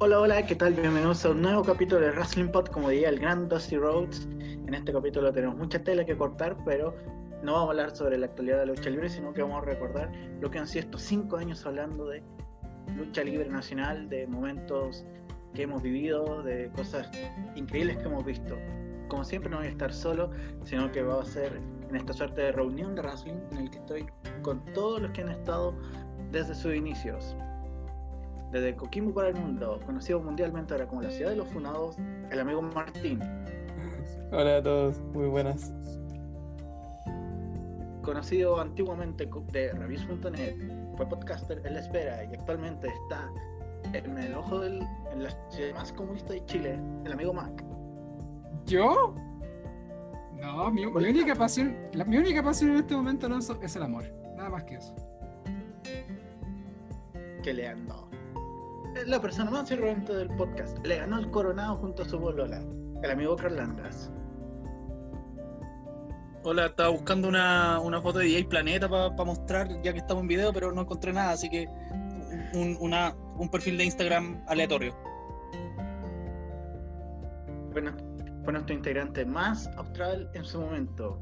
Hola, hola, ¿qué tal? Bienvenidos a un nuevo capítulo de Wrestling Pod, como diría el gran Dusty Rhodes. En este capítulo tenemos mucha tela que cortar, pero no vamos a hablar sobre la actualidad de la lucha libre, sino que vamos a recordar lo que han sido estos cinco años hablando de lucha libre nacional, de momentos que hemos vivido, de cosas increíbles que hemos visto. Como siempre no voy a estar solo, sino que va a ser en esta suerte de reunión de wrestling en el que estoy con todos los que han estado desde sus inicios. Desde Coquimbo para el mundo, conocido mundialmente ahora como la ciudad de los funados, el amigo Martín. Hola a todos, muy buenas. Conocido antiguamente de Reviews.net, fue podcaster en la espera y actualmente está en el ojo del, en la ciudad más comunista de Chile, el amigo Mac. ¿Yo? No, mi, mi única pasión, la, mi única pasión en este momento no es, es el amor, nada más que eso. Que le andó. Es la persona más irreverente del podcast. Le ganó el coronado junto a su bolola, el amigo Carlandas. Hola, estaba buscando una, una foto de DJ Planeta para mostrar, ya que estamos en video, pero no encontré nada, así que un, una, un perfil de Instagram aleatorio. Bueno, fue nuestro integrante más austral en su momento.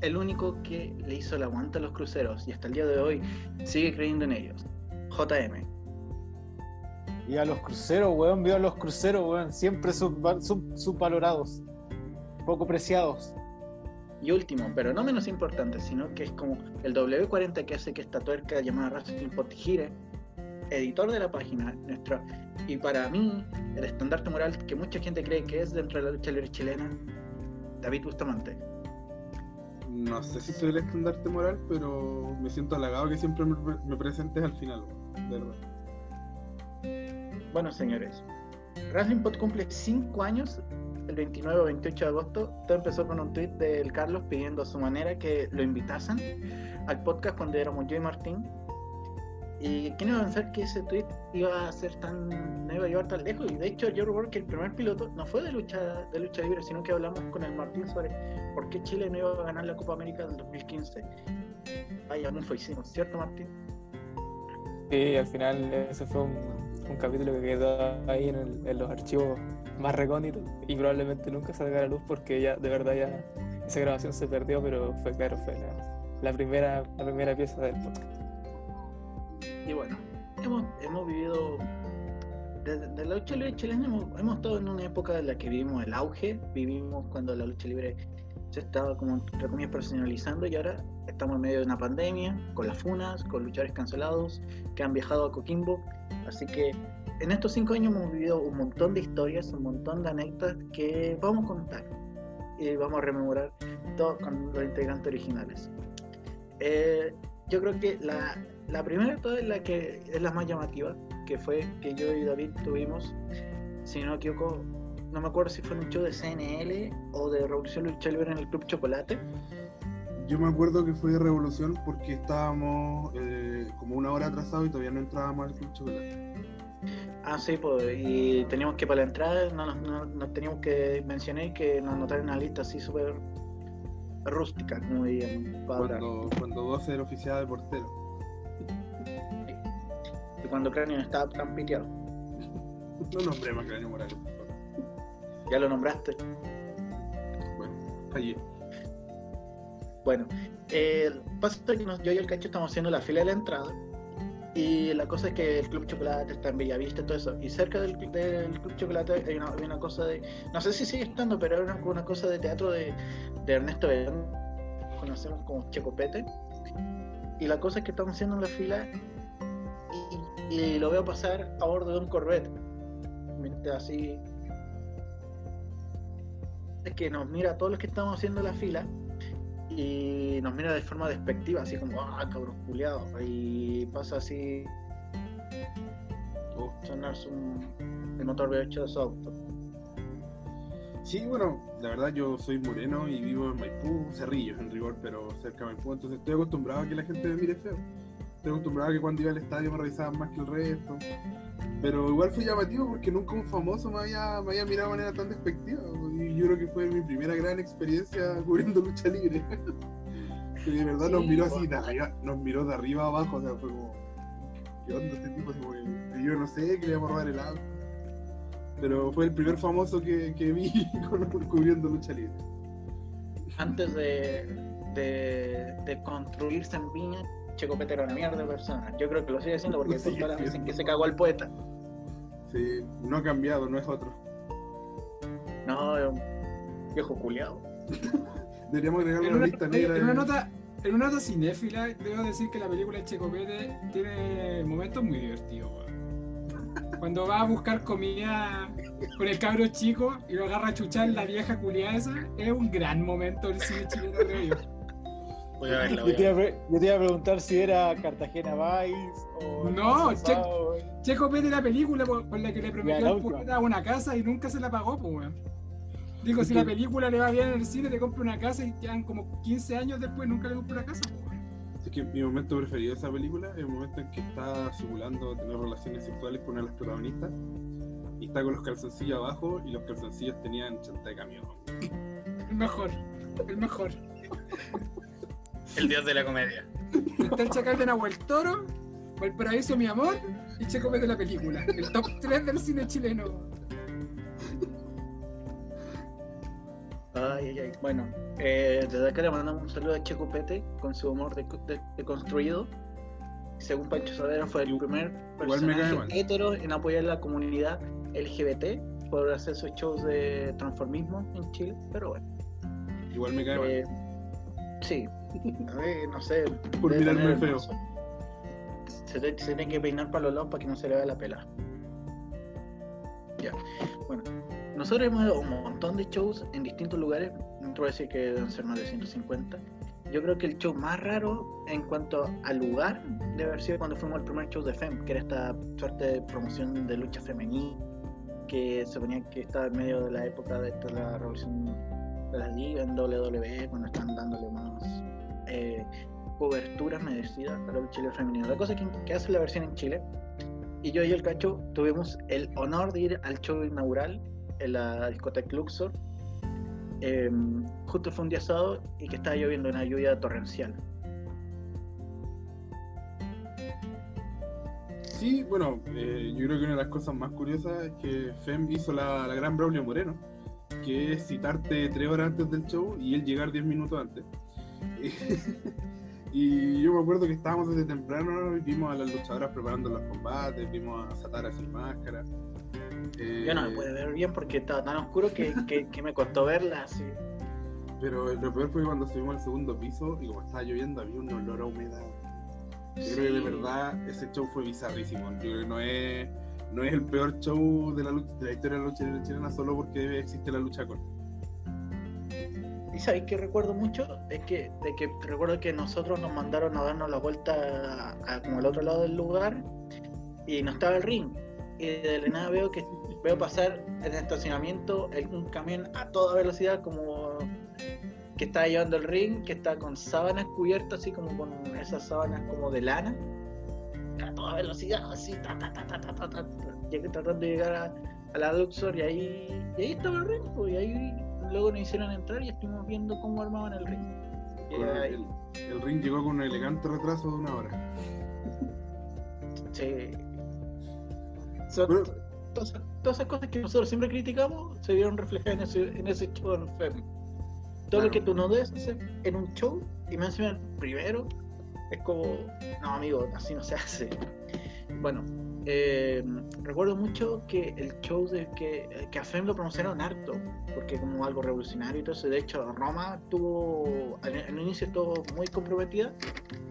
El único que le hizo el aguante a los cruceros y hasta el día de hoy sigue creyendo en ellos. JM. Y a los cruceros, weón, vio a los cruceros, weón, siempre subvalorados, sub, subvalorados, poco preciados. Y último, pero no menos importante, sino que es como el W40 que hace que esta tuerca llamada Wrestling Pod gire, editor de la página, nuestro, y para mí, el estandarte moral que mucha gente cree que es dentro de la lucha libre chilena, David Bustamante. No sé si soy el estandarte moral, pero me siento halagado que siempre me, me presentes al final, de verdad. Bueno, señores, Wrestling Pod cumple 5 años el 29 o 28 de agosto. Todo empezó con un tweet del Carlos pidiendo a su manera que lo invitasen al podcast cuando éramos yo y Martín. Y quién iba a pensar que ese tweet iba a ser tan. no iba a llevar tan lejos. Y de hecho, yo recuerdo que el primer piloto no fue de lucha, de lucha libre, sino que hablamos con el Martín sobre por qué Chile no iba a ganar la Copa América del 2015. Vaya, no fue hicimos, ¿cierto, Martín? Sí, al final ese fue un, capítulo que quedó ahí en, los archivos más recónditos y probablemente nunca salga a la luz porque ya, de verdad, ya esa grabación se perdió, pero fue claro, fue la, primera, la primera pieza del podcast. Y bueno, hemos, hemos vivido, desde de la lucha libre chilena hemos, hemos, estado en una época en la que vivimos el auge, vivimos cuando la lucha libre se estaba como entre comillas profesionalizando y ahora estamos en medio de una pandemia, con las funas, con luchadores cancelados que han viajado a Coquimbo, así que en estos cinco años hemos vivido un montón de historias, un montón de anécdotas que vamos a contar y vamos a rememorar todo con los integrantes originales. Eh, yo creo que la, la primera de todas es la que es la más llamativa, que fue que yo y David tuvimos, si no me equivoco, no me acuerdo si fue un show de CNL o de Revolución Lucha Libre en el Club Chocolate. Yo me acuerdo que fue de Revolución porque estábamos eh, como una hora atrasados y todavía no entrábamos al Club Chocolate. Ah, sí, pues, y teníamos que para la entrada, no, no, no teníamos que mencionar que nos anotaron una lista así súper rústica, como diríamos. Cuando, cuando vos eres oficial de portero. Y cuando Cráneo estaba tan piteado. No nombremos a Cráneo Morales. Ya lo nombraste. Bueno, fallé. Bueno, eh, pasa que nos, yo y el cacho estamos haciendo la fila de la entrada. Y la cosa es que el Club Chocolate está en Bellavista y todo eso. Y cerca del, del Club Chocolate hay una, hay una, cosa de. No sé si sigue estando, pero era una, una cosa de teatro de, de Ernesto Belén. Conocemos como Checopete. Y la cosa es que estamos haciendo la fila y, y, lo veo pasar a bordo de un Corvette. Así. Es que nos mira a todos los que estamos haciendo la fila y nos mira de forma despectiva, así como, ah, cabrón culiado. Y pasa así. Oh, sonar su, el motor V8 de su auto. Sí, bueno, la verdad yo soy moreno y vivo en Maipú, Cerrillos en rigor, pero cerca de Maipú, entonces estoy acostumbrado a que la gente me mire feo. Estoy acostumbrado a que cuando iba al estadio me revisaban más que el resto. Pero igual fue llamativo porque nunca un famoso me había, me había mirado de manera tan despectiva. Y yo creo que fue mi primera gran experiencia cubriendo lucha libre. que de verdad sí, nos miró así arriba, nos miró de arriba a abajo, o sea, fue como. ¿qué onda este tipo? Y yo no sé, que le íbamos a robar el auto. Pero fue el primer famoso que, que vi cubriendo lucha libre. Antes de, de, de construirse en Viña, Checo Pete era una mierda de persona. Yo creo que lo sigue haciendo porque sigue todas las veces que se cagó al poeta. Sí, no ha cambiado, no es otro. No, es un viejo culiado. Deberíamos agregarlo En a la una, lista negra. en una de- nota, en una nota cinéfila, debo decir que la película de Checopete tiene momentos muy divertidos. weón. Cuando va a buscar comida con el cabro chico y lo agarra a chuchar la vieja culiada esa, es un gran momento del cine chileno, creo yo. Voy a verla, voy Yo a te, iba a verla. pre- yo te iba a preguntar si era Cartagena Vice o. No, Alfonso che- Sao, Checopete la película por, por la que le prometió al poeta una casa y nunca se la pagó, pues, weón. Digo, si la película le va bien en el cine, te compra una casa y quedan como 15 años después nunca le compra una casa, pues, weón. Es que mi momento preferido de esa película es el momento en que está simulando tener relaciones sexuales con una de las protagonistas y está con los calzoncillos abajo y los calzoncillos tenían chanta de camión. El mejor, el mejor. El dios de la comedia. Está el chacal de Nahuel Toro, Valparaíso mi amor y Checo de la película. El top 3 del cine chileno. Ay, ay, ay. Bueno, eh, desde acá le mandamos un saludo a Checo Pete con su humor de, de- de construido. Según Pancho Saavedra, fue el primer personaje mal. hetero en apoyar la comunidad LGBT por hacer sus shows de transformismo en Chile. Pero bueno, Igual me cae mal. eh, sí, a ver, no sé. Por mirarme feo. Se, te- se tiene que peinar para los lados para que no se le vea la pela. Ya, bueno. Nosotros hemos a un montón de shows en distintos lugares. No te voy a decir que deben ser más de 150. Yo creo que el show más raro en cuanto al lugar debe haber sido cuando fuimos al primer show de FEM, que era esta suerte de promoción de lucha femenina, que se ponía que estaba en medio de la época de esta, la revolución de la liga en WWE, cuando están dándole más eh, coberturas merecidas a la lucha libre femenina. La cosa es que, hace la versión en Chile, y yo y el Cacho tuvimos el honor de ir al show inaugural en la discoteca Luxor. Eh, justo fue un día sábado y que estaba lloviendo una lluvia torrencial. Sí, bueno, eh, yo creo que una de las cosas más curiosas es que Fem hizo la, la gran Braulio Moreno, que es citarte tres horas antes del show y él llegar diez minutos antes. y yo me acuerdo que estábamos desde temprano y vimos a las luchadoras preparando los combates, vimos a Satara sin máscara. Eh, Yo no me pude ver bien porque estaba tan oscuro que, que- que me costó verla así. Pero lo peor fue cuando subimos al segundo piso y como estaba lloviendo había un olor a humedad. Yo creo que de verdad ese show fue bizarrísimo. Yo creo que no es, no es el peor show de la, lucha, de la historia de la lucha chilena solo porque existe la lucha con. Y sabéis que recuerdo mucho, es que, de que recuerdo que nosotros nos mandaron a darnos la vuelta a, a como al otro lado del lugar y no estaba el ring. Y de la nada veo que veo pasar en el estacionamiento el- un camión a toda velocidad como que estaba llevando el ring, que está con sábanas cubiertas así como con esas sábanas como de lana. A toda velocidad, así, ta, ta, ta, ta, ta, ta, ta, llegué tratando de llegar a, a la Luxor y ahí, y ahí estaba el ring, pues, y ahí luego nos hicieron entrar y estuvimos viendo cómo armaban el ring. El, el ring llegó con un elegante retraso de una hora. sí. Son Pero- todas, esas- todas esas cosas que nosotros siempre criticamos se vieron reflejadas en ese, en ese show en FEM. Todo Claro. lo que tú no debes hacer en un show y me encima primero es como, no amigo, así no se hace. Bueno, eh, recuerdo mucho que el show de que, que a FEM lo promocionaron harto, porque como algo revolucionario y todo eso. De hecho, Roma tuvo, en un inicio estuvo muy comprometida,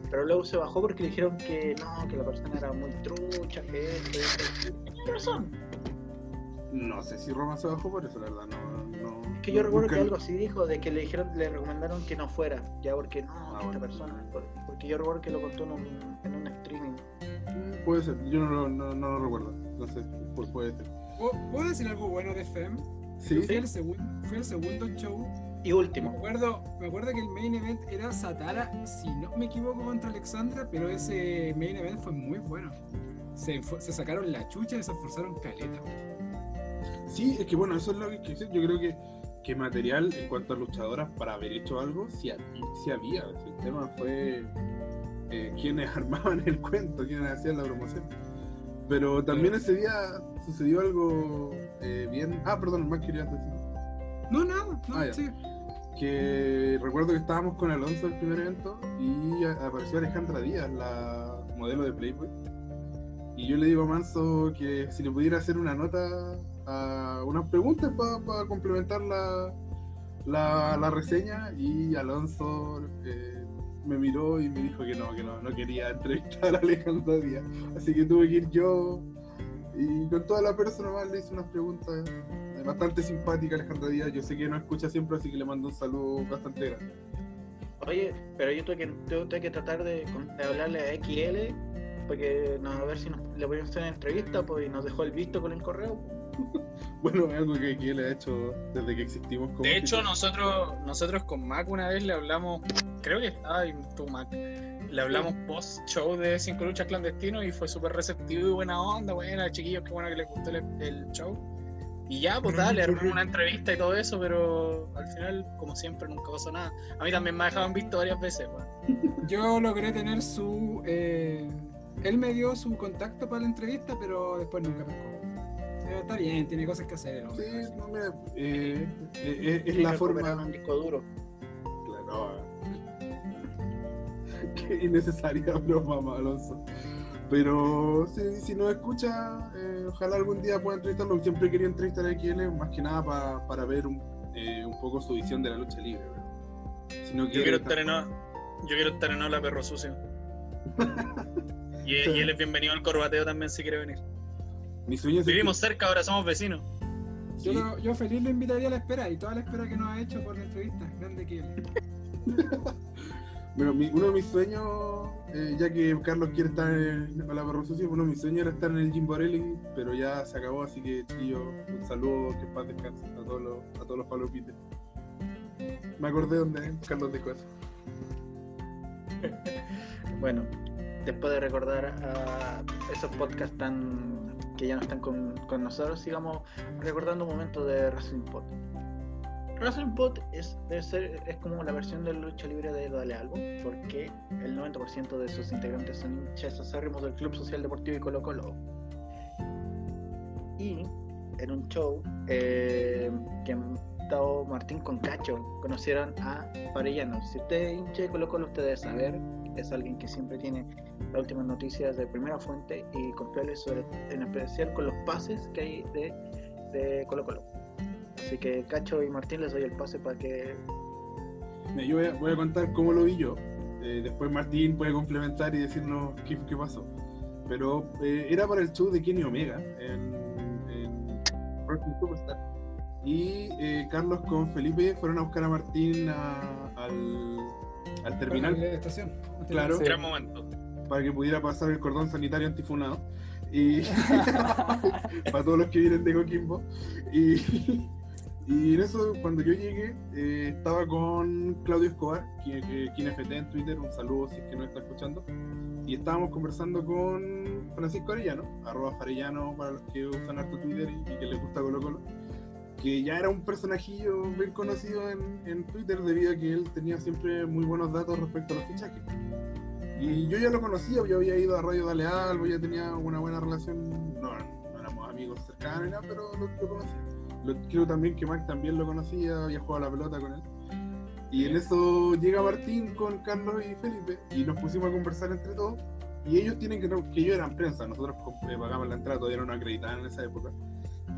pero luego se bajó porque le dijeron que no, que la persona era muy trucha, que esto, razón. No sé si Roma se bajó por eso, la verdad. No, no, Es que yo no- recuerdo nunca- que algo así dijo, de que le dijeron, le recomendaron que no fuera, ya porque no, Ah, esta bueno. persona, por- porque yo recuerdo que lo contó en un, en un streaming. Mm, Puede ser, yo no, lo- no, no lo recuerdo. Entonces, pues puede ser. ¿Puedo decir algo bueno de FEM? Sí, Fui al, segun- fui al segundo show Y Me último, acuerdo, me acuerdo que el main event era Satara, si no me equivoco, contra Alexandra, pero ese main event fue muy bueno. Se, se sacaron la chucha y se esforzaron caleta. Sí, es que bueno, eso es lo que decir. Yo creo que, que material en cuanto a luchadoras para haber hecho algo, sí. Sí había. El tema fue, eh, quienes armaban el cuento, quienes hacían la promoción. Pero también ese día sucedió algo eh, bien. Ah, perdón, más quería decir. No, nada, no, Ah, sí. Que recuerdo que estábamos con Alonso el primer evento y apareció Alejandra Díaz, la modelo de Playboy. Y yo le digo a Manso que si le pudiera hacer una nota, a unas preguntas para complementar la, la, la reseña. Y Alonso eh, me miró y me dijo que no, que no, no quería entrevistar a Alejandra Díaz. Así que tuve que ir yo y con toda la persona más le hice unas preguntas eh, bastante simpáticas a Alejandra Díaz. Yo sé que no escucha siempre, así que le mando un saludo bastante grande. Oye, pero yo tuve que, tuve que tratar de, hablarle a XL porque no, a ver si nos, le podíamos hacer una entrevista pues, y nos dejó el visto con el correo. Bueno, es algo que, él ha hecho desde que existimos como De hecho, nosotros, nosotros con Mac una vez le hablamos, creo que estaba en tu Mac, le hablamos post show de Cinco Luchas Clandestinos y fue súper receptivo y buena onda, buena, chiquillos, qué bueno que les gustó el, el show. Y ya, pues dale, armamos una entrevista y todo eso, pero al final, como siempre, nunca pasó nada. A mí también me dejaban visto varias veces. Yo logré tener su. eh, él me dio su contacto para la entrevista, pero después nunca pescó. Eh, está bien, tiene cosas que hacer. ¿no? Sí, no, mira, eh, eh, es, es la forma. un disco duro. Claro. Qué innecesaria broma, Alonso. Pero si, si nos escucha, eh, ojalá algún día pueda entrevistarlo. Siempre quería entrevistar a XL, más que nada pa- para ver un, eh, un poco su visión de la lucha libre. Si no Yo quiero estar en O- yo quiero estar en Hola Perro Sucio. Y, y él es bienvenido al corbateo también si quiere venir. Mi sueño es Vivimos cerca, ahora somos vecinos. Yo, Sí. yo feliz lo invitaría a la espera y toda la espera que nos ha hecho por la entrevista. Grande que él. Bueno, mi- uno de mis sueños, eh, ya que Carlos quiere estar en con la Perro Sucio, uno de mis sueños era estar en el Jim Borelli, pero ya se acabó, así que chiquillo, un saludo, que paz descanse a todos los, a todos los palopites. Me acordé donde Carlos dejó eso. Bueno, después de recordar a esos podcasts tan que ya no están con, nosotros, sigamos recordando un momento de Wrestling Pod. Wrestling Pod es, debe ser, es como la versión de lucha libre de Dale Algo, porque el 90% de sus integrantes son hinchas acérrimos del Club Social Deportivo y Colo Colo. Y en un show eh, que Martín con Cacho, conocieron a Farellano. Si usted es hincha de Colo Colo, usted debe saber es alguien que siempre tiene las últimas noticias de primera fuente y confiables sobre, en especial con los pases que hay de, de Colo Colo. Así que Cacho y Martín les doy el pase para que Yo voy a, voy a contar cómo lo vi yo. Eh, después Martín puede complementar y decirnos qué, qué pasó. Pero eh, era para el show de Kenny Omega en, en Wrestling Superstar. Y eh, Carlos con Felipe fueron a buscar a Martín a- al, al terminal. Para la estación. Claro. Sí. Gran momento. para que pudiera pasar el cordón sanitario antifunado. Y para todos los que vienen de Coquimbo. Y, y en eso, cuando yo llegué, eh, estaba con Claudio Escobar, quien, quien FT en Twitter, un saludo si es que no está escuchando. Y estábamos conversando con Francisco Arellano, arroba Farellano para los que usan harto Twitter y, y que les gusta Colo Colo. Que ya era un personajillo bien conocido en, en Twitter debido a que él tenía siempre muy buenos datos respecto a los fichajes. Y yo ya lo conocía, yo había ido a Radio Dale Algo, ya tenía una buena relación, no, no éramos amigos cercanos nada, pero lo, lo conocía. Lo- creo también que Mac también lo conocía, había jugado a la pelota con él. Y en eso llega Martín con Carlos y Felipe y nos pusimos a conversar entre todos. Y ellos tienen que, que ellos eran prensa, nosotros eh, pagamos la entrada, todavía no acreditaban en esa época.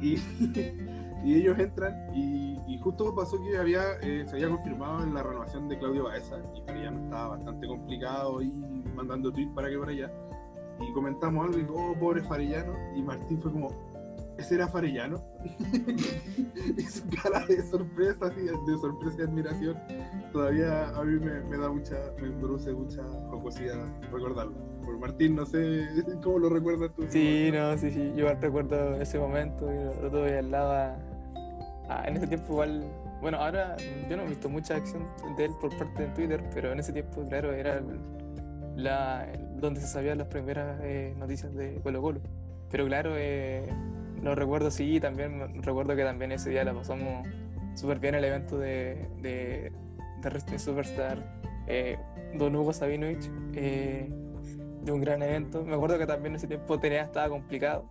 Y, y ellos entran y, y justo pasó que había eh, se había confirmado en la renovación de Claudio Baeza y para estaba bastante complicado y mandando tweets para que para allá. Y comentamos algo y dijo, oh, pobre Farellano. Y Martín fue como, ¿ese era Farellano? y su cara de sorpresa, así, de sorpresa y admiración, todavía a mí me, da mucha, me produce mucha jocosidad recordarlo. Por Martín, no sé cómo lo recuerdas tú. Sí, no, sí, sí. Yo recuerdo ese momento y lo, lo al lado. A- en ese tiempo igual. Bueno, ahora yo no he visto mucha acción de él por parte de Twitter, pero en ese tiempo, claro, era el- la, el- donde se sabían las primeras eh, noticias de Colo Colo. Pero claro, eh, lo recuerdo sí, también recuerdo que también ese día la pasamos súper bien el evento de, de, de Wrestling Superstar. eh, Don Hugo Sabinovich, eh, de un gran evento. Me acuerdo que también en ese tiempo TNA estaba complicado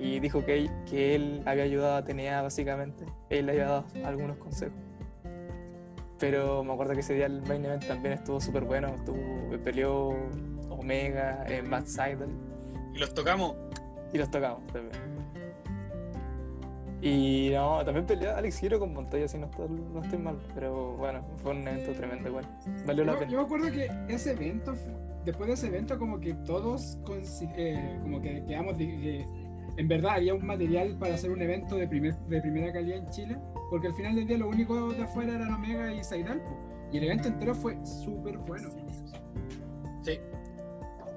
y dijo que él, que él había ayudado a TNA básicamente. Él le había dado algunos consejos. Pero me acuerdo que ese día el main event también estuvo súper bueno. Estuvo, peleó Omega, eh, Matt Seidel Y los tocamos. y los tocamos también. Y no, también peleó Alex Giro con Montoya, si no estoy, no estoy mal. Pero bueno, fue un evento tremendo igual. Valió la pena. yo me acuerdo que ese evento, después de ese evento, como que todos, eh, como que quedamos, en verdad había un material para hacer un evento de, primer, de primera calidad en Chile, porque al final del día lo único de afuera eran Omega y Saidal, po. y el evento entero fue súper bueno. Sí.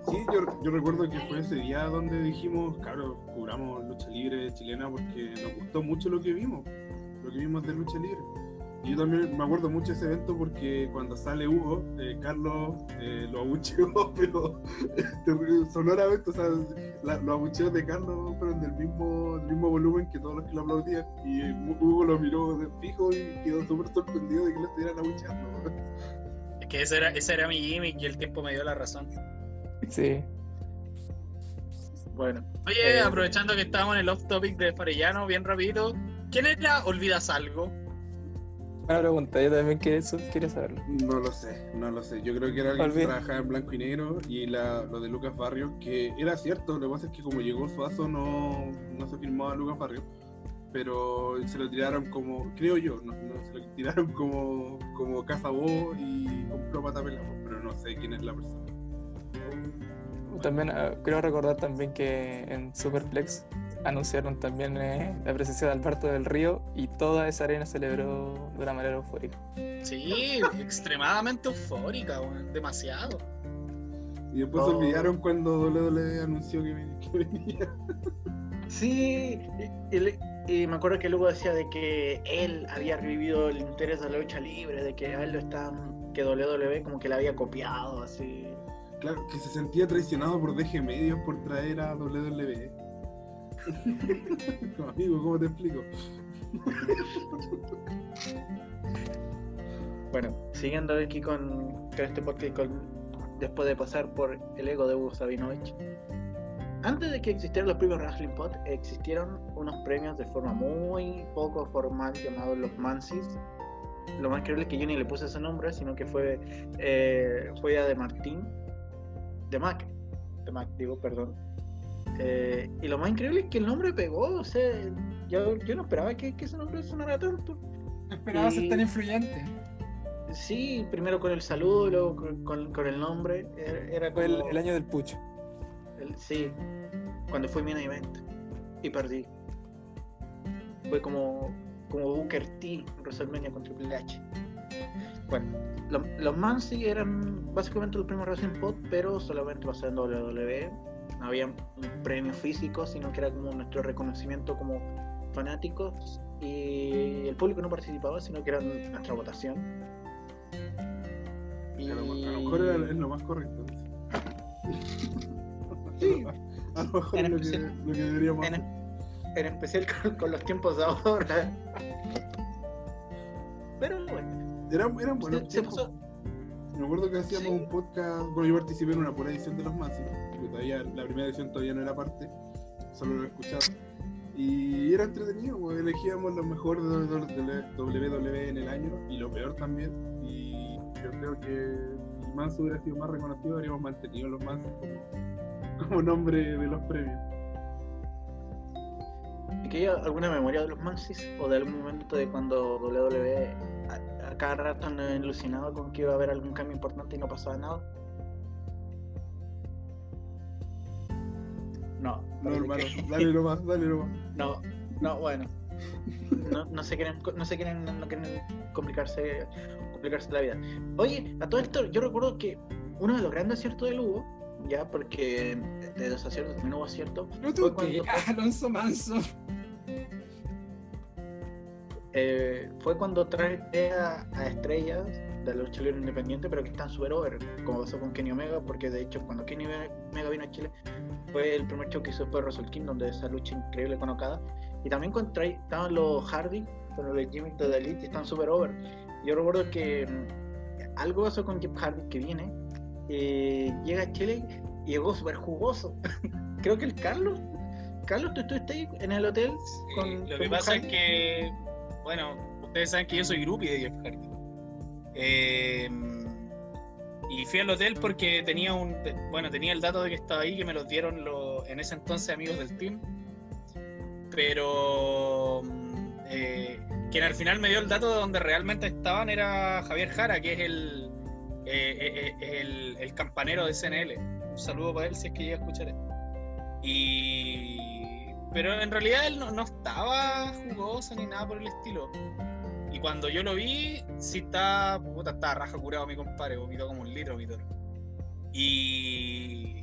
Sí, yo, yo recuerdo que fue ese día donde dijimos, claro, cubramos lucha libre chilena porque nos gustó mucho lo que vimos, lo que vimos de lucha libre. Yo también me acuerdo mucho de ese evento porque cuando sale Hugo, eh, Carlos eh, lo abucheó, pero terrible, sonoramente, o sea, la- los abucheos de Carlos fueron del mismo, del mismo volumen que todos los que lo aplaudían. Y Hugo lo miró de fijo y quedó súper sorprendido de que lo estuvieran abucheando. Es que ese era, ese era mi gimmick y el tiempo me dio la razón. Sí. Bueno, Oye, Eh, aprovechando que estábamos en el off topic de Farellano, bien rapidito. ¿Quién era Olvidas Algo? Buena pregunta, yo también quería, saberlo. No lo sé, no lo sé. Yo creo que era alguien que trabajaba en blanco y negro y la, lo de Lucas Barrio, que era cierto, lo que pasa es que como llegó Suazo no, no se firmó a Lucas Barrio, pero se lo tiraron como, creo yo, no, no, se lo tiraron como, como cazabó y compró patapela, pero no sé quién es la persona. También eh, creo recordar también que en Superplex anunciaron también eh, la presencia de Alberto del Río y toda esa arena celebró de una manera eufórica. Sí, extremadamente eufórica, demasiado. Y después Oh. se olvidaron cuando WWE anunció que, ven- que venía. sí, y me acuerdo que luego decía de que él había revivido el interés de la lucha libre, de que a él lo estaban, que WWE como que la había copiado, así. Claro, que se sentía traicionado por DG Medios por traer a WWE. Como, Amigo, ¿cómo te explico? Bueno, siguiendo aquí con, este podcast, después de pasar por el ego de Hugo Sabinovich. Antes de que existieran los premios Wrestling Pod, existieron unos premios de forma muy poco formal llamados los Mansis. Lo más increíble es que yo ni le puse ese nombre, sino que fue, eh, de Martín, de Mac, de Mac, digo, perdón. Eh, y lo más increíble es que el nombre pegó, o sea, yo, yo no esperaba que, que ese nombre sonara tanto. No esperaba ser tan influyente. Sí, primero con el saludo, luego con, con- con el nombre. Era, era Fue el, como el año del pucho. el- sí, cuando fue mi event y perdí. Fue como, como Booker T WrestleMania con Triple H. Bueno, lo- los Mansi eran básicamente los primeros Wrestling Pod, pero solamente basados en WWE. No había un premio físico, sino que era como nuestro reconocimiento como fanáticos. Y el público no participaba, sino que era nuestra votación. Y... A lo, a lo mejor era- es lo más correcto. Sí. A lo mejor es lo que, especial- lo que deberíamos en, hacer. en especial con, con los tiempos de ahora. Pero bueno, Eran, eran buenos se. Me acuerdo que hacíamos Sí. un podcast. Bueno, yo participé en una pura edición de los Mansi. que todavía la primera edición todavía no era parte, solo lo escuchaba. Y era entretenido, pues, elegíamos lo mejor de WWE en el año y lo peor también. Y yo creo que si Manso hubiera sido más reconocido, habríamos mantenido los Mansos como, como nombre de los premios. ¿Y que hay alguna memoria de los Mansis o de algún momento de cuando WWE a, cada rato han alucinado con que iba a haber algún cambio importante y no pasaba nada? No, No, hermano, que- dale nomás, dale nomás. no, no, bueno. No, no se quieren, no se quieren, no quieren complicarse, complicarse la vida. Oye, a todo esto, yo recuerdo que uno de los grandes aciertos del Hugo, ya porque de los aciertos también hubo acierto, No tú qué, cuando- Alonso Manso. Eh, fue cuando trae a, a estrellas de la lucha libre independiente, pero que están super over, como pasó con Kenny Omega, porque de hecho cuando Kenny Omega vino a Chile fue el primer show que hizo después de Wrestle Kingdom, de esa lucha increíble con Okada, y también cuando trae- estaban los Hardy, con los Jimmy de The Elite, y están super over. Yo recuerdo que mm, algo pasó con Jeff Hardy que viene, eh, llega a Chile y llegó súper jugoso. Creo que el Carlos, Carlos, tú estuviste en el hotel con. Eh, lo que pasa es Hardy? que, bueno, ustedes saben que yo soy groupie de Jeff Hardy. Eh, y fui al hotel porque tenía un, bueno, tenía el dato de que estaba ahí, que me lo dieron los, en ese entonces amigos del team. Pero eh, quien al final me dio el dato de donde realmente estaban era Javier Jara, que es el, eh, eh, eh, el, el campanero de CNL. Un saludo para él si es que llega a escuchar esto. Y... Pero en realidad él no, no estaba jugoso ni nada por el estilo. Y cuando yo lo vi, sí estaba, puta, estaba raja curado mi compadre, vomitó como un litro, Vitor. Y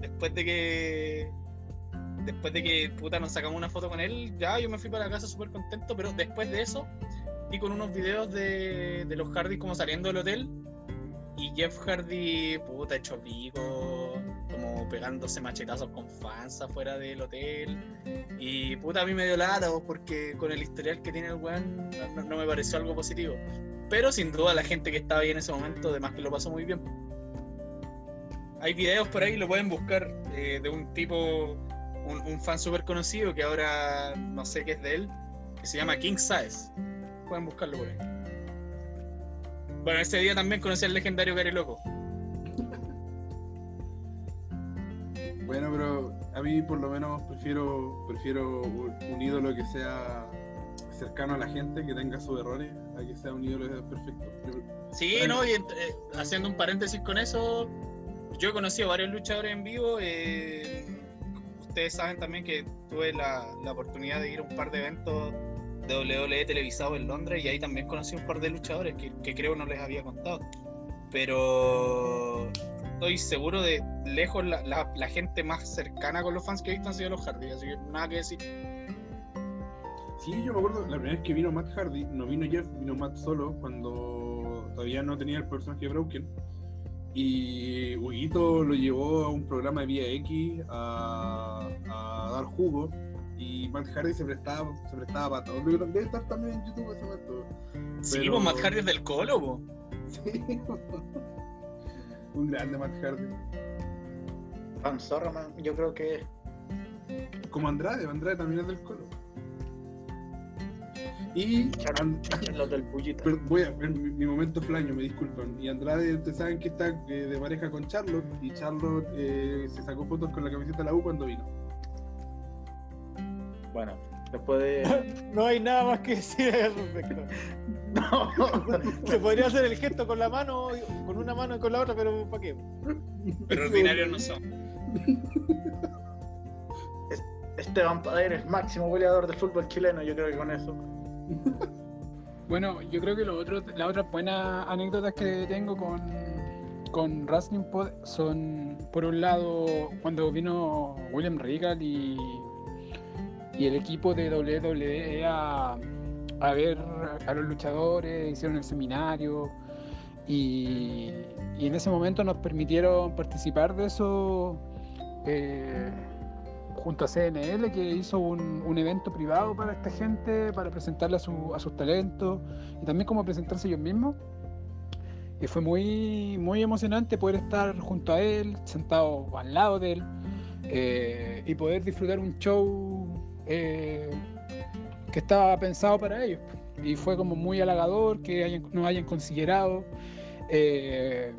después de que después de que puta nos sacamos una foto con él, ya yo me fui para casa súper contento, pero después de eso vi con unos videos de, de los Hardy como saliendo del hotel y Jeff Hardy, puta, hecho pico, pegándose machetazos con fans afuera del hotel. Y puta, a mí me dio lata porque con el historial que tiene el weón no, me pareció algo positivo. Pero sin duda la gente que estaba ahí en ese momento, además que lo pasó muy bien. Hay videos por ahí, lo pueden buscar, eh, de un tipo, un, un fan súper conocido que ahora no sé qué es de él, que se llama King Size. Pueden buscarlo por ahí. Bueno, ese día también conocí al legendario Gary Loco. Bueno, pero a mí por lo menos prefiero prefiero un, ídolo que sea cercano a la gente, que tenga sus errores, a que sea un ídolo perfecto. Sí, Bueno. no, y eh, haciendo un paréntesis con eso, yo he conocido varios luchadores en vivo. eh, ustedes saben también que tuve la, la oportunidad de ir a un par de eventos de WWE televisados en Londres y ahí también conocí un par de luchadores que, que creo no les había contado. Pero estoy seguro de lejos la, la- la gente más cercana con los fans que he visto han sido los Hardy, así que nada que decir. Sí, yo me acuerdo, la primera vez que vino Matt Hardy, no vino Jeff, vino Matt solo, cuando todavía no tenía el personaje de Broken. Y Huguito lo llevó a un programa de Vía X a, a dar jugo. Y Matt Hardy se prestaba, se prestaba para todo. Debe estar también en YouTube ese momento. Sí, pues Matt Hardy es del Colo, po. Sí. un grande Matt Hardy. Fan zorro, man, yo creo que Como Andrade, Andrade también es del Colo. Y And- los del Pullita. Pero voy a ver mi, mi momento flaño, me disculpan. Y Andrade, ustedes saben que está eh, de pareja con Charlotte y Charlotte eh, se sacó fotos con la camiseta de la U cuando vino. Bueno, después de. No hay nada más que decir al respecto. No, Se podría hacer el gesto con la mano, con una mano y con la otra, pero ¿para qué? Pero ordinarios no son. Esteban Paredes, máximo goleador del fútbol chileno, yo creo que con eso. Bueno, yo creo que lo otro, las otras buenas anécdotas que tengo con, con Wrestling Pod son, por un lado, cuando vino William Regal y, y el equipo de WWE a, a ver a los luchadores, hicieron el seminario y, en ese momento nos permitieron participar de eso eh, junto a CNL que hizo un, evento privado para esta gente, para presentarle a sus talentos y también como presentarse ellos mismos. Y fue muy, muy emocionante poder estar junto a él, sentado al lado de él, eh, y poder disfrutar un show eh, estaba pensado para ellos. Y fue como muy halagador que hayan- nos hayan considerado. eh,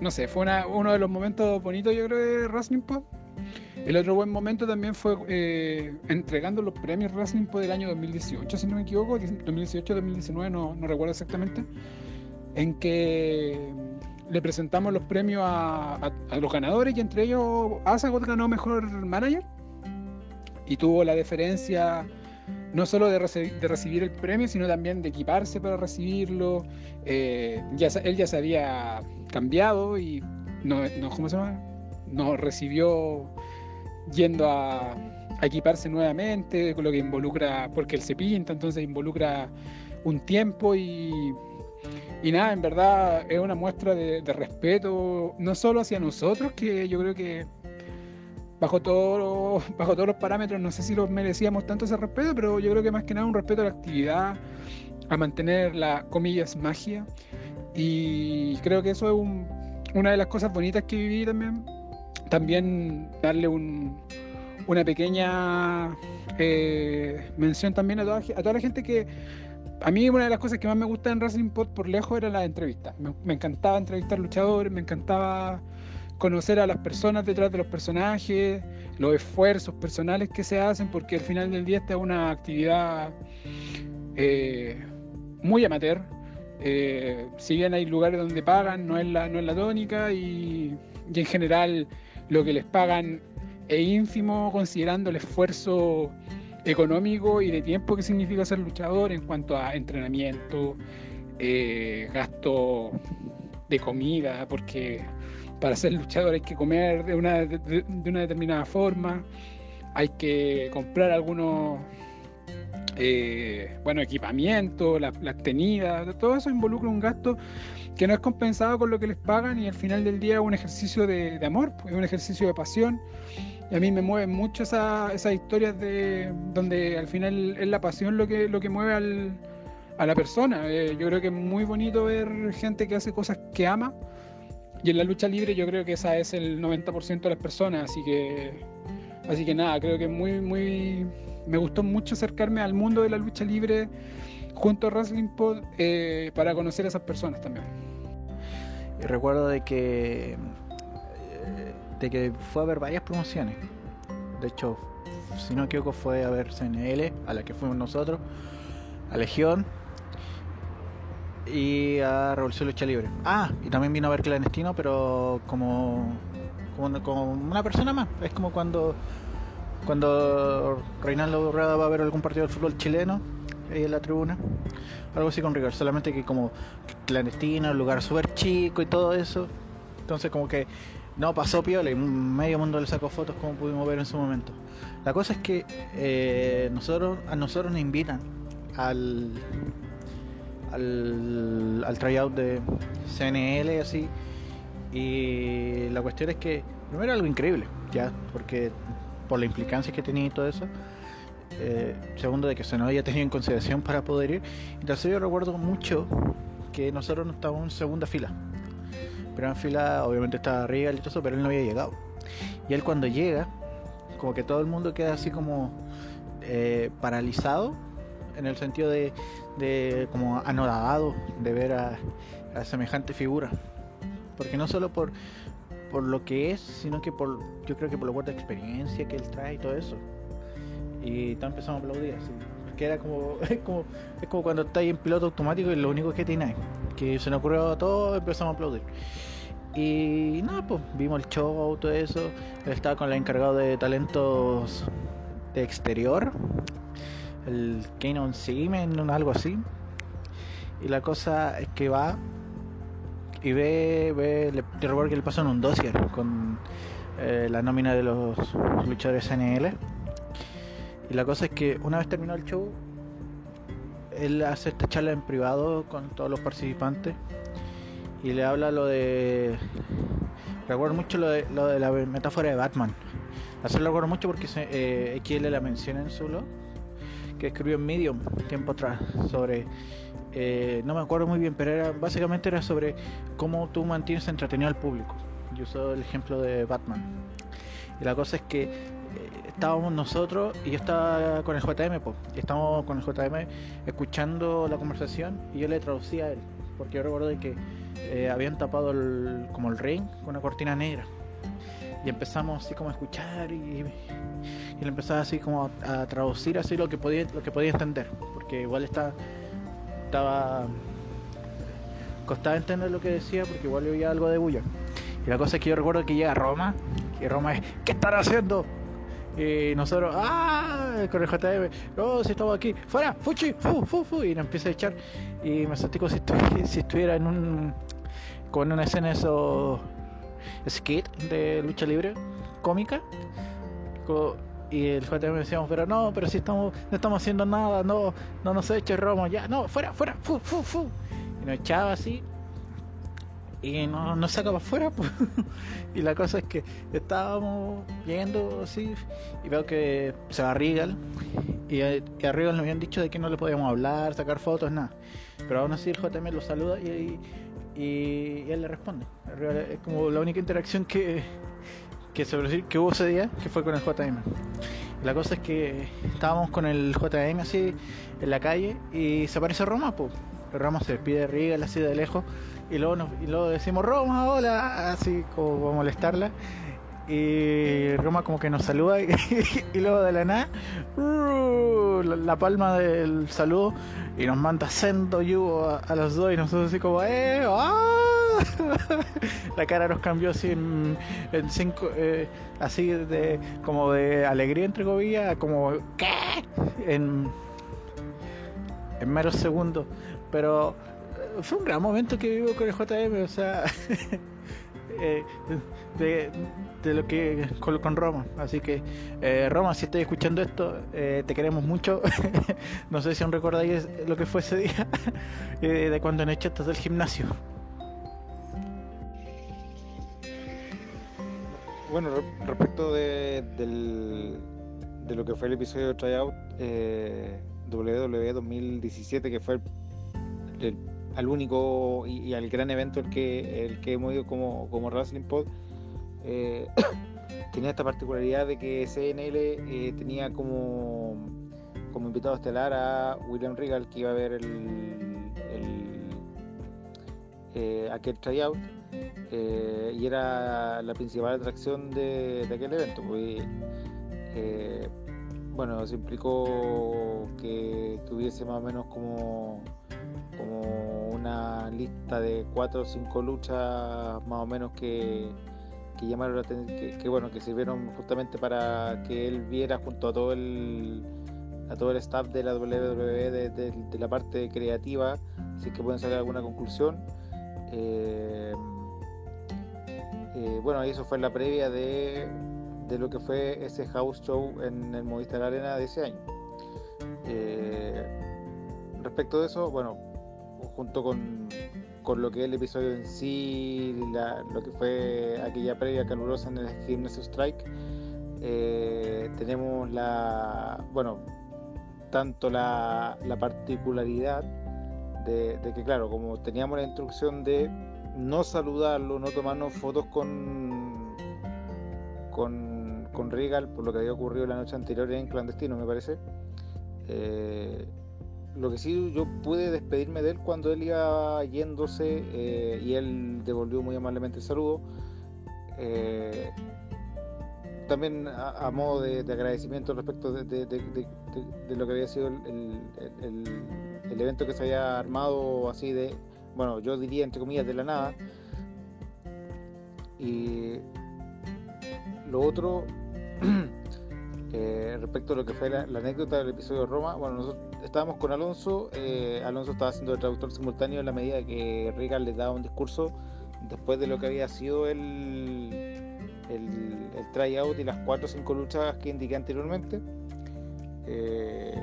no sé, fue una- uno de los momentos bonitos, yo creo, de Wrestling Pod. El otro buen momento también fue eh, entregando los premios Wrestling Pod del año 2018, si no me equivoco, 2018-2019, no, no recuerdo exactamente, en que le presentamos los premios a, a- a los ganadores y entre ellos Asagot ganó Mejor Manager y tuvo la deferencia no solo de, reci- de recibir el premio, sino también de equiparse para recibirlo. Eh, ya, él ya se había cambiado y no, no, ¿cómo se llama? Nos recibió yendo a, equiparse nuevamente, lo que involucra, porque él se pinta, entonces involucra un tiempo y, y nada, en verdad es una muestra de, de respeto, no solo hacia nosotros, que yo creo que bajo, todo, bajo todos los parámetros, no sé si los merecíamos tanto ese respeto, pero yo creo que más que nada un respeto a la actividad, a mantener la, comillas, magia. Y creo que eso es un- una de las cosas bonitas que viví también. También darle un- una pequeña eh, mención también a toda, a toda la gente que a mí una de las cosas que más me gusta en Wrestling Pod por lejos era la entrevista. Me, me encantaba entrevistar luchadores, me encantaba conocer a las personas detrás de los personajes, los esfuerzos personales que se hacen, porque al final del día esta es una actividad eh, muy amateur. Eh, si bien hay lugares donde pagan, no es la, no es la tónica y, y en general lo que les pagan es ínfimo considerando el esfuerzo económico y de tiempo que significa ser luchador en cuanto a entrenamiento, eh, gasto de comida, porque para ser luchador hay que comer de una, de, una determinada forma, hay que comprar algunos eh, bueno, equipamiento, las la tenidas, todo eso involucra un gasto que no es compensado con lo que les pagan y al final del día es un ejercicio de, de amor, pues, es un ejercicio de pasión. Y a mí me mueven mucho esa- esas historias de donde al final es la pasión lo que, lo que mueve al- a la persona. Eh, yo creo que es muy bonito ver gente que hace cosas que ama. Y en la lucha libre yo creo que esa es el 90% de las personas, así que así que nada, creo que muy muy me gustó mucho acercarme al mundo de la lucha libre junto a Wrestling Pod eh, para conocer a esas personas también. Recuerdo de que eh, de que fue a ver varias promociones. De hecho, si no me equivoco, fue a ver CNL, a la que fuimos nosotros, a Legión y a Revolución Lucha Libre. Ah, y también vino a ver Clandestino, pero como, como, como una persona más. Es como cuando cuando Reinaldo Urrada va a ver algún partido del fútbol chileno ahí en la tribuna. Algo así con rigor, solamente que como clandestino, lugar súper chico y todo eso. Entonces como que no pasó piola y medio mundo le sacó fotos como pudimos ver en su momento. La cosa es que eh, nosotros a nosotros nos invitan al al, al tryout de CNL así. Y la cuestión es que primero algo increíble ya porque por la implicancia que tenía y todo eso eh, segundo de que se nos había tenido en consideración para poder ir. Y tercero yo recuerdo mucho que nosotros no estábamos en segunda fila. Pero en fila obviamente estaba Regal y todo eso pero él no había llegado. Y él cuando llega como que todo el mundo queda así como eh, paralizado en el sentido de, de como anodado de ver a, semejante figura. Porque no solo por por lo que es sino que por yo creo que por la cuarta experiencia que él trae y todo eso. Y todos empezamos a aplaudir así. Porque era como es como es como cuando estáis en piloto automático y lo único que tienes que se nos ocurrió a todos empezamos a aplaudir. Y nada pues vimos el show todo eso. Estaba con el encargado de talentos de exterior el Canon Seaman algo así. Y la cosa es que va y ve, ve le, que le pasan un dossier con eh, la nómina de los luchadores NL y la cosa es que una vez terminó el show él hace esta charla en privado con todos los participantes y le habla lo de recuerdo mucho lo de, lo de la metáfora de Batman. Así lo recuerdo mucho porque se, eh, XL la menciona en su blog que escribió en Medium tiempo atrás sobre eh, no me acuerdo muy bien pero era básicamente era sobre cómo tú mantienes entretenido al público. Yo usó el ejemplo de Batman. Y la cosa es que eh, estábamos nosotros y yo estaba con el JM y estábamos con el JM escuchando la conversación y yo le traducía a él porque yo recuerdo que eh, habían tapado el, como el ring con una cortina negra y empezamos así como a escuchar y, y le empezaba así como a, traducir así lo que podía lo que podía entender porque igual está estaba costaba entender lo que decía porque igual oía algo de bulla y la cosa es que yo recuerdo que llega a Roma y Roma es ¿qué están haciendo? y nosotros ¡ah! con el JM no si estamos aquí fuera fuchi fu fu fu y nos empieza a echar y me sentí como si si estuviera en un como en una escena de esos skit de lucha libre cómica. Y el JM decíamos pero no pero si estamos no estamos haciendo nada no no nos eches Roma ya no fuera fuera fu fu fu. Y nos echaba así y no nos sacaba afuera pues. y la cosa es que estábamos yendo así y veo que se va Regal y, y a Regal nos habían dicho de que no le podíamos hablar sacar fotos nada. Pero aún así el JM lo saluda y, y, él le responde. Es como la única interacción que, que se que hubo ese día, que fue con el JM. La cosa es que estábamos con el JM así en la calle y se aparece Roma, pues. Roma se despide de Riga, así de lejos, y luego, nos, y luego decimos Roma, hola, así como para molestarla. Y Roma como que nos saluda y, luego de la nada, uh, la, palma del saludo y nos manda sendo yugo a, los dos y nosotros así como, ¡eh! ¡ah! la cara nos cambió así en, cinco, eh, así de como de alegría entre comillas, como ¿qué? En, en meros segundos. Pero eh, fue un gran momento que vivo con el JM, o sea, eh, de, lo que con, Roma. Así que, Roma, si estoy escuchando esto, te queremos mucho. no sé si aún recordáis lo que fue ese día, de cuando nos echaste del gimnasio. Bueno, respecto de, de lo que fue el episodio de Tryout eh, WWE 2017, que fue el, al único y, al gran evento el que, el que hemos ido como, como Wrestling Pod, eh, tenía esta particularidad de que CNL eh, tenía como, como invitado estelar a William Regal, que iba a ver el, eh, aquel tryout eh, y era la principal atracción de, aquel evento. Pues, bueno, se implicó que tuviese más o menos como, como una lista de cuatro o cinco luchas más o menos que, que llamaron que, bueno, que sirvieron justamente para que él viera junto a todo el a todo el staff de la WWE de, de la parte creativa, si que pueden sacar alguna conclusión. Eh, eh, bueno, eso fue la previa de, lo que fue ese house show en el Movistar Arena de ese año. Eh, respecto de eso, bueno, junto con, lo que es el episodio en sí, lo que fue aquella previa calurosa en el Gimnasio Strike, eh, tenemos la, bueno, tanto la, particularidad de, que, claro, como teníamos la instrucción de no saludarlo, no tomarnos fotos con, con, con Regal por lo que había ocurrido la noche anterior en clandestino, me parece. Eh, lo que sí, yo pude despedirme de él cuando él iba yéndose eh, y él devolvió muy amablemente el saludo. Eh, también a, modo de, agradecimiento respecto de, lo que había sido el, el, evento que se había armado así de bueno, yo diría entre comillas de la nada. Y lo otro, eh, respecto a lo que fue la, anécdota del episodio de Roma, bueno, nosotros estábamos con Alonso, eh, Alonso estaba haciendo el traductor simultáneo en la medida que Regal le daba un discurso después de lo que había sido el, el, el tryout y las cuatro o cinco luchas que indiqué anteriormente. Eh,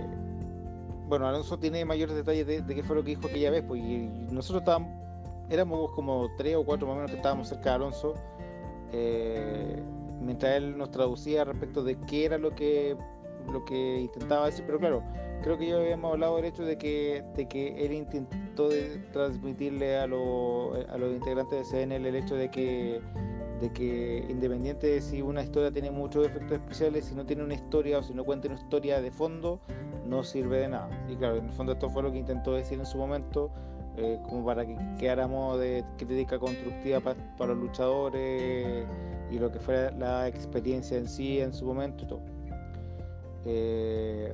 bueno, Alonso tiene mayores detalles de, qué fue lo que dijo aquella vez, pues nosotros estábamos, éramos como tres o cuatro más o menos que estábamos cerca de Alonso, eh, mientras él nos traducía respecto de qué era lo que lo que intentaba decir, pero claro, creo que ya habíamos hablado del hecho de que, de que él intentó transmitirle a, a los integrantes de CNL el hecho de que de que independiente de si una historia tiene muchos efectos especiales, si no tiene una historia o si no cuenta una historia de fondo, no sirve de nada. Y claro, en el fondo esto fue lo que intentó decir en su momento, eh, como para que quedáramos de crítica constructiva para los luchadores y lo que fue la experiencia en sí en su momento. Eh,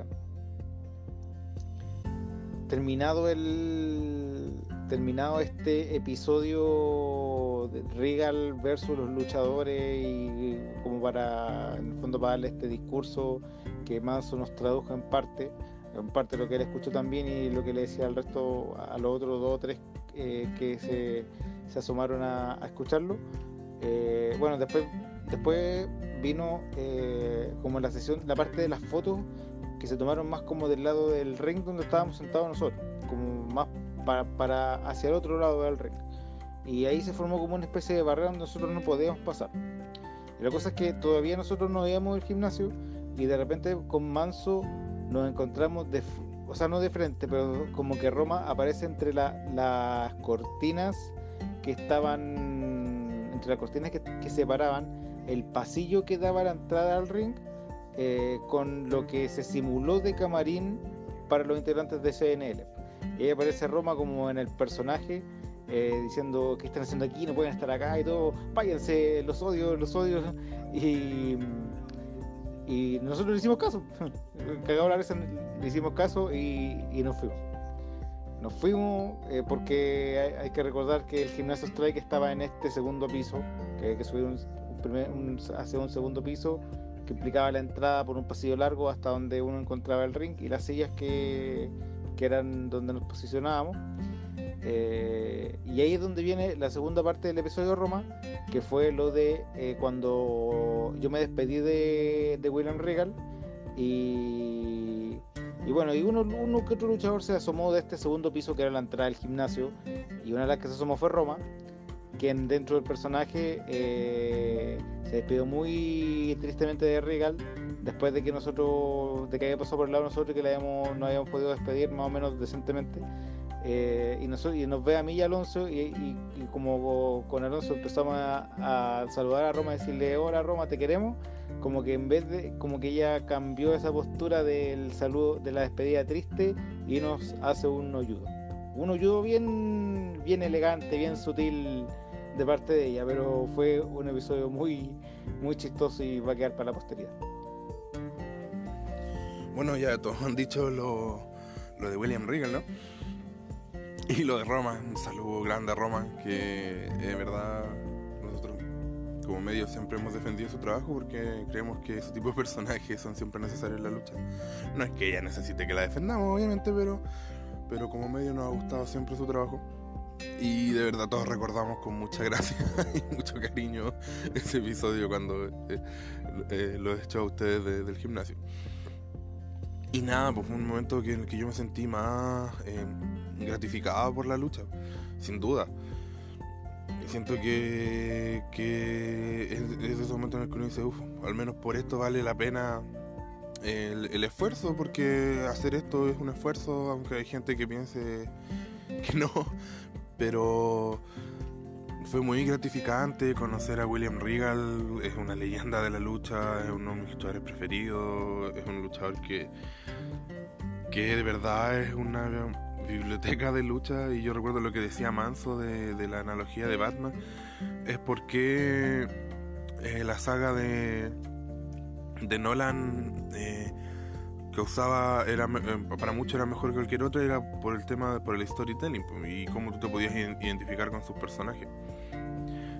terminado el terminado este episodio de Regal versus los luchadores y como para en el fondo para darle este discurso que Manso nos tradujo en parte en parte lo que él escuchó también y lo que le decía al resto a los otros dos o tres eh, que se, se, asomaron a, escucharlo. Eh, bueno después después vino eh, como la sesión la parte de las fotos que se tomaron más como del lado del ring donde estábamos sentados nosotros como más para, hacia el otro lado del ring. Y ahí se formó como una especie de barrera donde nosotros no podíamos pasar. Y la cosa es que todavía nosotros no veíamos el gimnasio y de repente con Manso nos encontramos, o sea, no de frente, pero como que Roma aparece entre las cortinas que estaban entre las cortinas que, que separaban el pasillo que daba la entrada al ring eh, con lo que se simuló de camarín para los integrantes de CNL. Y ahí aparece Roma como en el personaje eh, diciendo que están haciendo aquí, no pueden estar acá y todo, váyanse, los odios, los odios. Y, nosotros le hicimos caso, cagado la risa, le hicimos caso y, nos fuimos. Nos fuimos eh, porque hay, que recordar que el gimnasio Strike estaba en este segundo piso, que hay que subir un, un- hacia un segundo piso que implicaba la entrada por un pasillo largo hasta donde uno encontraba el ring y las sillas que, que eran donde nos posicionábamos. Eh, y ahí es donde viene la segunda parte del episodio Roma, que fue lo de eh, cuando yo me despedí de, de William Regal y, y bueno, y uno, uno que otro luchador se asomó de este segundo piso que era la entrada del gimnasio y una de las que se asomó fue Roma, quien dentro del personaje eh, se despidió muy tristemente de Regal después de que nosotros, de que había pasado por el lado nosotros y que le habíamos, no habíamos podido despedir más o menos decentemente. Eh, y, nos, y nos ve a mí y a Alonso y, como con Alonso empezamos a, saludar a Roma decirle hola Roma te queremos como que en vez de como que ella cambió esa postura del saludo de la despedida triste y nos hace un ayudo un ayudo bien bien elegante bien sutil de parte de ella pero fue un episodio muy muy chistoso y va a quedar para la posteridad Bueno, ya todos han dicho lo, lo de William Regal, ¿no? Y lo de Roma, un saludo grande a Roma, que de verdad nosotros como medio siempre hemos defendido su trabajo porque creemos que ese tipo de personajes son siempre necesarios en la lucha. No es que ella necesite que la defendamos, obviamente, pero, pero como medio nos ha gustado siempre su trabajo. Y de verdad todos recordamos con mucha gracia y mucho cariño ese episodio cuando eh, eh, lo he hecho a ustedes de- del gimnasio. Y nada, pues fue un momento en el que yo me sentí más eh, gratificado por la lucha, sin duda. Siento que, que es, es de esos momentos en el que uno dice, uff, al menos por esto vale la pena el esfuerzo, porque hacer esto es un esfuerzo, aunque hay gente que piense que no, pero fue muy gratificante conocer a William Regal, es una leyenda de la lucha, es uno de mis luchadores preferidos, es un luchador que, que de verdad es una biblioteca de lucha. Y yo recuerdo lo que decía Manso de, la analogía de Batman, es porque eh, la saga de, de Nolan eh, que usaba era eh, para muchos era mejor que cualquier otro era por el tema por el storytelling y cómo tú te podías iden- identificar con sus personajes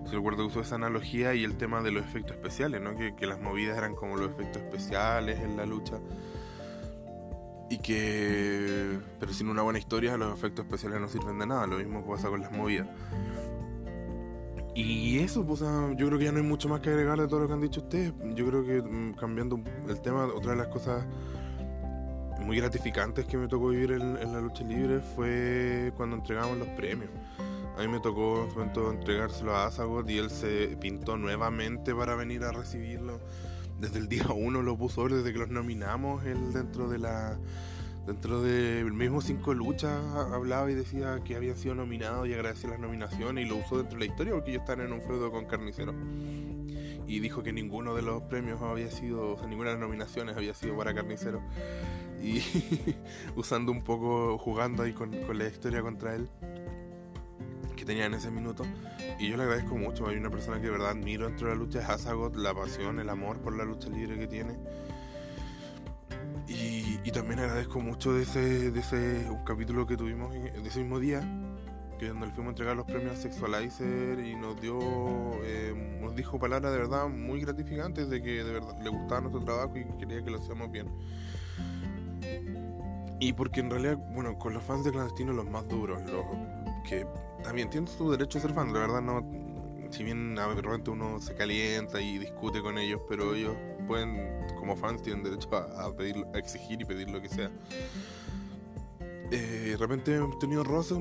Yo recuerdo que usó esa analogía y el tema de los efectos especiales, ¿no? Que, que las movidas eran como los efectos especiales en la lucha. Y que. Pero sin una buena historia, los efectos especiales no sirven de nada. Lo mismo pasa con las movidas. Y eso, pues, yo creo que ya no hay mucho más que agregar de todo lo que han dicho ustedes. Yo creo que mm, cambiando el tema, otra de las cosas muy gratificantes que me tocó vivir en, la lucha libre fue cuando entregamos los premios. A mí me tocó en su momento entregárselo a Asagot y él se pintó nuevamente para venir a recibirlo. Desde el día uno lo puso desde que los nominamos, él dentro de la dentro del mismo cinco luchas hablaba y decía que habían sido nominados y agradecía las nominaciones y lo usó dentro de la historia porque ellos están en un feudo con Carnicero. Y dijo que ninguno de los premios había sido, o sea, ninguna de las nominaciones había sido para Carnicero. Y usando un poco, jugando ahí con, con la historia contra él que tenía en ese minuto. Y yo le agradezco mucho. Hay una persona que de verdad admiro dentro de la lucha, es Asagot, la pasión, el amor por la lucha libre que tiene. Y, y también agradezco mucho de ese, ese un capítulo que tuvimos de ese mismo día, que donde le fuimos a entregar los premios a Sexualizer y nos dio, eh, nos dijo palabras de verdad muy gratificantes de que de verdad le gustaba nuestro trabajo y quería que lo hacíamos bien. Y porque en realidad, bueno, con los fans de Clandestino los más duros, los que también tienen su derecho a ser fan, la verdad no, si bien a repente uno se calienta y discute con ellos, pero ellos pueden, como fans, tienen derecho a, pedir, exigir y pedir lo que sea. Eh, de repente he tenido roces,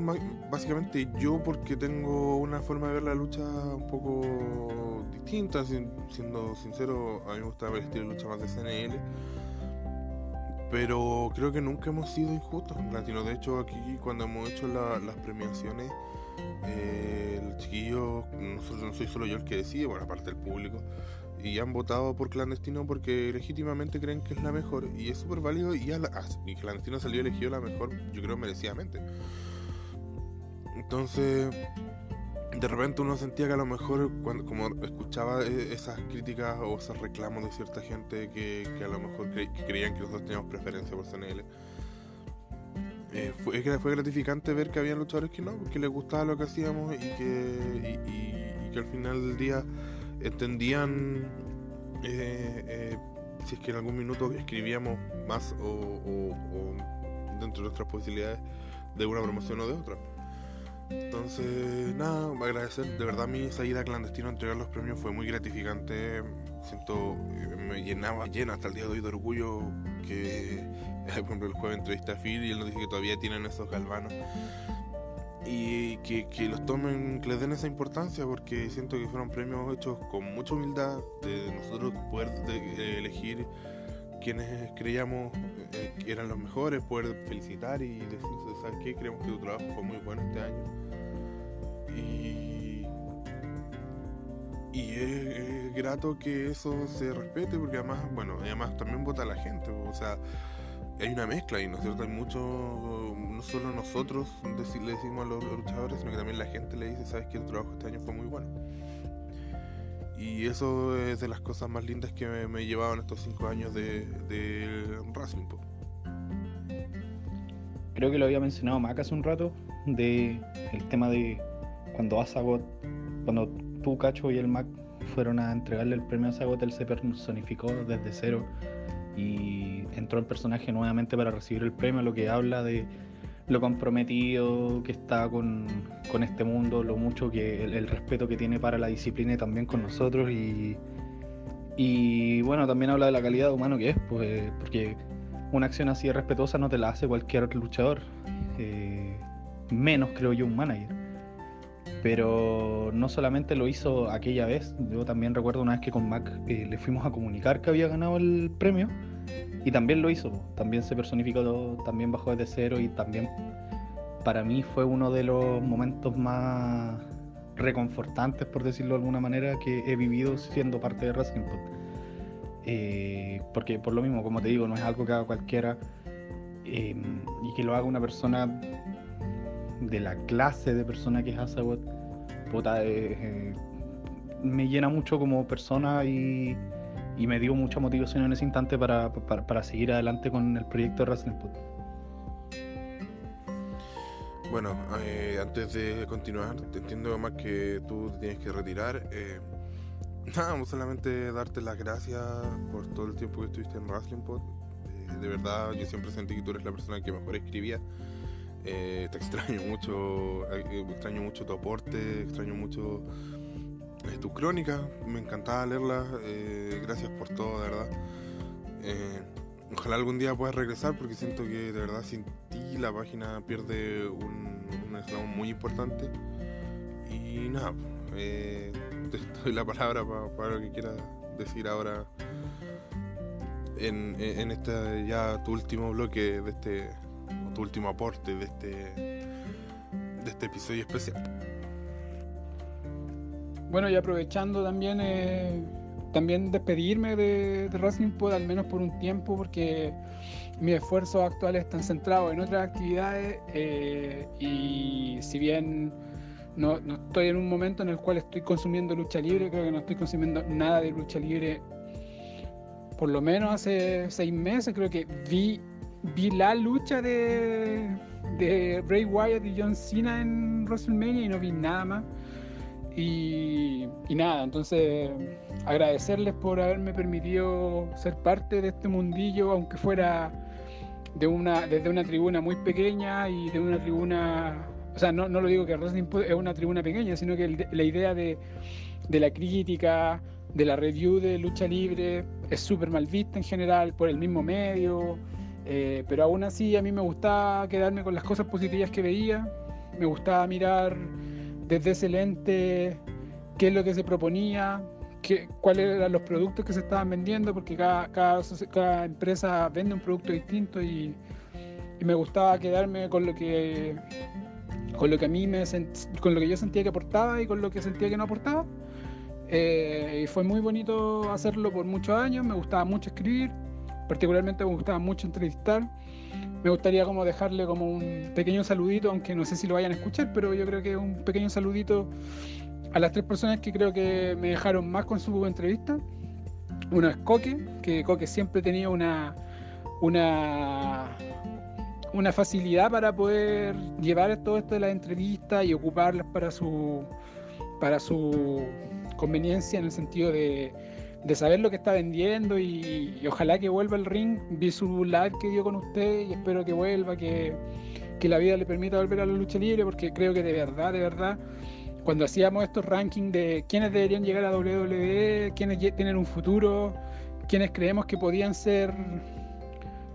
básicamente yo porque tengo una forma de ver la lucha un poco distinta, siendo sincero, a mí me gusta ver el estilo de lucha más de CNL. Pero creo que nunca hemos sido injustos en Latino. De hecho, aquí cuando hemos hecho la- las premiaciones, Eh, los chiquillos, no, so- no soy solo yo el que decide, bueno, aparte del público, y han votado por Clandestino porque legítimamente creen que es la mejor, y es súper válido, y, a la- y Clandestino salió elegido la mejor, yo creo, merecidamente. Entonces, de repente uno sentía que a lo mejor, cuando, como escuchaba eh, esas críticas o esos reclamos de cierta gente que, que a lo mejor creían que nosotros teníamos preferencia por CNL, eh, fue, fue gratificante ver que había luchadores que no, que les gustaba lo que hacíamos y que, y, que al final del día entendían eh, eh, si es que en algún minuto escribíamos más o dentro de nuestras posibilidades de una promoción o de otra. Entonces, nada, agradecer. De verdad, mi salida clandestina a entregar los premios fue muy gratificante. Siento, eh, me llenaba, llena hasta el día de hoy de orgullo que, por ejemplo, el jueves entrevisté a Phil y él nos dice que todavía tienen esos galvanos. Y que, que los tomen, que les den esa importancia porque siento que fueron premios hechos con mucha humildad de nosotros poder de- elegir quienes creíamos eh, que eran los mejores, poder felicitar y decir, ¿sabes? Creemos que tu trabajo fue muy bueno este año. Y, y es, grato que eso se respete porque además, bueno, además también vota la gente, o sea, hay una mezcla y ¿no es cierto? Hay mucho, no solo nosotros le decimos a los luchadores, sino que también la gente le dice, ¿sabes qué? Tu trabajo este año fue muy bueno. Y eso es de las cosas más lindas que me, me llevaban estos cinco años de, de wrestling. po. creo que lo había mencionado Mac hace un rato, de el tema de cuando Azagot, cuando tú, Cacho y el Mac fueron a entregarle el premio a Azagot, él se personificó desde cero y entró el personaje nuevamente para recibir el premio, lo que habla de lo comprometido que está con, con este mundo, lo mucho que el, respeto que tiene para la disciplina y también con nosotros y, y bueno, también habla de la calidad humano que es, pues porque una acción así de respetuosa no te la hace cualquier luchador, eh, menos creo yo un manager. Pero no solamente lo hizo aquella vez, yo también recuerdo una vez que con Mac eh, le fuimos a comunicar que había ganado el premio y también lo hizo, también se personificó, también bajó desde cero y también para mí fue uno de los momentos más reconfortantes, por decirlo de alguna manera, que he vivido siendo parte de Pod. Eh, porque por lo mismo, como te digo, no es algo que haga cualquiera eh, y que lo haga una persona de la clase de persona que es Azagot, eh, eh, me llena mucho como persona y, me dio mucha motivación en ese instante para, seguir adelante con el proyecto de Wrestling Pod. Bueno, eh, antes de continuar, te entiendo más que tú te tienes que retirar. eh, nada, solamente darte las gracias por todo el tiempo que estuviste en Wrestling Pod. De verdad, yo siempre sentí que tú eres la persona que mejor escribía. Eh, te extraño mucho, eh, extraño mucho tu aporte, extraño mucho eh, tu crónica. Me encantaba leerla. eh, gracias por todo, de verdad. Ojalá algún día puedas regresar porque siento que de verdad sin ti la página pierde un, un eslabón muy importante. Y nada, te doy la palabra pa- para lo que quieras decir ahora en, este ya tu último bloque de este, tu último aporte de este, de este episodio especial. Bueno, y aprovechando también, eh, también despedirme de, de Wrestling Pod, al menos por un tiempo, porque mis esfuerzos actuales están centrados en otras actividades eh, y si bien no, no estoy en un momento en el cual estoy consumiendo lucha libre, creo que no estoy consumiendo nada de lucha libre, por lo menos hace seis meses, creo que vi, vi la lucha de, de Bray Wyatt y John Cena en WrestleMania y no vi nada más. Y, y nada, entonces agradecerles por haberme permitido ser parte de este mundillo, aunque fuera de una, desde una tribuna muy pequeña y de una tribuna, o sea, no, no lo digo que Wrestling es una tribuna pequeña, sino que el- la idea de, de la crítica, de la review de lucha libre es súper mal vista en general por el mismo medio, eh, pero aún así a mí me gustaba quedarme con las cosas positivas que veía, me gustaba mirar desde ese lente qué es lo que se proponía, qué, cuáles eran los productos que se estaban vendiendo, porque cada, cada, cada empresa vende un producto distinto y, y me gustaba quedarme con lo que con lo que a mí me sent- con lo que yo sentía que aportaba y con lo que sentía que no aportaba. Eh, y fue muy bonito hacerlo por muchos años, me gustaba mucho escribir, particularmente me gustaba mucho entrevistar. Me gustaría como dejarle como un pequeño saludito, aunque no sé si lo vayan a escuchar, pero yo creo que un pequeño saludito a las tres personas que creo que me dejaron más con su entrevista. Uno es Coque, que Coque siempre tenía una, una, facilidad para poder llevar todo esto de las entrevistas y ocuparlas para su, para su conveniencia en el sentido de, de saber lo que está vendiendo y, ojalá que vuelva al ring. Vi su que dio con usted y espero que vuelva, que, que la vida le permita volver a la lucha libre porque creo que de verdad, de verdad, cuando hacíamos estos rankings de quiénes deberían llegar a WWE, quiénes tienen un futuro, quiénes creemos que podían ser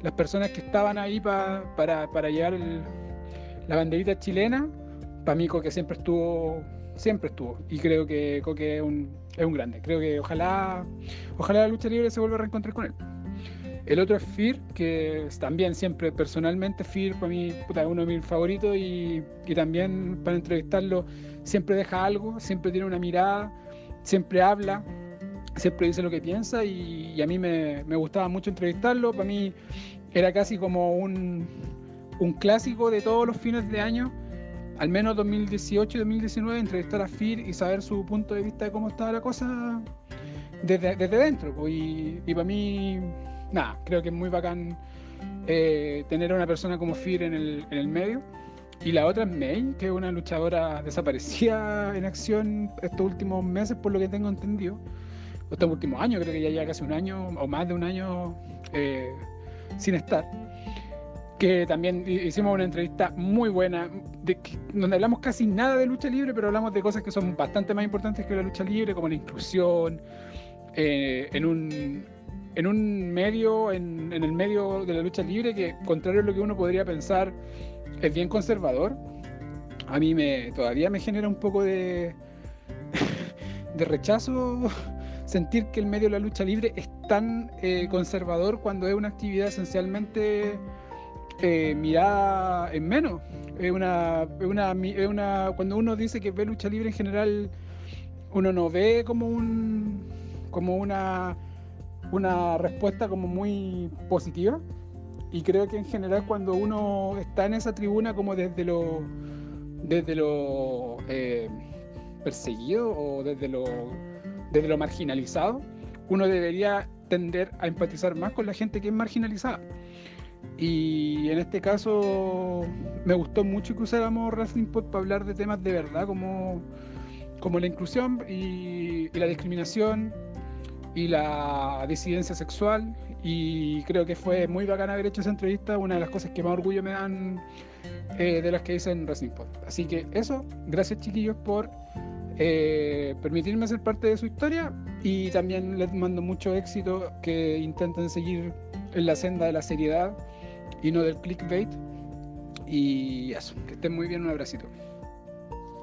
las personas que estaban ahí pa- para, para llevar la banderita chilena, para mí Coque siempre estuvo, siempre estuvo. Y creo que Coque es un, es un grande. Creo que ojalá, ojalá la lucha libre se vuelva a reencontrar con él. El otro es Fear, que también siempre personalmente Fear para mí puta, es uno de mis favoritos y, y también para entrevistarlo siempre deja algo, siempre tiene una mirada, siempre habla, siempre dice lo que piensa y, y a mí me, me gustaba mucho entrevistarlo. Para mí era casi como un, un clásico de todos los fines de año, al menos 2018 y 2019, entrevistar a Fir y saber su punto de vista de cómo estaba la cosa desde, desde dentro. pues, y, para mí, nada, creo que es muy bacán eh, tener a una persona como Fir en el, en el medio. Y la otra es May, que es una luchadora desaparecida en acción estos últimos meses, por lo que tengo entendido. Estos últimos años, creo que ya lleva casi un año o más de un año eh, sin estar. Que también hi- hicimos una entrevista muy buena, de donde hablamos casi nada de lucha libre, pero hablamos de cosas que son bastante más importantes que la lucha libre, como la inclusión, eh, en un en un medio, en, en el medio de la lucha libre, que contrario a lo que uno podría pensar, es bien conservador. A mí me todavía me genera un poco de, de rechazo sentir que el medio de la lucha libre es tan eh, conservador cuando es una actividad esencialmente eh, mirada en menos. Es una, una, cuando uno dice que ve lucha libre en general, uno no ve como un como una una respuesta como muy positiva y creo que en general cuando uno está en esa tribuna como desde lo desde lo eh, perseguido o desde lo desde lo marginalizado uno debería tender a empatizar más con la gente que es marginalizada y en este caso me gustó mucho que usáramos Wrestling Pod para hablar de temas de verdad como como la inclusión y, la discriminación y la disidencia sexual. Y creo que fue muy bacán haber hecho esa entrevista, una de las cosas que más orgullo me dan eh, de las que hice en Wrestling Pod. Así que eso, gracias chiquillos por eh, permitirme ser parte de su historia. Y también les mando mucho éxito que intenten seguir en la senda de la seriedad y no del clickbait y eso, que estén muy bien, un abracito.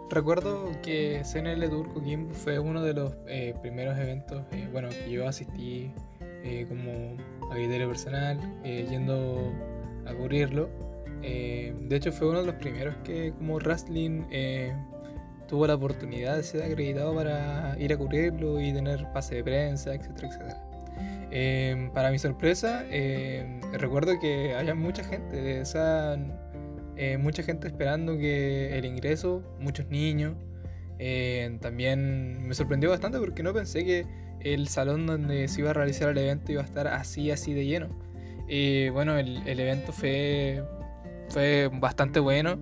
Recuerdo que CNL Turco Kim fue uno de los eh, primeros eventos, eh, bueno, que yo asistí eh, como a criterio personal, eh, yendo a cubrirlo. Eh, de hecho, fue uno de los primeros que como wrestling eh, tuvo la oportunidad de ser acreditado para ir a cubrirlo y tener pase de prensa, etcétera, etcétera. Eh, para mi sorpresa, eh, recuerdo que había mucha gente, eh, mucha gente esperando que el ingreso, muchos niños. Eh, también me sorprendió bastante porque no pensé que el salón donde se iba a realizar el evento iba a estar así, así de lleno. Y bueno, el, el evento fue, fue bastante bueno.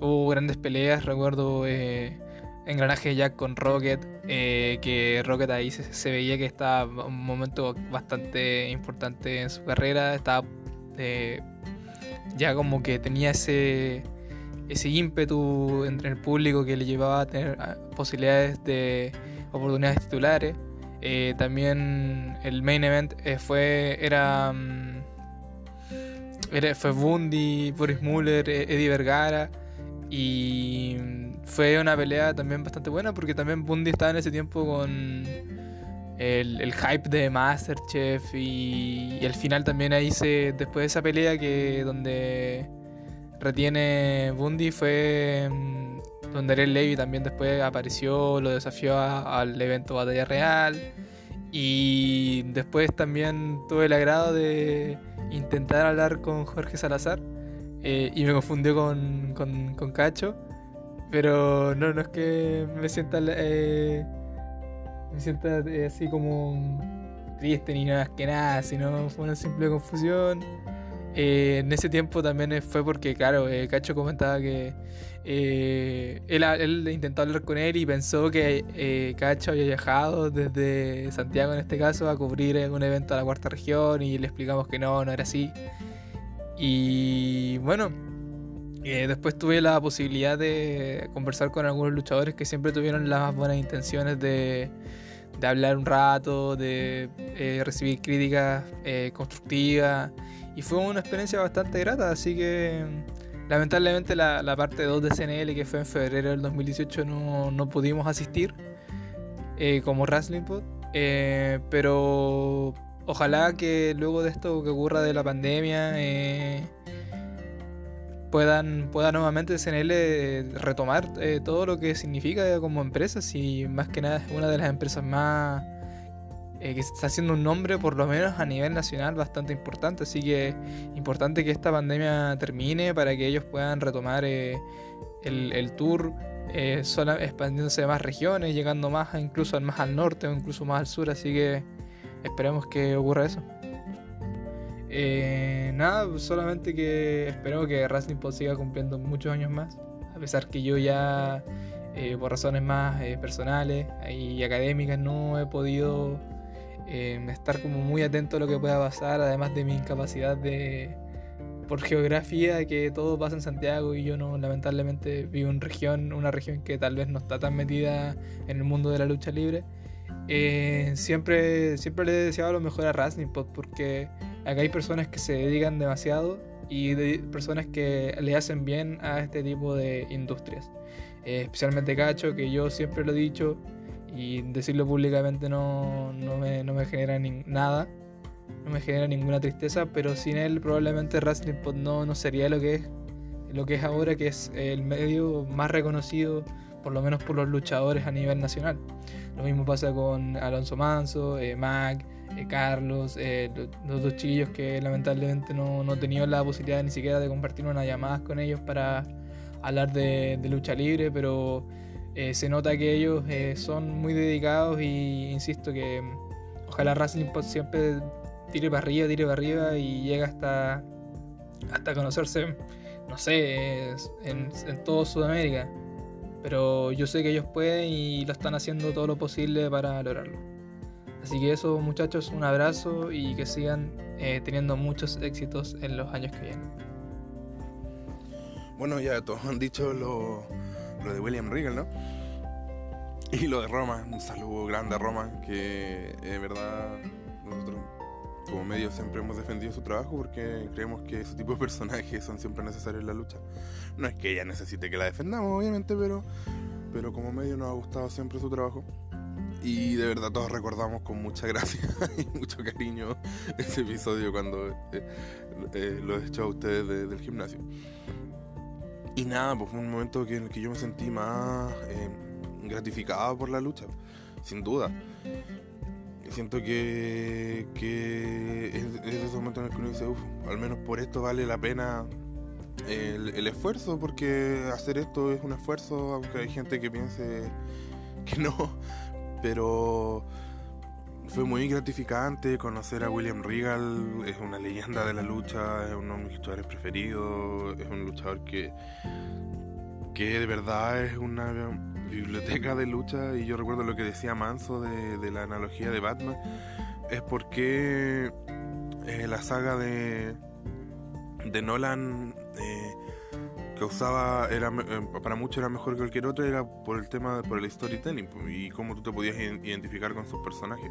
Hubo grandes peleas, recuerdo eh, engranaje Jack con Rocket, eh, que Rocket ahí se, veía que estaba un momento bastante importante en su carrera, estaba eh, ya como que tenía ese, ese ímpetu entre el público que le llevaba a tener posibilidades de oportunidades titulares. Eh, también el main event fue era, mm, era fue Bundy, Boris Muller, eh, Eddie Vergara y mm, fue una pelea también bastante buena porque también Bundy estaba en ese tiempo con el, hype de Masterchef y, al final también ahí se después de esa pelea que donde retiene Bundy fue mm, donde Eren Levy también después apareció, lo desafió al evento Batalla Real. Y después también tuve el agrado de intentar hablar con Jorge Salazar. eh, y me confundió con, con, con Cacho. Pero no, no es que me sienta, eh, me sienta eh, así como triste ni nada que nada, sino fue una simple confusión. Eh, en ese tiempo también eh, fue porque, claro, eh, Cacho comentaba que él, intentó hablar con él y pensó que Cacho había viajado desde Santiago, en este caso, a cubrir un evento a la cuarta región y le explicamos que no, no era así. Y bueno, eh, después tuve la posibilidad de conversar con algunos luchadores que siempre tuvieron las buenas intenciones de, hablar un rato, de eh, recibir críticas eh, constructivas. Y fue una experiencia bastante grata, así que mm, lamentablemente la, parte 2 de CNL que fue en febrero del 2018 no, no pudimos asistir como Wrestling Pod. Pero ojalá que luego de esto que ocurra de la pandemia puedan, pueda nuevamente CNL eh, retomar eh, todo lo que significa como empresa. Si más que nada es una de las empresas más eh, que está haciendo un nombre, por lo menos a nivel nacional, bastante importante. Así que importante que esta pandemia termine para que ellos puedan retomar eh, el, el tour, sola- expandiéndose más regiones, llegando más incluso más al norte o incluso más al sur. Así que esperemos que ocurra eso. Eh, nada, pues solamente que espero que Pod siga cumpliendo muchos años más. A pesar que yo ya, eh, por razones más eh, personales y académicas, no he podido eh, estar como muy atento a lo que pueda pasar, además de mi incapacidad de por geografía, que todo pasa en Santiago y yo no, lamentablemente vivo en región, una región que tal vez no está tan metida en el mundo de la lucha libre. Eh, siempre, siempre le he deseado lo mejor a Pod porque acá hay personas que se dedican demasiado y de- personas que le hacen bien a este tipo de industrias. Eh, especialmente Cacho, que yo siempre lo he dicho y decirlo públicamente no, no, me, no me genera nada, no me genera ninguna tristeza, pero sin él probablemente Wrestling Pod no, no sería lo que es, lo que es ahora, que es el medio más reconocido, por lo menos por los luchadores a nivel nacional. Lo mismo pasa con Alonso Manso, eh, Mac, eh, Carlos, eh, lo- los dos chiquillos que lamentablemente no, no he tenido la posibilidad ni siquiera de compartir una llamada con ellos para hablar de, lucha libre, pero eh, se nota que ellos son muy dedicados y insisto que mm, ojalá Wrestling Pod siempre tire para arriba, tire para arriba y llegue hasta, hasta conocerse, no sé, en, en todo Sudamérica. Pero yo sé que ellos pueden y lo están haciendo todo lo posible para lograrlo. Así que eso muchachos, un abrazo y que sigan eh, teniendo muchos éxitos en los años que vienen. Bueno, ya todos han dicho lo, lo de William Regal, ¿no? Y lo de Roma, un saludo grande a Roma, que es verdad nosotros como medio siempre hemos defendido su trabajo porque creemos que ese tipo de personajes son siempre necesarios en la lucha. No es que ella necesite que la defendamos, obviamente, pero, pero como medio nos ha gustado siempre su trabajo. Y de verdad todos recordamos con mucha gracia y mucho cariño ese episodio cuando eh, eh, lo echó a ustedes de- del gimnasio. Y nada, pues fue un momento en el que yo me sentí más eh, gratificado por la lucha, sin duda. Siento que, que es, es momentos en el que uno dice, uff, al menos por esto vale la pena el esfuerzo, porque hacer esto es un esfuerzo, aunque hay gente que piense que no, pero fue muy gratificante conocer a William Regal, es una leyenda de la lucha, es uno de mis luchadores preferidos, es un luchador que, que de verdad es una biblioteca de lucha. Y yo recuerdo lo que decía Manso de, la analogía de Batman, es porque eh, la saga de, de Nolan eh, que usaba era eh, para muchos era mejor que cualquier otro era por el tema por el storytelling y cómo tú te podías identificar con sus personajes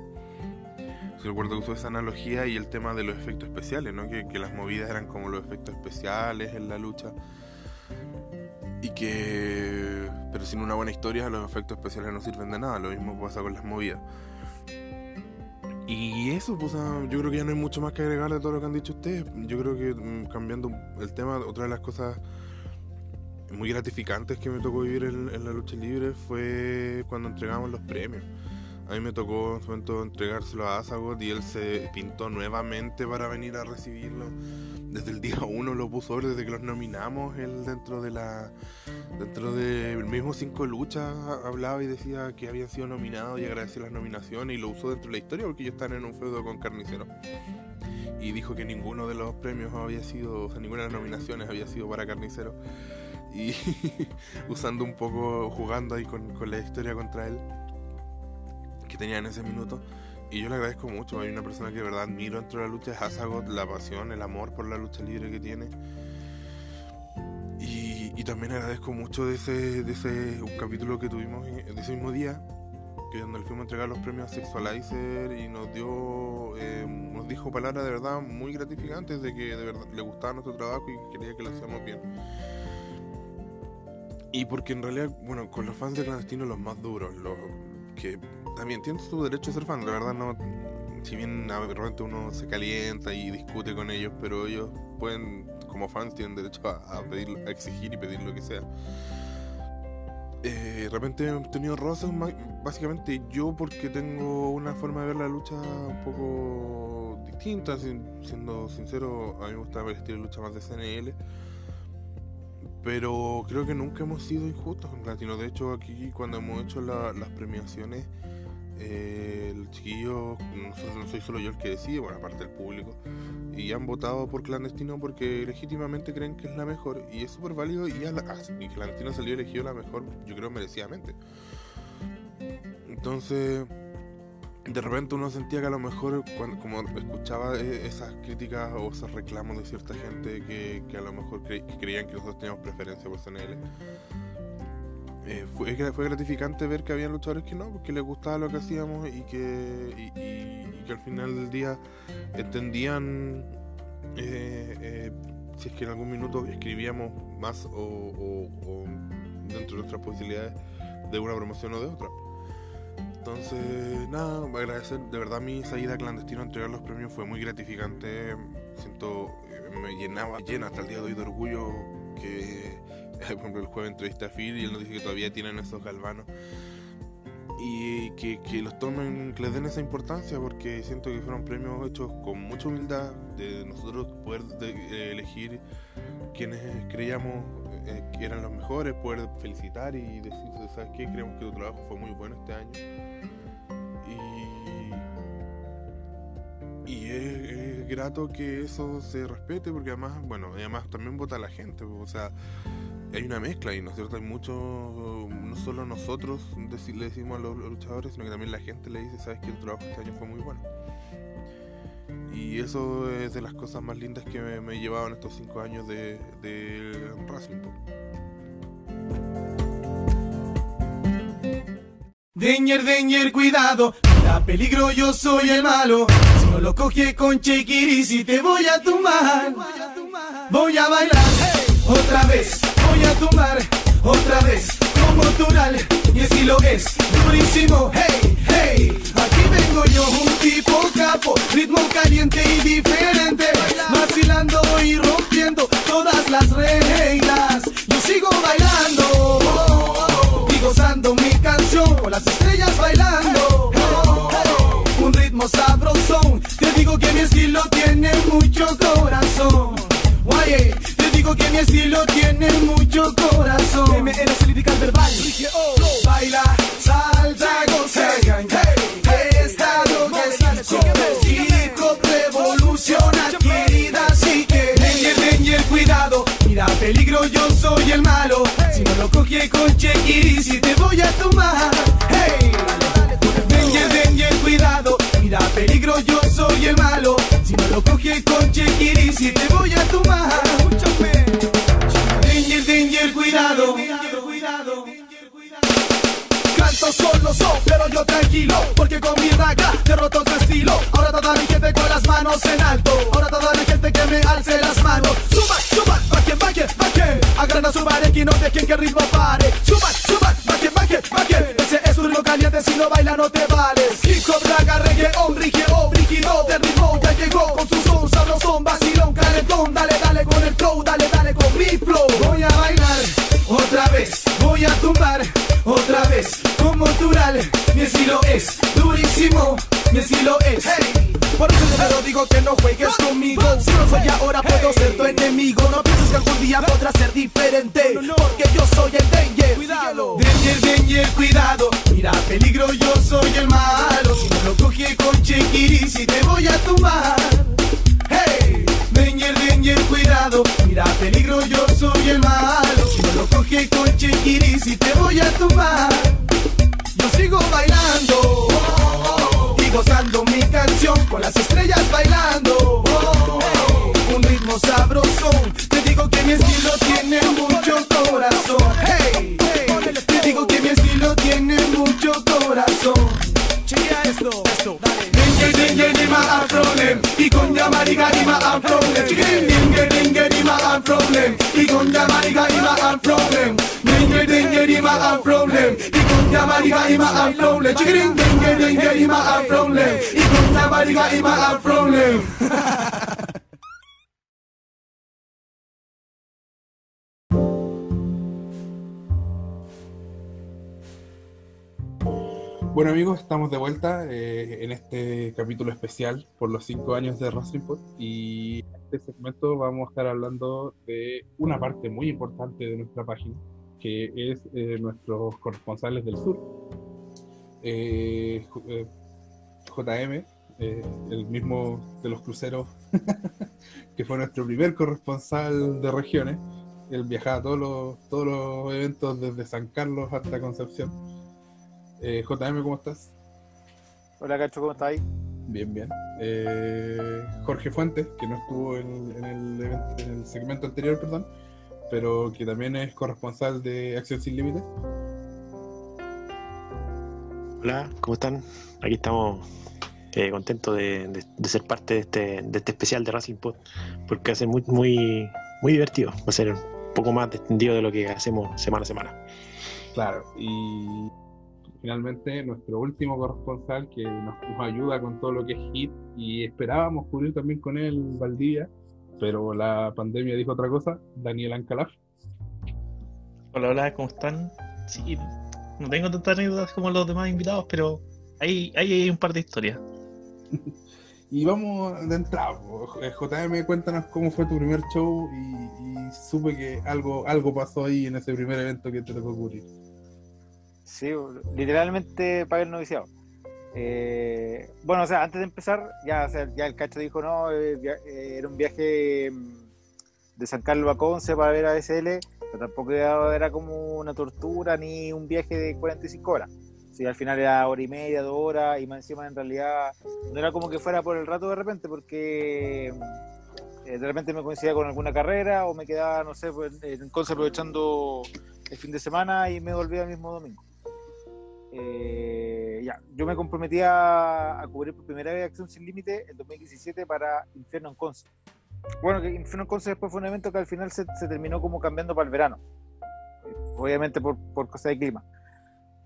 Sí, recuerdo que usó esa analogía y el tema de los efectos especiales ¿no? que, que las movidas eran como los efectos especiales en la lucha y que pero sin una buena historia los efectos especiales no sirven de nada lo mismo pasa con las movidas Y eso, pues yo creo que ya no hay mucho más que agregar de todo lo que han dicho ustedes. Yo creo que mm, cambiando el tema, otra de las cosas muy gratificantes que me tocó vivir en, la lucha libre fue cuando entregamos los premios. A mí me tocó en su momento entregárselo a Asagot y él se pintó nuevamente para venir a recibirlo. Desde el día uno lo puso, desde que los nominamos, él dentro de la dentro del mismo cinco luchas hablaba y decía que habían sido nominados y agradecía las nominaciones y lo usó dentro de la historia porque ellos están en un feudo con Carnicero. Y dijo que ninguno de los premios había sido, o sea, ninguna de las nominaciones había sido para Carnicero. Y usando un poco, jugando ahí con, con la historia contra él que tenía en ese minuto. Y yo le agradezco mucho. Hay una persona que de verdad admiro dentro de la lucha, es Asagot, la pasión, el amor por la lucha libre que tiene. Y, y también agradezco mucho de ese, de ese un capítulo que tuvimos de ese mismo día, que donde le fuimos a entregar los premios a Sexualizer y nos dio, eh, nos dijo palabras de verdad muy gratificantes de que de verdad le gustaba nuestro trabajo y que quería que lo hacíamos bien. Y porque en realidad, bueno, con los fans de Clandestino los más duros, los que también tienen su derecho a ser fan, la verdad no, si bien a- repente uno se calienta y discute con ellos, pero ellos pueden, como fans, tienen derecho a, a pedir, a exigir y pedir lo que sea. Eh, de repente he tenido ma- básicamente yo porque tengo una forma de ver la lucha un poco distinta, sin- siendo sincero, a mí me gusta ver el estilo de lucha más de CNL. Pero creo que nunca hemos sido injustos con Latino. De hecho, aquí cuando hemos hecho la- las premiaciones, eh, el chiquillo, no, no soy solo yo el que decide, bueno, aparte del público, y han votado por Clandestino porque legítimamente creen que es la mejor, y es súper válido, y, a la- ah, y Clandestino salió elegido la mejor, yo creo, merecidamente. Entonces, de repente uno sentía que a lo mejor, cuando, como escuchaba eh, esas críticas o esos reclamos de cierta gente que, que a lo mejor cre- que creían que nosotros teníamos preferencia por CNL, eh, fue, fue gratificante ver que había luchadores que no, porque les gustaba lo que hacíamos y que, y, y- y que al final del día entendían eh, eh, si es que en algún minuto escribíamos más o, o- o dentro de nuestras posibilidades de una promoción o de otra. Entonces, nada, agradecer, de verdad mi salida clandestina a entregar los premios fue muy gratificante, siento, eh, me llenaba, llena hasta el día de hoy de orgullo que, por ejemplo, el jueves entrevisté a Phil y él nos dice que todavía tienen esos galvanos y que, que los tomen, que les den esa importancia porque siento que fueron premios hechos con mucha humildad de nosotros poder de- eh, elegir quienes creíamos eh, que eran los mejores, poder felicitar y decir, ¿sabes qué? Creemos que tu trabajo fue muy bueno este año. Y, y es, grato que eso se respete porque además, bueno, además también vota la gente, o sea, hay una mezcla y ¿no es cierto? Hay mucho, no solo nosotros le decimos a los, luchadores, sino que también la gente le dice, sabes que el trabajo este año fue muy bueno. Y eso es de las cosas más lindas que me, me en estos cinco años de, de po. Danger, danger, cuidado, da peligro, yo soy el malo. Si no lo coge con Chequiri, si te voy a tumbar. Voy a bailar otra vez, voy a tumbar otra vez, como tural, y así lo es, durísimo, hey, Aquí vengo yo, un tipo capo, ritmo caliente y diferente, vacilando y rompiendo todas las reglas. Yo sigo bailando y gozando mi canción con las estrellas bailando. Un ritmo sabrosón, te digo que mi estilo tiene mucho corazón. Te digo que mi estilo tiene mucho corazón. MNC Lyrical Verbal, baila, salta, goza, hey, esta droga es revoluciona, querida, así que danger, cuidado, mira peligro, yo soy el malo. Si no lo cogí con Chequiri, si te voy a tomar, hey. Danger, danger, cuidado, mira peligro, yo soy el malo. Lo cogí con Chequiri, si te voy a tomar. Danger, danger, cuidado. Canto solo, so, pero yo tranquilo Porque con mi raga derroto tu estilo. Ahora toda mi gente con las manos en alto Ahora toda mi gente que me alce las manos. Suban, suban, bajen, bajen, bajen Agranda su que no dejen que el ritmo pare. Suban, suban, bajen, bajen, bajen Ese es un ritmo caliente, si no baila no te vales Hip hop traga reggaeón, rigeo, brígido de ritmo Ya llegó con su son, sabrosón, vacilón, calentón Dale, dale con el flow, dale, dale con mi flow. Voy a bailar otra vez, voy a tumbar otra vez Como natural, mi estilo es durísimo, mi estilo es hey. Por eso yo te lo digo que no juegues conmigo. Si no soy ahora puedo ser tu enemigo. No pienses que algún día podrás ser diferente Porque yo soy el danger. Cuidado. Danger, danger, cuidado. Mira, peligro, yo soy el malo. Si no lo cogí con si te voy a tumbar Hey, danger, cuidado. Mira, peligro, yo soy el malo. Si no lo cogí con si te voy a tumbar. Yo sigo bailando y gozando mi canción con las estrellas amigos, estamos de vuelta eh, en este capítulo especial por los cinco años de Pod y en este segmento vamos a estar hablando de una parte muy importante de nuestra página, que es eh, nuestros corresponsales del sur. Eh, J- eh, JM, eh, el mismo de los cruceros, que fue nuestro primer corresponsal de regiones. Él viajaba a todos los, todos los eventos desde San Carlos hasta Concepción. Eh, JM, ¿cómo estás? Hola, Cacho, ¿cómo estás ahí? Bien, bien. Eh, Jorge Fuentes, que no estuvo en, en el, en el segmento anterior, perdón, pero que también es corresponsal de Acción Sin Límites. Hola, ¿cómo están? Aquí estamos eh, contentos de, de- de ser parte de este, de este especial de Wrestling Pod, porque va a ser muy, muy, muy divertido. Va a ser un poco más extendido de lo que hacemos semana a semana. Claro, y finalmente nuestro último corresponsal que nos, nos ayuda con todo lo que es HIT y esperábamos cubrir también con él Valdivia, pero la pandemia dijo otra cosa, Daniel Ancalaf. Hola, hola, ¿cómo están? Sí, no tengo tantas anécdotas como los demás invitados, pero ahí, ahí hay un par de historias. Y vamos de entrada. po. Eh, JM, cuéntanos cómo fue tu primer show y, y supe que algo, algo pasó ahí en ese primer evento que te tocó cubrir. Sí, literalmente pagué el noviciado. Eh, bueno, o sea, antes de empezar, ya, el cacho dijo, no, eh, eh, era un viaje mm, de San Carlos a Conce para ver a SL, pero tampoco era, era como una tortura ni un viaje de 45 horas. Sí, al final era hora y media, dos horas, y más encima en realidad no era como que fuera por el rato de repente, porque mm, eh, de repente me coincidía con alguna carrera o me quedaba, no sé, pues, en Conce aprovechando el fin de semana y me volvía el mismo domingo. Eh, ya, yo me comprometí a, a cubrir por primera vez Acción Sin Límite en 2017 para Infierno en Conce. Bueno, que Infierno en Conce después fue un evento que al final se, se terminó como cambiando para el verano, obviamente por, por cosas de clima.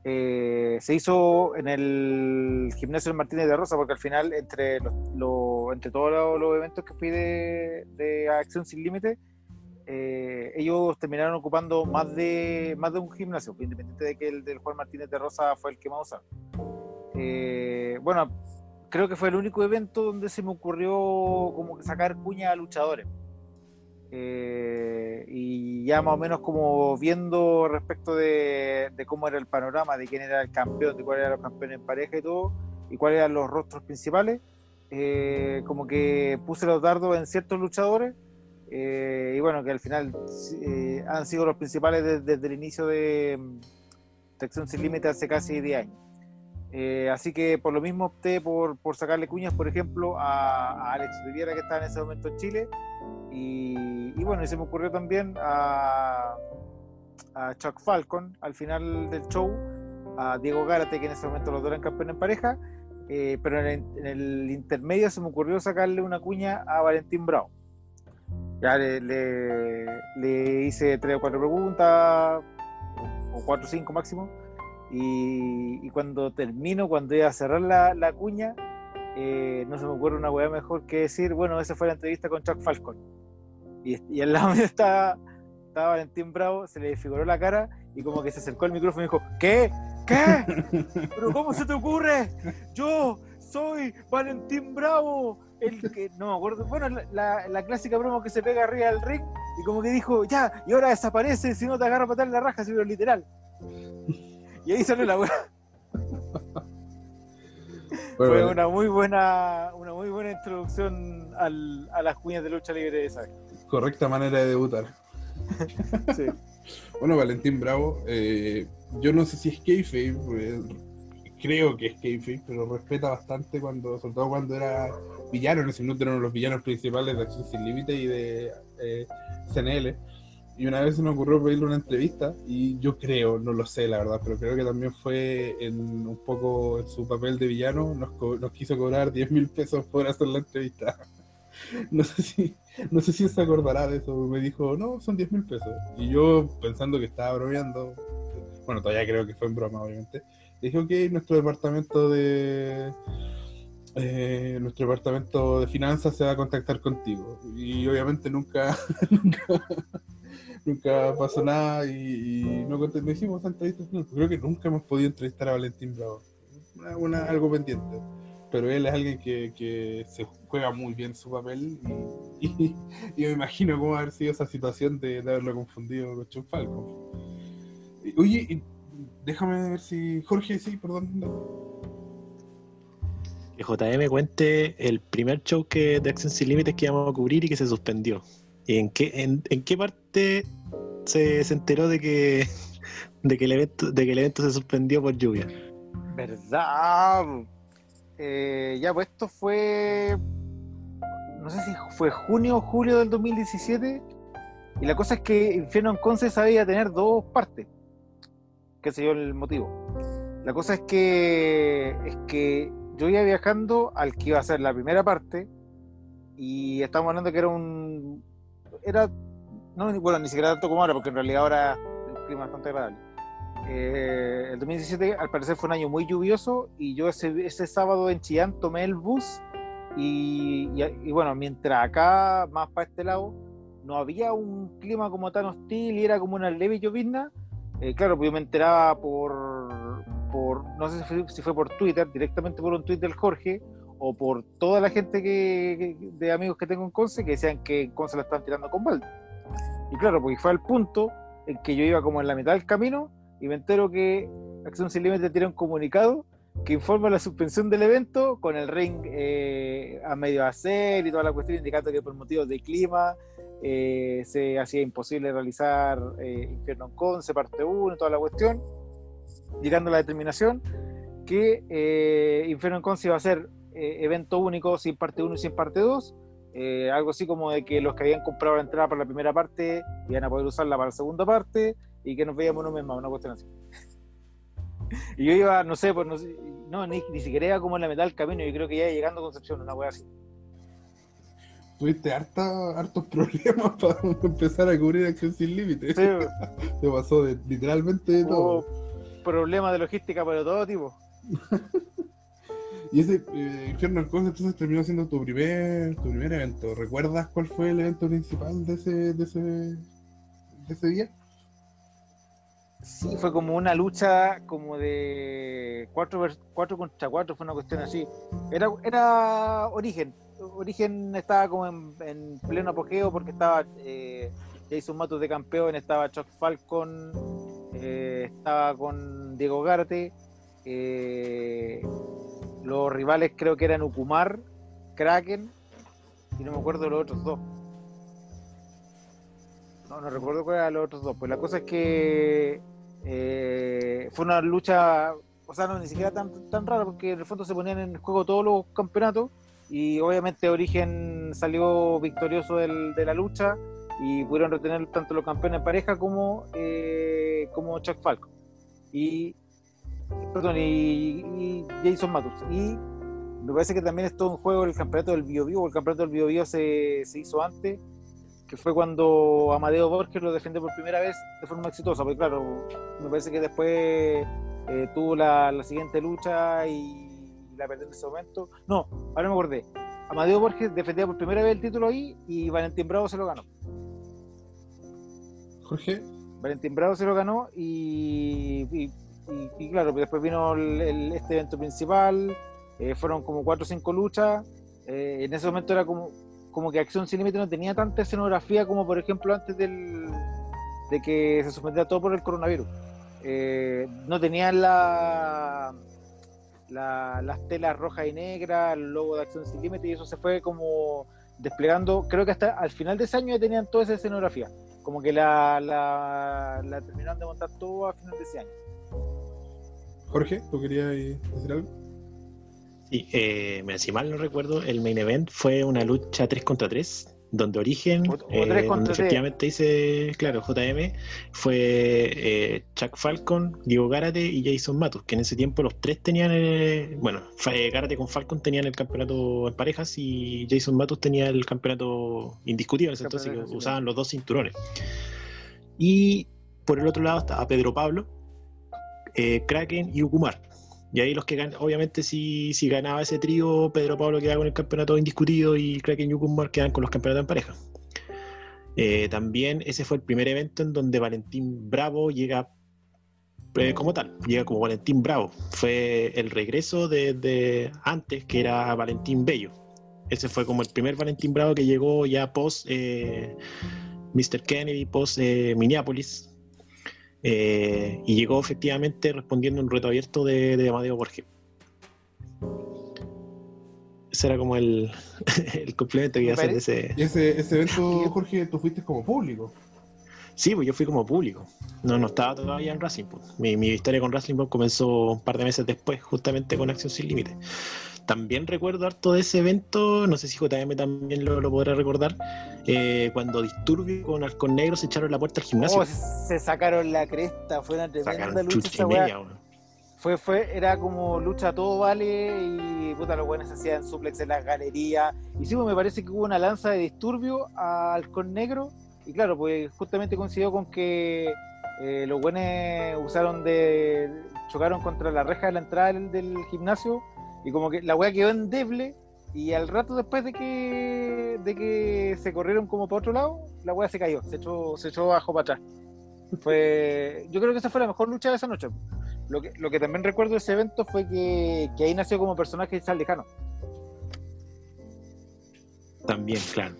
Eh, se hizo en el gimnasio Martínez de Rosa porque al final entre, los- entre todos los, los eventos que fui de, de Acción Sin Límite eh, ellos terminaron ocupando más de más de un gimnasio, independiente de que el del Juan Martínez de Rosa fue el que más usaron. Eh, bueno, creo que fue el único evento donde se me ocurrió como sacar cuña a luchadores. Eh, y ya más o menos como viendo respecto de, de cómo era el panorama, de quién era el campeón, de cuáles eran los campeones en pareja y todo, y cuáles eran los rostros principales, eh, como que puse los dardos en ciertos luchadores eh, y bueno, que al final eh, han sido los principales de- desde el inicio de, mm, de Acción Sin Límite hace casi 10 años. Eh, así que por lo mismo opté por, por sacarle cuñas, por ejemplo, a, a Alex Riviera, que estaba en ese momento en Chile. Y, y bueno, y se me ocurrió también a, a Chuck Falcon al final del show, a Diego Gárate, que en ese momento los dos eran campeones en pareja. eh, pero en el, en el intermedio se me ocurrió sacarle una cuña a Valentín Bravo. Ya le, le- le hice tres o cuatro preguntas, o cuatro o cinco máximo, Y, y cuando termino, cuando iba a cerrar la, la cuña, eh, no se me ocurre una weá mejor que decir, bueno, esa fue la entrevista con Chuck Falcon. Y, y al lado mío estaba, estaba Valentín Bravo, se le desfiguró la cara y como que se acercó al micrófono y dijo, ¿qué? ¿Qué? ¿Pero cómo se te ocurre? Yo soy Valentín Bravo, el que, no me acuerdo, bueno, la, la- la clásica broma que se pega arriba del ring y como que dijo, ya, y ahora desaparece si no te agarra patar la raja, si pero literal. Y ahí salió la weá. Fue Bueno, una muy buena, una muy buena introducción al- a las cuñas de lucha libre de esa. correcta manera de debutar. Sí. Bueno, Valentín Bravo, eh, yo no sé si es kayfabe, eh, creo que es kayfabe, pero respeta bastante cuando, sobre todo cuando era villano, en ese minuto eran los villanos principales de Acción Sin Límite y de eh, CNL. Y una vez se me ocurrió pedirle una entrevista y yo creo, no lo sé la verdad, pero creo que también fue en un poco en su papel de villano, nos, nos quiso cobrar 10 mil pesos por hacer la entrevista. No sé si, no sé si se acordará de eso. Me dijo, no, son 10 mil pesos. Y yo, pensando que estaba bromeando, bueno, todavía creo que fue en broma, obviamente, dije, ok, nuestro departamento de. eh, nuestro departamento de finanzas se va a contactar contigo. Y obviamente nunca. nunca, nunca pasó nada y, no, cont- no hicimos esa entrevista. No, Creo que nunca hemos podido entrevistar a Valentín Bravo. Una- algo pendiente pero él es alguien que, que se juega muy bien su papel y, y- y me imagino cómo haber sido esa situación de, haberlo confundido con Chuck Falcon. Y- Oye, déjame ver si... Jorge, sí, perdón. Que JM cuente el primer show que de Acción Sin Límites que íbamos a cubrir y que se suspendió. ¿Y en qué, en, en qué parte se, se enteró de que, de, que el evento, de que el evento se suspendió por lluvia? ¿Verdad? Eh, ya, pues esto fue. No sé si fue junio o julio del 2017. Y la cosa es que Infierno en Conce sabía tener dos partes. Que se dio el motivo. La cosa es que. Es que yo iba viajando al que iba a ser la primera parte. Y estamos hablando que era un. Era. No, bueno, ni siquiera tanto como ahora, porque en realidad ahora el clima es bastante agradable. Eh, el 2017 al parecer fue un año muy lluvioso y yo ese, ese sábado en Chillán tomé el bus y, y- y bueno, mientras acá, más para este lado, no había un clima como tan hostil y era como una leve llovizna, eh, claro, pues yo me enteraba por, por no sé si fue, por Twitter, directamente por un tweet del Jorge o por toda la gente que, de amigos que tengo en Conce que decían que en Conce la están tirando con balde. Y claro, pues fue al punto en que yo iba como en la mitad del camino y me entero que Acción Sin Límites tira un comunicado que informa la suspensión del evento con el ring eh, a medio hacer y toda la cuestión indicando que por motivos de clima eh, se hacía imposible realizar eh, Infierno en Conce, parte 1 y toda la cuestión, llegando a la determinación que eh, Infierno en Conce iba a ser eh, evento único sin parte 1 y sin parte 2, eh, algo así como de que los que habían comprado la entrada para la primera parte iban a poder usarla para la segunda parte y que nos veíamos un mes más, una cuestión así. Y yo iba, no sé, pues no, no ni, ni siquiera iba como en la mitad del camino, yo creo que ya llegando a Concepción, una wea así. Tuviste harta, hartos problemas para empezar a cubrir Acción Sin Límites. Te pasó de, literalmente de todo. Problemas de logística para todo tipo. Y ese eh, Infierno Conce entonces terminó siendo tu primer, tu primer evento. ¿Recuerdas cuál fue el evento principal de ese, de ese, de ese día? Sí, fue como una lucha como de 4 cuatro contra 4, fue una cuestión así. Era, era Origen. Origen estaba como en, en pleno apogeo porque estaba eh, Jason Matos de campeón, estaba Chuck Falcon, eh, estaba con Diego Garte. eh, los rivales creo que eran Ukumar, Kraken y no me acuerdo los otros dos. No, no recuerdo cuáles eran los otros dos. Pues la cosa es que eh, fue una lucha, o sea, no ni siquiera tan, tan rara, porque en el fondo se ponían en juego todos los campeonatos y obviamente Origen salió victorioso del- de la lucha y pudieron retener tanto los campeones en pareja como, eh, como Chuck Falcon. Y, perdón, y Jason Matus. Y me parece que también estuvo en juego el campeonato del Bio Bio, el campeonato del Bio Bio se, se hizo antes que fue cuando Amadeo Borges lo defendió por primera vez de forma exitosa, porque claro, me parece que después eh, tuvo la, la siguiente lucha y la perdió en ese momento. No, ahora me acordé. Amadeo Borges defendía por primera vez el título ahí y Valentín Bravo se lo ganó. Jorge, Valentín Bravo se lo ganó y, y- y- y claro, después vino el- el- este evento principal, eh, fueron como cuatro o cinco luchas, eh, en ese momento era como, como que Acción Sin Límite no tenía tanta escenografía como por ejemplo antes del, de que se suspendiera todo por el coronavirus. Eh, no tenían la, la- las telas rojas y negras, el logo de Acción Sin Límite y eso se fue como desplegando, creo que hasta al final de ese año ya tenían toda esa escenografía como que la, la, la terminaron de montar todo a final de ese año. Jorge, ¿tú querías decir algo? Sí, eh, si mal no recuerdo, el main event fue una lucha 3 contra 3, donde Origen, eh, donde efectivamente dice, claro, JM, fue eh, Chuck Falcon, Diego Gárate y Jason Matus, que en ese tiempo los tres tenían, eh, bueno, eh, Gárate con Falcon tenían el campeonato en parejas y Jason Matus tenía el campeonato indiscutible, en ese entonces que usaban los dos cinturones. Y por el otro lado estaba Pedro Pablo, eh, Kraken y Ukumar. Y ahí los que ganan, obviamente si, si ganaba ese trío, Pedro Pablo quedaba con el campeonato indiscutido y Kraken y Ukumar quedan con los campeonatos en pareja. Eh, también ese fue el primer evento en donde Valentín Bravo llega eh, como tal, llega como Valentín Bravo. Fue el regreso de antes, que era Valentín Bello. Ese fue como el primer Valentín Bravo que llegó ya post eh, Mr. Kennedy, post eh, Minneapolis. Eh, y llegó efectivamente respondiendo a un reto abierto de, de Amadeo Borges. Ese era como el, el complemento que iba a hacer de ese. Y ese, ese evento, Jorge, tú fuiste como público. Sí, pues yo fui como público. No, no estaba todavía en Racing. pues. Mi, mi historia con Racing pues, comenzó un par de meses después, justamente con Acción Sin Límite. También recuerdo harto de ese evento, no sé si JM también lo, lo podrá recordar, eh, cuando Disturbio con Halcón Negro se echaron la puerta al gimnasio. Oh, se sacaron la cresta, fue una tremenda Sacaron lucha esa media. Fue, fue, era como lucha a todo vale y puta los buenos hacían suplex en las galerías. Y sí, pues, me parece que hubo una lanza de disturbio al Halcón Negro. Y claro, pues justamente coincidió con que eh, los buenos usaron de. chocaron contra la reja de la entrada del, del gimnasio. Y como que la weá quedó endeble. Y al rato después de que de que se corrieron como para otro lado, la weá se cayó, se echó, se echó abajo para atrás. Fue, yo creo que esa fue la mejor lucha de esa noche. Lo que, lo que también recuerdo de ese evento fue que, que ahí nació como personaje Charles Lejano. También, claro.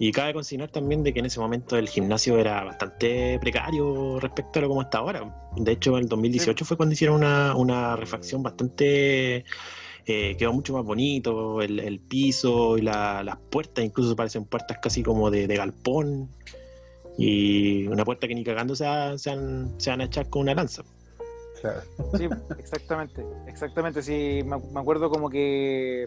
Y cabe consignar también de que en ese momento el gimnasio era bastante precario respecto a lo como está ahora. De hecho, en el 2018 fue cuando hicieron una, una refacción bastante... eh, quedó mucho más bonito, el, el piso y la- las puertas, incluso parecen puertas casi como de, de galpón. Y una puerta que ni cagando se, va- se, van, se van a echar con una lanza. Claro. Sí, exactamente, exactamente. Sí, me, me acuerdo como que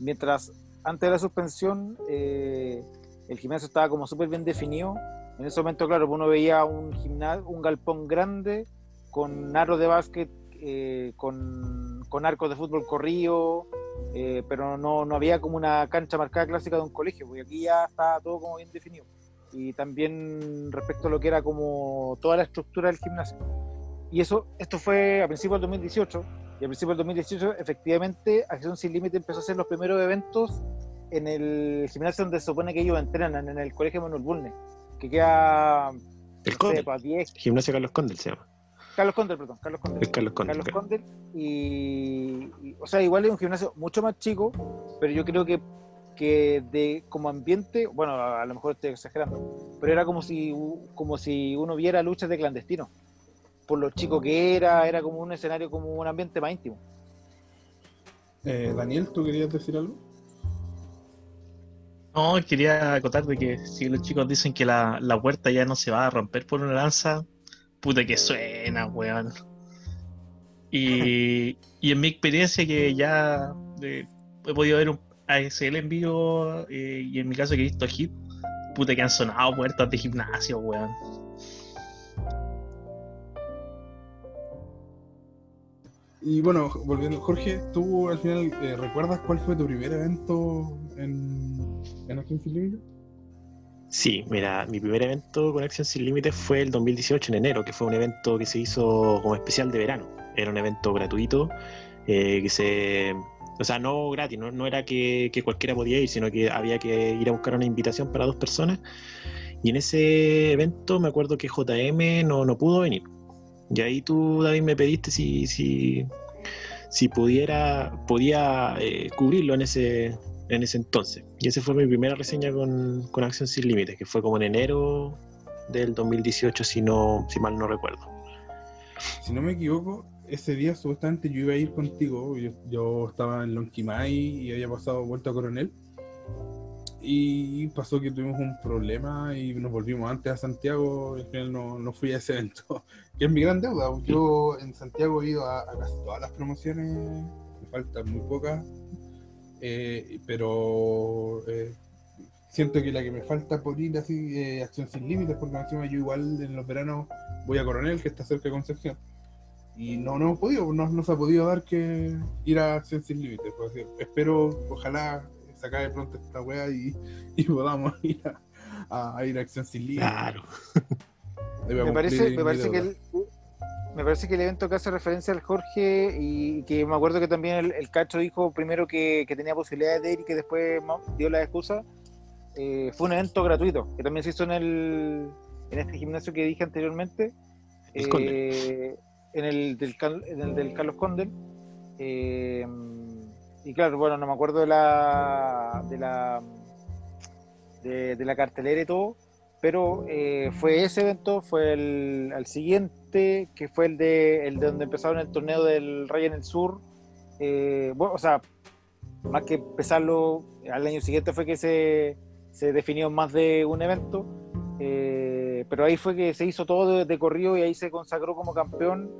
mientras antes de la suspensión eh, el gimnasio estaba como súper bien definido. En ese momento, claro, uno veía un gimnasio, un galpón grande con aros de básquet, eh, con, con arcos de fútbol corrido, eh, pero no, no había como una cancha marcada clásica de un colegio, porque aquí ya está todo como bien definido. Y también respecto a lo que era como toda la estructura del gimnasio. Y eso, esto fue a principios del 2018, y a principios del 2018 efectivamente Acción Sin Límite empezó a hacer los primeros eventos en el gimnasio donde se supone que ellos entrenan, en el Colegio Manuel Bulne, que queda, El no sé, Condel, para 10, gimnasio Carlos Condel se llama. Carlos Condel, perdón, Carlos Condel. El Carlos Condel. Carlos claro. Condel y, y, o sea igual es un gimnasio mucho más chico pero yo creo que, que de como ambiente bueno a, a lo mejor estoy exagerando pero era como si como si uno viera luchas de clandestinos por lo chico que era era como un escenario como un ambiente más íntimo Eh, Daniel, ¿tú querías decir algo? No, quería acotar de que si los chicos dicen que la, la puerta ya no se va a romper por una lanza, puta que suena, weón. Y, y en mi experiencia que ya eh, he podido ver un ASL en vivo eh, y en mi caso que he visto Hit, puta que han sonado puertas de gimnasio, weón. Y bueno, volviendo, Jorge, ¿tú al final eh, recuerdas cuál fue tu primer evento en, en Acción Sin Límite? Sí, mira, mi primer evento con Acción Sin Límites fue el 2018 en enero, que fue un evento que se hizo como especial de verano. Era un evento gratuito, eh, que se... O sea, no gratis, no, no era que, que cualquiera podía ir, sino que había que ir a buscar una invitación para dos personas. Y en ese evento me acuerdo que JM no, no pudo venir. Y ahí tú, David, me pediste si, si, si pudiera, podía eh, cubrirlo en ese, en ese entonces. Y esa fue mi primera reseña con, con Acción Sin Límites, que fue como en enero del 2018, si, no, si mal no recuerdo. Si no me equivoco, ese día supuestamente yo iba a ir contigo. Yo, yo estaba en Lonquimay y había pasado vuelta a Coronel. Y pasó que tuvimos un problema y nos volvimos antes a Santiago. Y al final no, no fui a ese evento, que es mi gran deuda. Yo en Santiago he ido a, a casi todas las promociones, me faltan muy pocas. Eh, pero eh, siento que la que me falta por ir así, eh, Acción Sin Límites, porque encima yo igual en los veranos voy a Coronel, que está cerca de Concepción. Y no, no hemos podido, no, no se ha podido dar que ir a Acción Sin Límites. pues, así, espero, ojalá se acabe pronto esta wea y, y podamos ir a, a- a ir a Acción Sin Límites. Claro. Me parece, me parece que el, me parece que el evento que hace referencia al Jorge y que me acuerdo que también el, el Cacho dijo primero que, que tenía posibilidades de ir y que después dio la excusa, eh, fue un evento gratuito que también se hizo en el en este gimnasio que dije anteriormente, eh, en el del, Cal- en el del Carlos Condel. eh, y claro, bueno, no me acuerdo de la de la de, de la cartelera y todo, pero eh, fue ese evento, fue el al siguiente, que fue el de, el de donde empezaron el torneo del Rey en el Sur. Eh, bueno, o sea, más que empezarlo, al año siguiente fue que se, se definió más de un evento, eh, pero ahí fue que se hizo todo de, de corrido y ahí se consagró como campeón.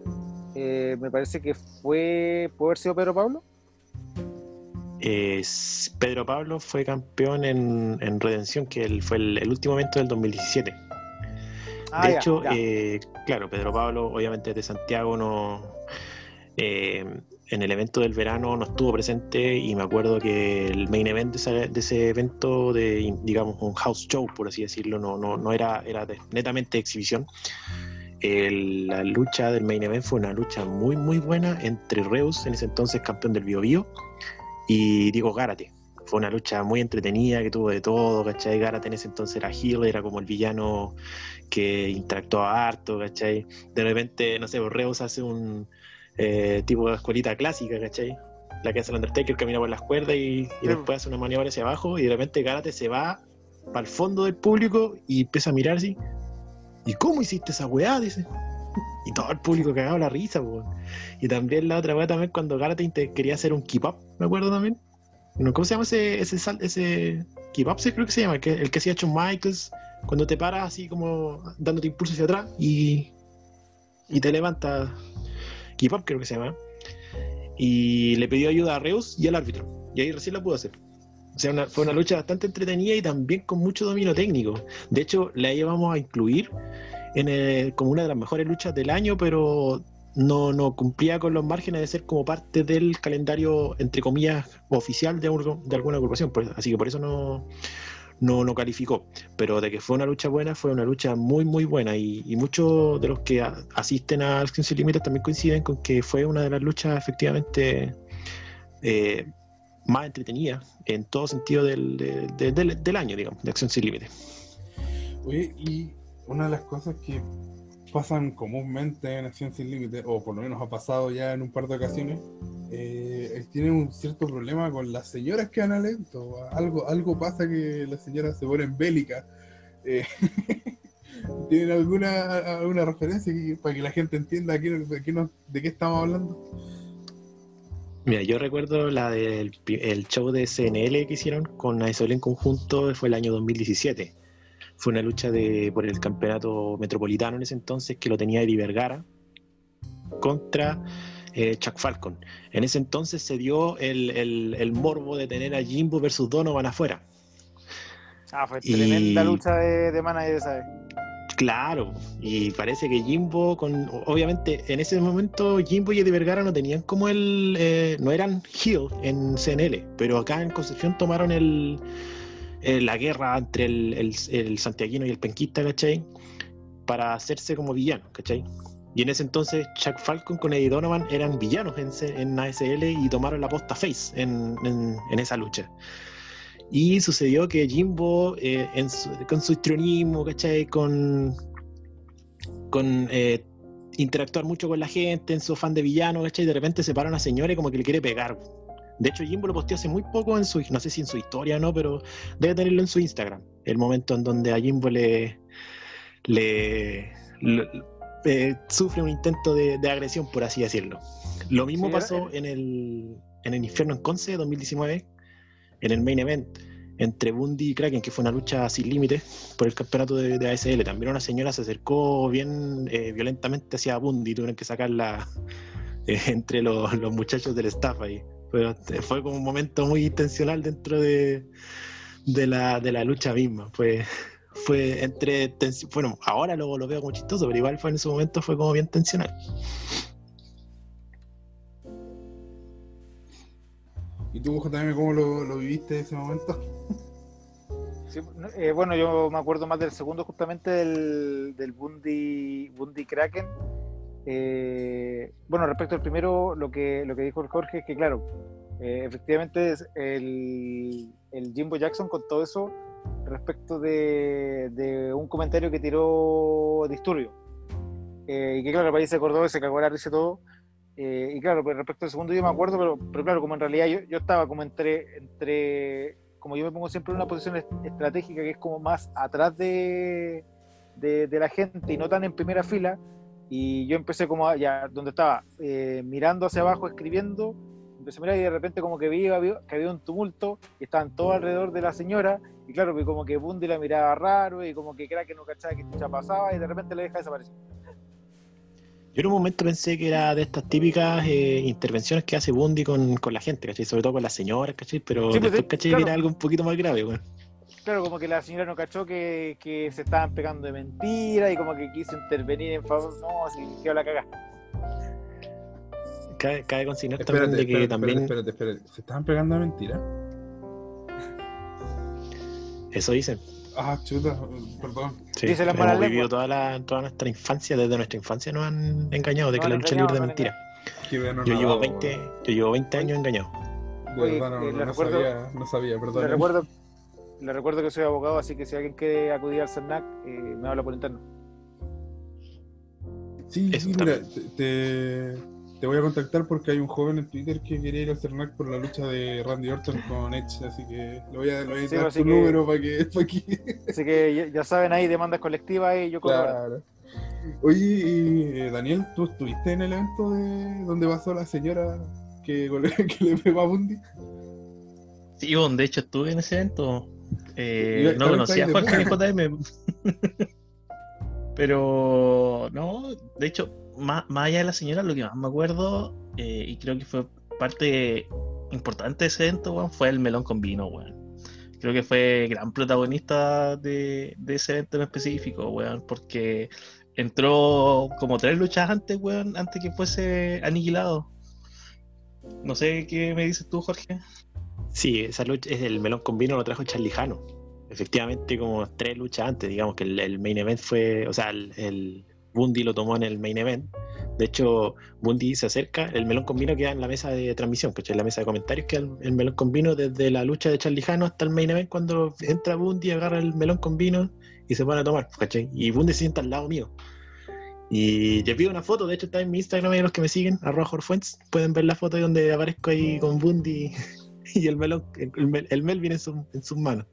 Me parece que fue, ¿puede haber sido Pedro Pablo? Eh, Pedro Pablo fue campeón en, en Redención, que fue el, el último evento del 2017. Ah, de hecho, ya. eh, claro, Pedro Pablo, obviamente de Santiago, no, eh, en el evento del verano no estuvo presente y me acuerdo que el main event de ese, de ese evento, de digamos un house show, por así decirlo, no, no, no era, era netamente exhibición. El- la lucha del main event fue una lucha muy, muy buena entre Reus, en ese entonces campeón del Bio Bio, y Diego Gárate. Fue una lucha muy entretenida que tuvo de todo, ¿cachai? Gárate en ese entonces era heel, era como el villano que interactuaba harto, ¿cachai? De repente, no sé, Reus hace un eh, tipo de escuelita clásica, ¿cachai? La que hace el Undertaker, camina por las cuerdas y, y después hace una maniobra hacia abajo y de repente Gárate se va para el fondo del público y empieza a mirar así. ¿Y cómo hiciste esa weá? Dice. Y todo el público cagaba la risa, po. Y también la otra weá también cuando Gárate inte- quería hacer un keep up, me acuerdo también. ¿Cómo se llama ese, ese, ese keep up? Creo que se llama, el que, que hacía Shawn Michaels, cuando te paras así como dándote impulso hacia atrás y, y te levantas. Keep up creo que se llama. Y le pidió ayuda a Reus y al árbitro. Y ahí recién la pudo hacer. O sea, una- fue una lucha bastante entretenida y también con mucho dominio técnico. De hecho, la íbamos a incluir en como una de las mejores luchas del año, pero no, no cumplía con los márgenes de ser como parte del calendario, entre comillas, oficial de, de alguna agrupación. Por- así que por eso no, no, no calificó. Pero de que fue una lucha buena, fue una lucha muy, muy buena. Y, muchos de los que a- asisten a Acción Sin Límites también coinciden con que fue una de las luchas efectivamente eh, más entretenidas en todo sentido del, de- de- del, del año, digamos, de Acción Sin Límites. Oye, y una de las cosas que pasan comúnmente en Acción Sin Límites, o por lo menos ha pasado ya en un par de ocasiones, eh, es- tienen un cierto problema con las señoras que van al evento. Algo, algo pasa que las señoras se ponen bélicas. Eh, ¿Tienen alguna, alguna referencia para que la gente entienda de, qué estamos hablando? Mira, yo recuerdo la del el show de CNL que hicieron con Aizol en conjunto, fue el año 2017. Fue una lucha de, por el campeonato metropolitano en ese entonces que lo tenía Eddie Vergara contra eh, Chuck Falcon. En ese entonces se dio el, el- el morbo de tener a Jimbo versus Donovan afuera. Ah, fue Y- tremenda lucha de, de manager, ¿sabes? Claro, y parece que Jimbo, con, obviamente en ese momento Jimbo y Eddie Vergara no tenían como el, eh, no eran heel en CNL, pero acá en Concepción tomaron el, eh, la guerra entre el, el, santiaguino y el penquista, ¿cachai? Para hacerse como villanos, ¿cachai? Y en ese entonces Chuck Falcon con Eddie Donovan eran villanos en, en ASL y tomaron la posta face en, en- esa lucha. Y sucedió que Jimbo, eh, en su- con su histrionismo, ¿cachai? Con, con eh, interactuar mucho con la gente, en su fan de villano, ¿cachai? De repente se para una señora y como que le quiere pegar. De hecho, Jimbo lo posteó hace muy poco en su, no sé si en su historia o no, pero debe tenerlo en su Instagram. El momento en donde a Jimbo le, le, le- eh, sufre un intento de, de agresión, por así decirlo. Lo mismo Sí, era- pasó en el, en el Infierno en Conce 2019, en el main event, entre Bundy y Kraken, que fue una lucha sin límite por el campeonato de, de ASL. También una señora se acercó bien eh, violentamente hacia Bundy y tuvieron que sacarla eh, entre los, los muchachos del staff ahí. Pero fue como un momento muy intencional dentro de, de, la, de la lucha misma. Fue, fue entre bueno, ahora lo, lo veo como chistoso, pero igual fue en ese momento fue como bien tensional. ¿Y tú, JM, cómo lo, lo viviste ese momento? Sí, eh, bueno, yo me acuerdo más del segundo, justamente del, del Bundy, Bundy Kraken. Eh, bueno, respecto al primero, lo que, lo que dijo el Jorge es que, claro, eh, efectivamente es el, el Jimbo Jackson con todo eso respecto de, de un comentario que tiró Disturbio. Eh, y que, claro, el país se acordó se cagó la risa y todo. Eh, y claro, pues respecto al segundo yo me acuerdo, pero, pero claro, como en realidad yo, yo estaba como entre, entre, como yo me pongo siempre en una posición est- estratégica que es como más atrás de, de, de la gente y no tan en primera fila, y yo empecé como ya donde estaba, eh, mirando hacia abajo, escribiendo, empecé a mirar y de repente como que vi había- que había un tumulto y estaban todos alrededor de la señora, y claro, pues como que Bundy la miraba raro y como que Kraken no cachaba que ya pasaba y de repente le deja desaparecer. Yo en un momento pensé que era de estas típicas eh, intervenciones que hace Bundy con, con la gente, ¿cachai? Sobre todo con las señoras, ¿cachai? Pero Sí, pues, después, ¿cachai? claro. Que era algo un poquito más grave, weón. Claro, como que la señora no cachó que, que se estaban pegando de mentira y como que quiso intervenir en favor, no, así que quedó la cagada. Cabe, cabe consignar Espérate, también de que espérate, también espérate, espérate, espérate. ¿Se estaban pegando de mentira? eso dicen. Ah, chuta, perdón. Sí, Dice las hemos vivido toda, la, toda nuestra infancia, desde nuestra infancia nos han engañado de que la lucha libre han mentira. Yo llevo no, 20, yo llevo 20 años engañado. De Oye, no, eh, no, le no recuerdo- sabía, no sabía, perdón. Recuerdo, le recuerdo que soy abogado, así que si alguien quiere acudir al CERNAC, eh, me habla por interno. Sí, Eso mira, te, te, voy a contactar porque hay un joven en Twitter que quería ir al CERNAC por la lucha de Randy Orton con Edge, así que le voy a, le voy a Sí, dar que- número para que, para que... Así que ya, ya saben ahí, demandas colectivas y yo. Claro. Oye, eh, Daniel, ¿tú estuviste en el evento de donde pasó la señora que, que le pegó a Bundy? Sí, bueno, de hecho estuve en ese evento. Eh, no conocía a ni JM. Pero no, de hecho, más, más allá de la señora, lo que más me acuerdo, eh, y creo que fue parte importante de ese evento, fue el melón con vino, weón. Creo que fue gran protagonista de, de ese evento en específico, weón, porque entró como tres luchas antes, antes que fuese aniquilado. No sé qué me dices tú, Jorge. Sí, esa lucha, es el melón con vino lo trajo Charlie Jano. Efectivamente, como tres luchas antes, digamos que el, main event fue, o sea, el, el Bundy lo tomó en el main event. De hecho, Bundy se acerca, el melón con vino queda en la mesa de transmisión, ¿cachai? En la mesa de comentarios queda el, el melón con vino desde la lucha de Charlie Jano hasta el main event cuando entra Bundy, agarra el melón con vino y se pone a tomar, ¿cachai? Y Bundy se sienta al lado mío. Y te pido una foto, de hecho está en mi Instagram y los que me siguen, arroba Jorfuentes, pueden ver la foto donde aparezco ahí con Bundy y el melón, el, Mel- el Melvin en, su- en sus manos.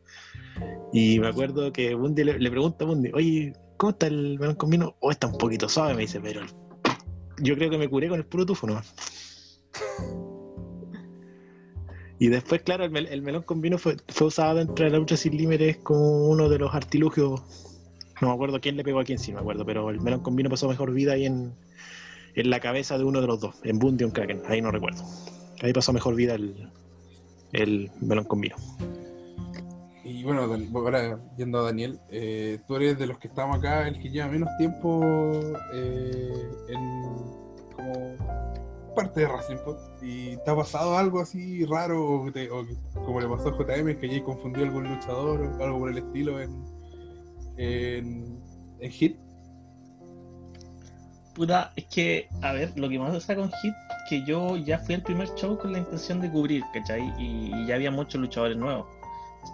Y me acuerdo que Bundy le, pregunta a Bundy, oye, ¿cómo está el melón con vino? Oh, está un poquito suave, me dice, pero yo creo que me curé con el puro tufo nomás. Y después, claro, el, mel- el melón con vino fue, fue usado dentro de la lucha sin límites como uno de los artilugios. No me acuerdo quién le pegó a quién, sí me acuerdo, pero el melón con vino pasó mejor vida ahí en, en la cabeza de uno de los dos, en Bundy o en Kraken, ahí no recuerdo. Ahí pasó mejor vida el, el melón con vino. Y bueno, ahora yendo a Daniel, eh, tú eres de los que estamos acá, el que lleva menos tiempo eh, en, como parte de Racing Pod y te ha pasado algo así raro, o, te- o como le pasó a JM, que ya confundió algún luchador o algo por el estilo en, en, en Hit. Puta, es que, a ver, lo que más pasa con Hit, que yo ya fui al primer show con la intención de cubrir, ¿cachai? Y, y ya había muchos luchadores nuevos.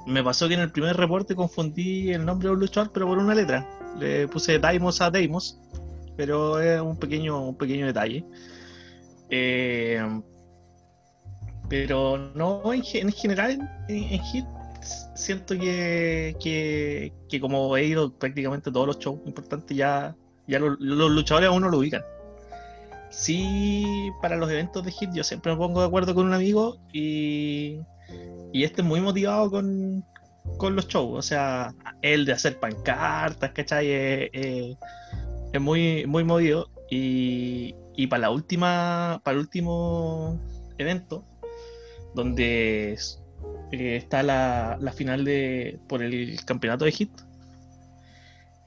Me pasó que en el primer reporte confundí el nombre de un luchador, pero por una letra. Le puse Daimos a Deimos, pero es un pequeño, un pequeño detalle. Eh, pero no, en, ge- en general, en, en Hit, siento que, que, que como he ido prácticamente todos los shows importantes, ya, ya los, los luchadores a uno lo ubican. Sí, para los eventos de Hit yo siempre me pongo de acuerdo con un amigo y, y este es muy motivado con, con los shows. O sea, el de hacer pancartas, ¿cachai? Es muy, muy movido. Y, y para la última, para el último evento, donde eh, está la, la final de por el campeonato de Hit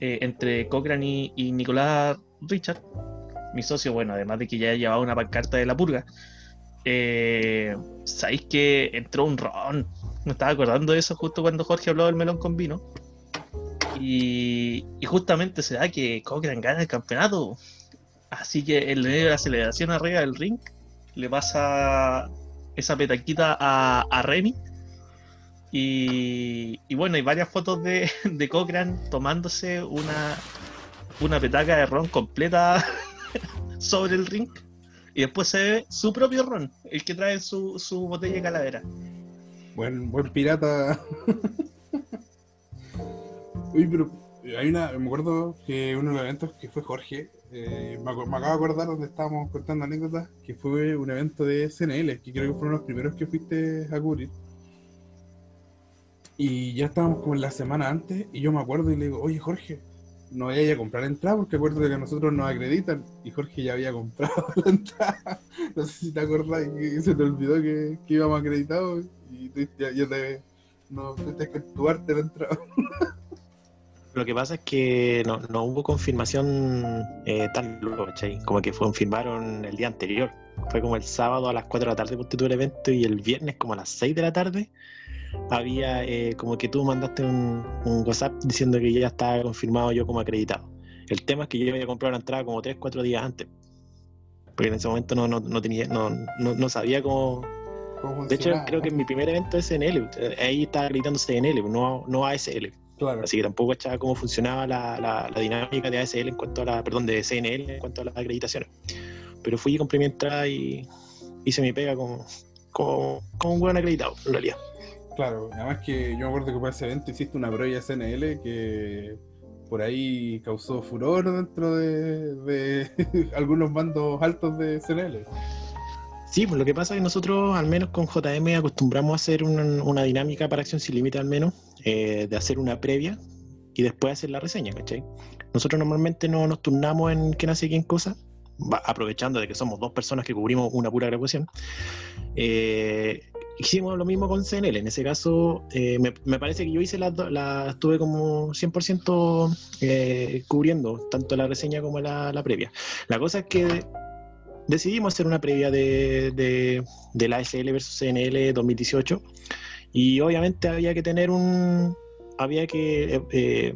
eh, entre Cochran y, y Nicolás Richard, mi socio, bueno, además de que ya llevaba una pancarta de la purga, eh, sabéis que entró un ron. Me estaba acordando de eso justo cuando Jorge habló del melón con vino. Y, y justamente se da que Cochran gana el campeonato. Así que en medio de la celebración arriba del ring, le pasa esa petaquita a, Remy. Y, y bueno, hay varias fotos de, de Cochran tomándose una, una petaca de ron completa sobre el ring. Y después se ve su propio ron, el que trae su, su botella de calavera. Buen, buen pirata. Uy, pero hay una, me acuerdo que uno de los eventos que fue Jorge, eh, me, acabo de acordar donde estábamos contando anécdotas, que fue un evento de SNL, que creo que fueron los primeros que fuiste a cubrir. Y ya estábamos como la semana antes, y yo me acuerdo y le digo, oye Jorge, no vayas a comprar entrada porque acuérdate que a nosotros nos acreditan. Y Jorge ya había comprado la entrada. No sé si te acordás que se te olvidó que, que íbamos acreditados y tú ya, ya te, no, tuviste que actuarte la entrada. Lo que pasa es que no, no hubo confirmación eh, tan luego, ¿cachai? Como que confirmaron el día anterior. Fue como el sábado a las 4 de la tarde, tú el evento, y el viernes como a las 6 de la tarde había eh, como que tú mandaste un, un WhatsApp diciendo que ya estaba confirmado yo como acreditado. El tema es que yo había comprado la entrada como 3, 4 días antes. Porque en ese momento no, no, no tenía, no, no, no sabía cómo, ¿Cómo de hecho, creo que en mi primer evento es SNL, ahí estaba acreditando CNL, no, no ASL. Claro. Así que tampoco cachaba cómo funcionaba la, la, la dinámica de ASL en cuanto a la, perdón, de CNL en cuanto a las acreditaciones. Pero fui, compré mi entrada y hice mi pega como, como, como un buen acreditado, en realidad. Claro, además que yo me acuerdo que para ese evento hiciste una proya SNL que por ahí causó furor dentro de, algunos bandos altos de SNL. Sí, pues lo que pasa es que nosotros, al menos con JM, acostumbramos a hacer una, dinámica para Acción Sin Límite, al menos, eh, de hacer una previa y después hacer la reseña, ¿cachai? Nosotros normalmente no nos turnamos en quién hace quién cosa, aprovechando de que somos dos personas que cubrimos una pura grabación. Eh, hicimos lo mismo con CNL. En ese caso, eh, me, parece que yo hice las las estuve como 100% eh, cubriendo, tanto la reseña como la, la previa. La cosa es que decidimos hacer una previa de, de, de la SL versus CNL 2018 y obviamente había que tener un había que eh, eh,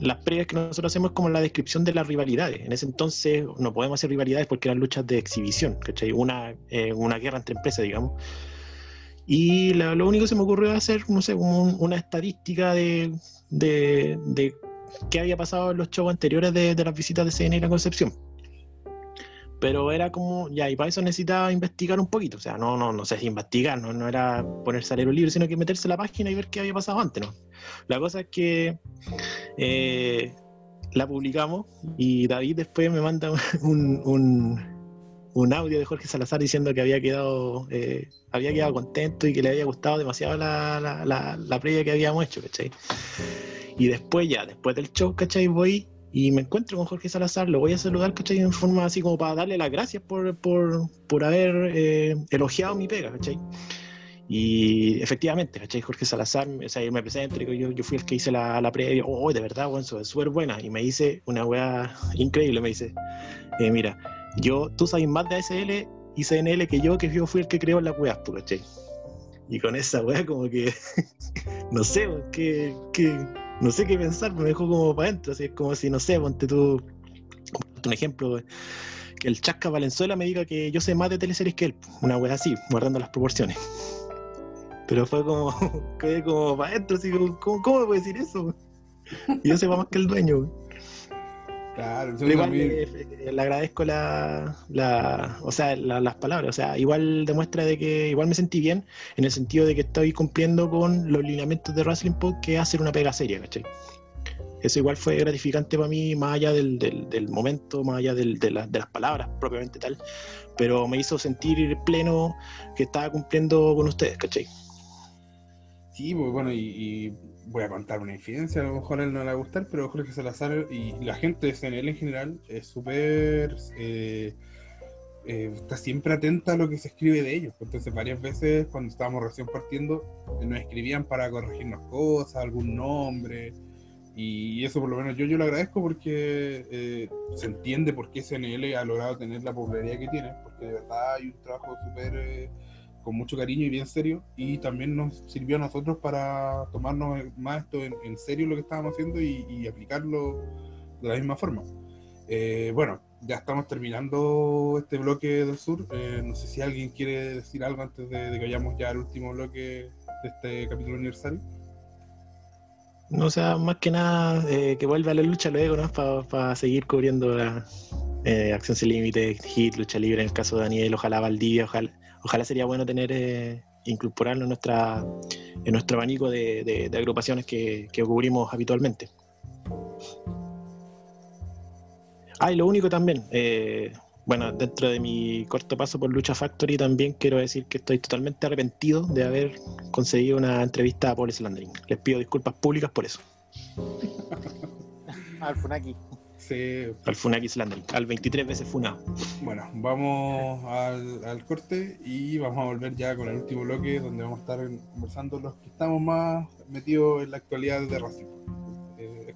las previas que nosotros hacemos es como la descripción de las rivalidades en ese entonces no podemos hacer rivalidades porque eran luchas de exhibición ¿cachai? una eh, una guerra entre empresas digamos y la- lo único que se me ocurrió hacer no sé un- una estadística de, de, de qué había pasado en los shows anteriores de, de las visitas de CNL a Concepción pero era como, ya, y para eso necesitaba investigar un poquito, o sea, no, no, no sé investigar, no, no era ponerse a leer un libro, sino que meterse a la página y ver qué había pasado antes, ¿no? La cosa es que eh, la publicamos y David después me manda un, un, un audio de Jorge Salazar diciendo que había quedado, eh, había quedado contento y que le había gustado demasiado la, la, la, la previa que habíamos hecho, ¿cachai? Y después ya, después del show, ¿cachai? Voy y me encuentro con Jorge Salazar, lo voy a saludar, ¿cachai? En forma así como para darle las gracias por, por, por haber eh, elogiado mi pega, ¿cachai? Y efectivamente, ¿cachai? Jorge Salazar, o sea, me presento, yo, yo fui el que hice la, la previa, oh, de verdad, bueno, es súper buena. Y me dice una weá increíble, me dice, eh, mira, yo, tú sabes más de ASL ICNL que yo, que yo fui el que creó las weas, pues, ¿cachai? Y con esa wea como que, no sé, que, que, no sé qué pensar, me dejó como para adentro, así es como si, no sé, ponte tú, un ejemplo, que el Chasca Valenzuela me diga que yo sé más de teleseries que él, una wea así, guardando las proporciones. Pero fue como, quedé como para adentro, así como, ¿cómo, me puede decir eso? Y yo sé más que el dueño. Claro, Pero igual le, le agradezco la, la- o sea, la- las palabras, o sea, igual demuestra de que igual me sentí bien en el sentido de que estoy cumpliendo con los lineamientos de Wrestling Pod que es hacer una pega seria, ¿cachai? Eso igual fue gratificante para mí, más allá del, del- del momento, más allá del- de, la- de las palabras propiamente tal, pero me hizo sentir pleno que estaba cumpliendo con ustedes, ¿cachai? Sí, pues bueno, y, y voy a contar una infidencia, a lo mejor a él no le va a gustar, pero Jorge Salazar y la gente de CNL en general es súper. eh, eh, está siempre atenta a lo que se escribe de ellos. Entonces, varias veces cuando estábamos recién partiendo, eh, nos escribían para corregirnos cosas, algún nombre. Y eso, por lo menos, yo, yo lo agradezco porque eh, se entiende por qué CNL ha logrado tener la popularidad que tiene, porque de verdad hay un trabajo súper. Con mucho cariño y bien serio, y también nos sirvió a nosotros para tomarnos más esto en, en serio lo que estábamos haciendo y, y aplicarlo de la misma forma. Eh, bueno, ya estamos terminando este bloque del sur. Eh, no sé si alguien quiere decir algo antes de, de que vayamos ya al último bloque de este capítulo aniversario. No, o sea, más que nada eh, que vuelva a la lucha luego, ¿no? Para seguir cubriendo la eh, Acción Sin Límite, Hit, Lucha Libre en el caso de Daniel, ojalá Valdivia, ojalá, ojalá sería bueno tener, eh, incorporarlo en, nuestra, en nuestro abanico de, agrupaciones que, cubrimos habitualmente. Ah, y lo único también, eh, bueno, dentro de mi corto paso por Lucha Factory también quiero decir que estoy totalmente arrepentido de haber conseguido una entrevista a Paul Slandering. Les pido disculpas públicas por eso. Al Funaki. Sí, Al Funaki Slandering, al 23 veces funado. Bueno, vamos al, al corte y vamos a volver ya con el último bloque donde vamos a estar conversando los que estamos más metidos en la actualidad de Racing. Eh,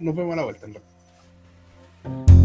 nos vemos a la vuelta en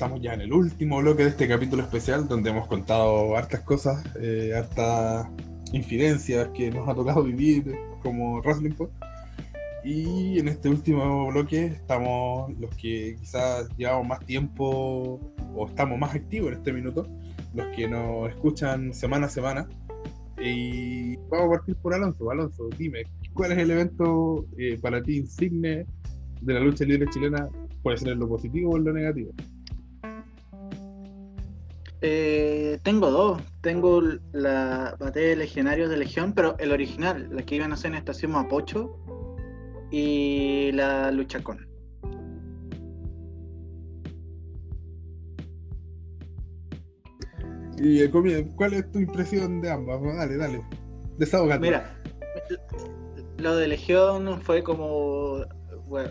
estamos ya en el último bloque de este capítulo especial donde hemos contado hartas cosas, eh, hartas infidencias que nos ha tocado vivir como Wrestling Pod. Y en este último bloque estamos los que quizás llevamos más tiempo o estamos más activos en este minuto, los que nos escuchan semana a semana. Y vamos a partir por Alonso. Alonso, dime, ¿cuál es el evento eh, para ti insigne de la lucha libre chilena? Puede ser en lo positivo o en lo negativo. Eh, tengo dos. Tengo la batalla de legionarios de Legión, pero el original, la que iban a hacer en Estación Mapocho, y la lucha con. Y eh, ¿cuál es tu impresión de ambas? Dale, dale. Desahogate. Mira, lo de Legión fue como.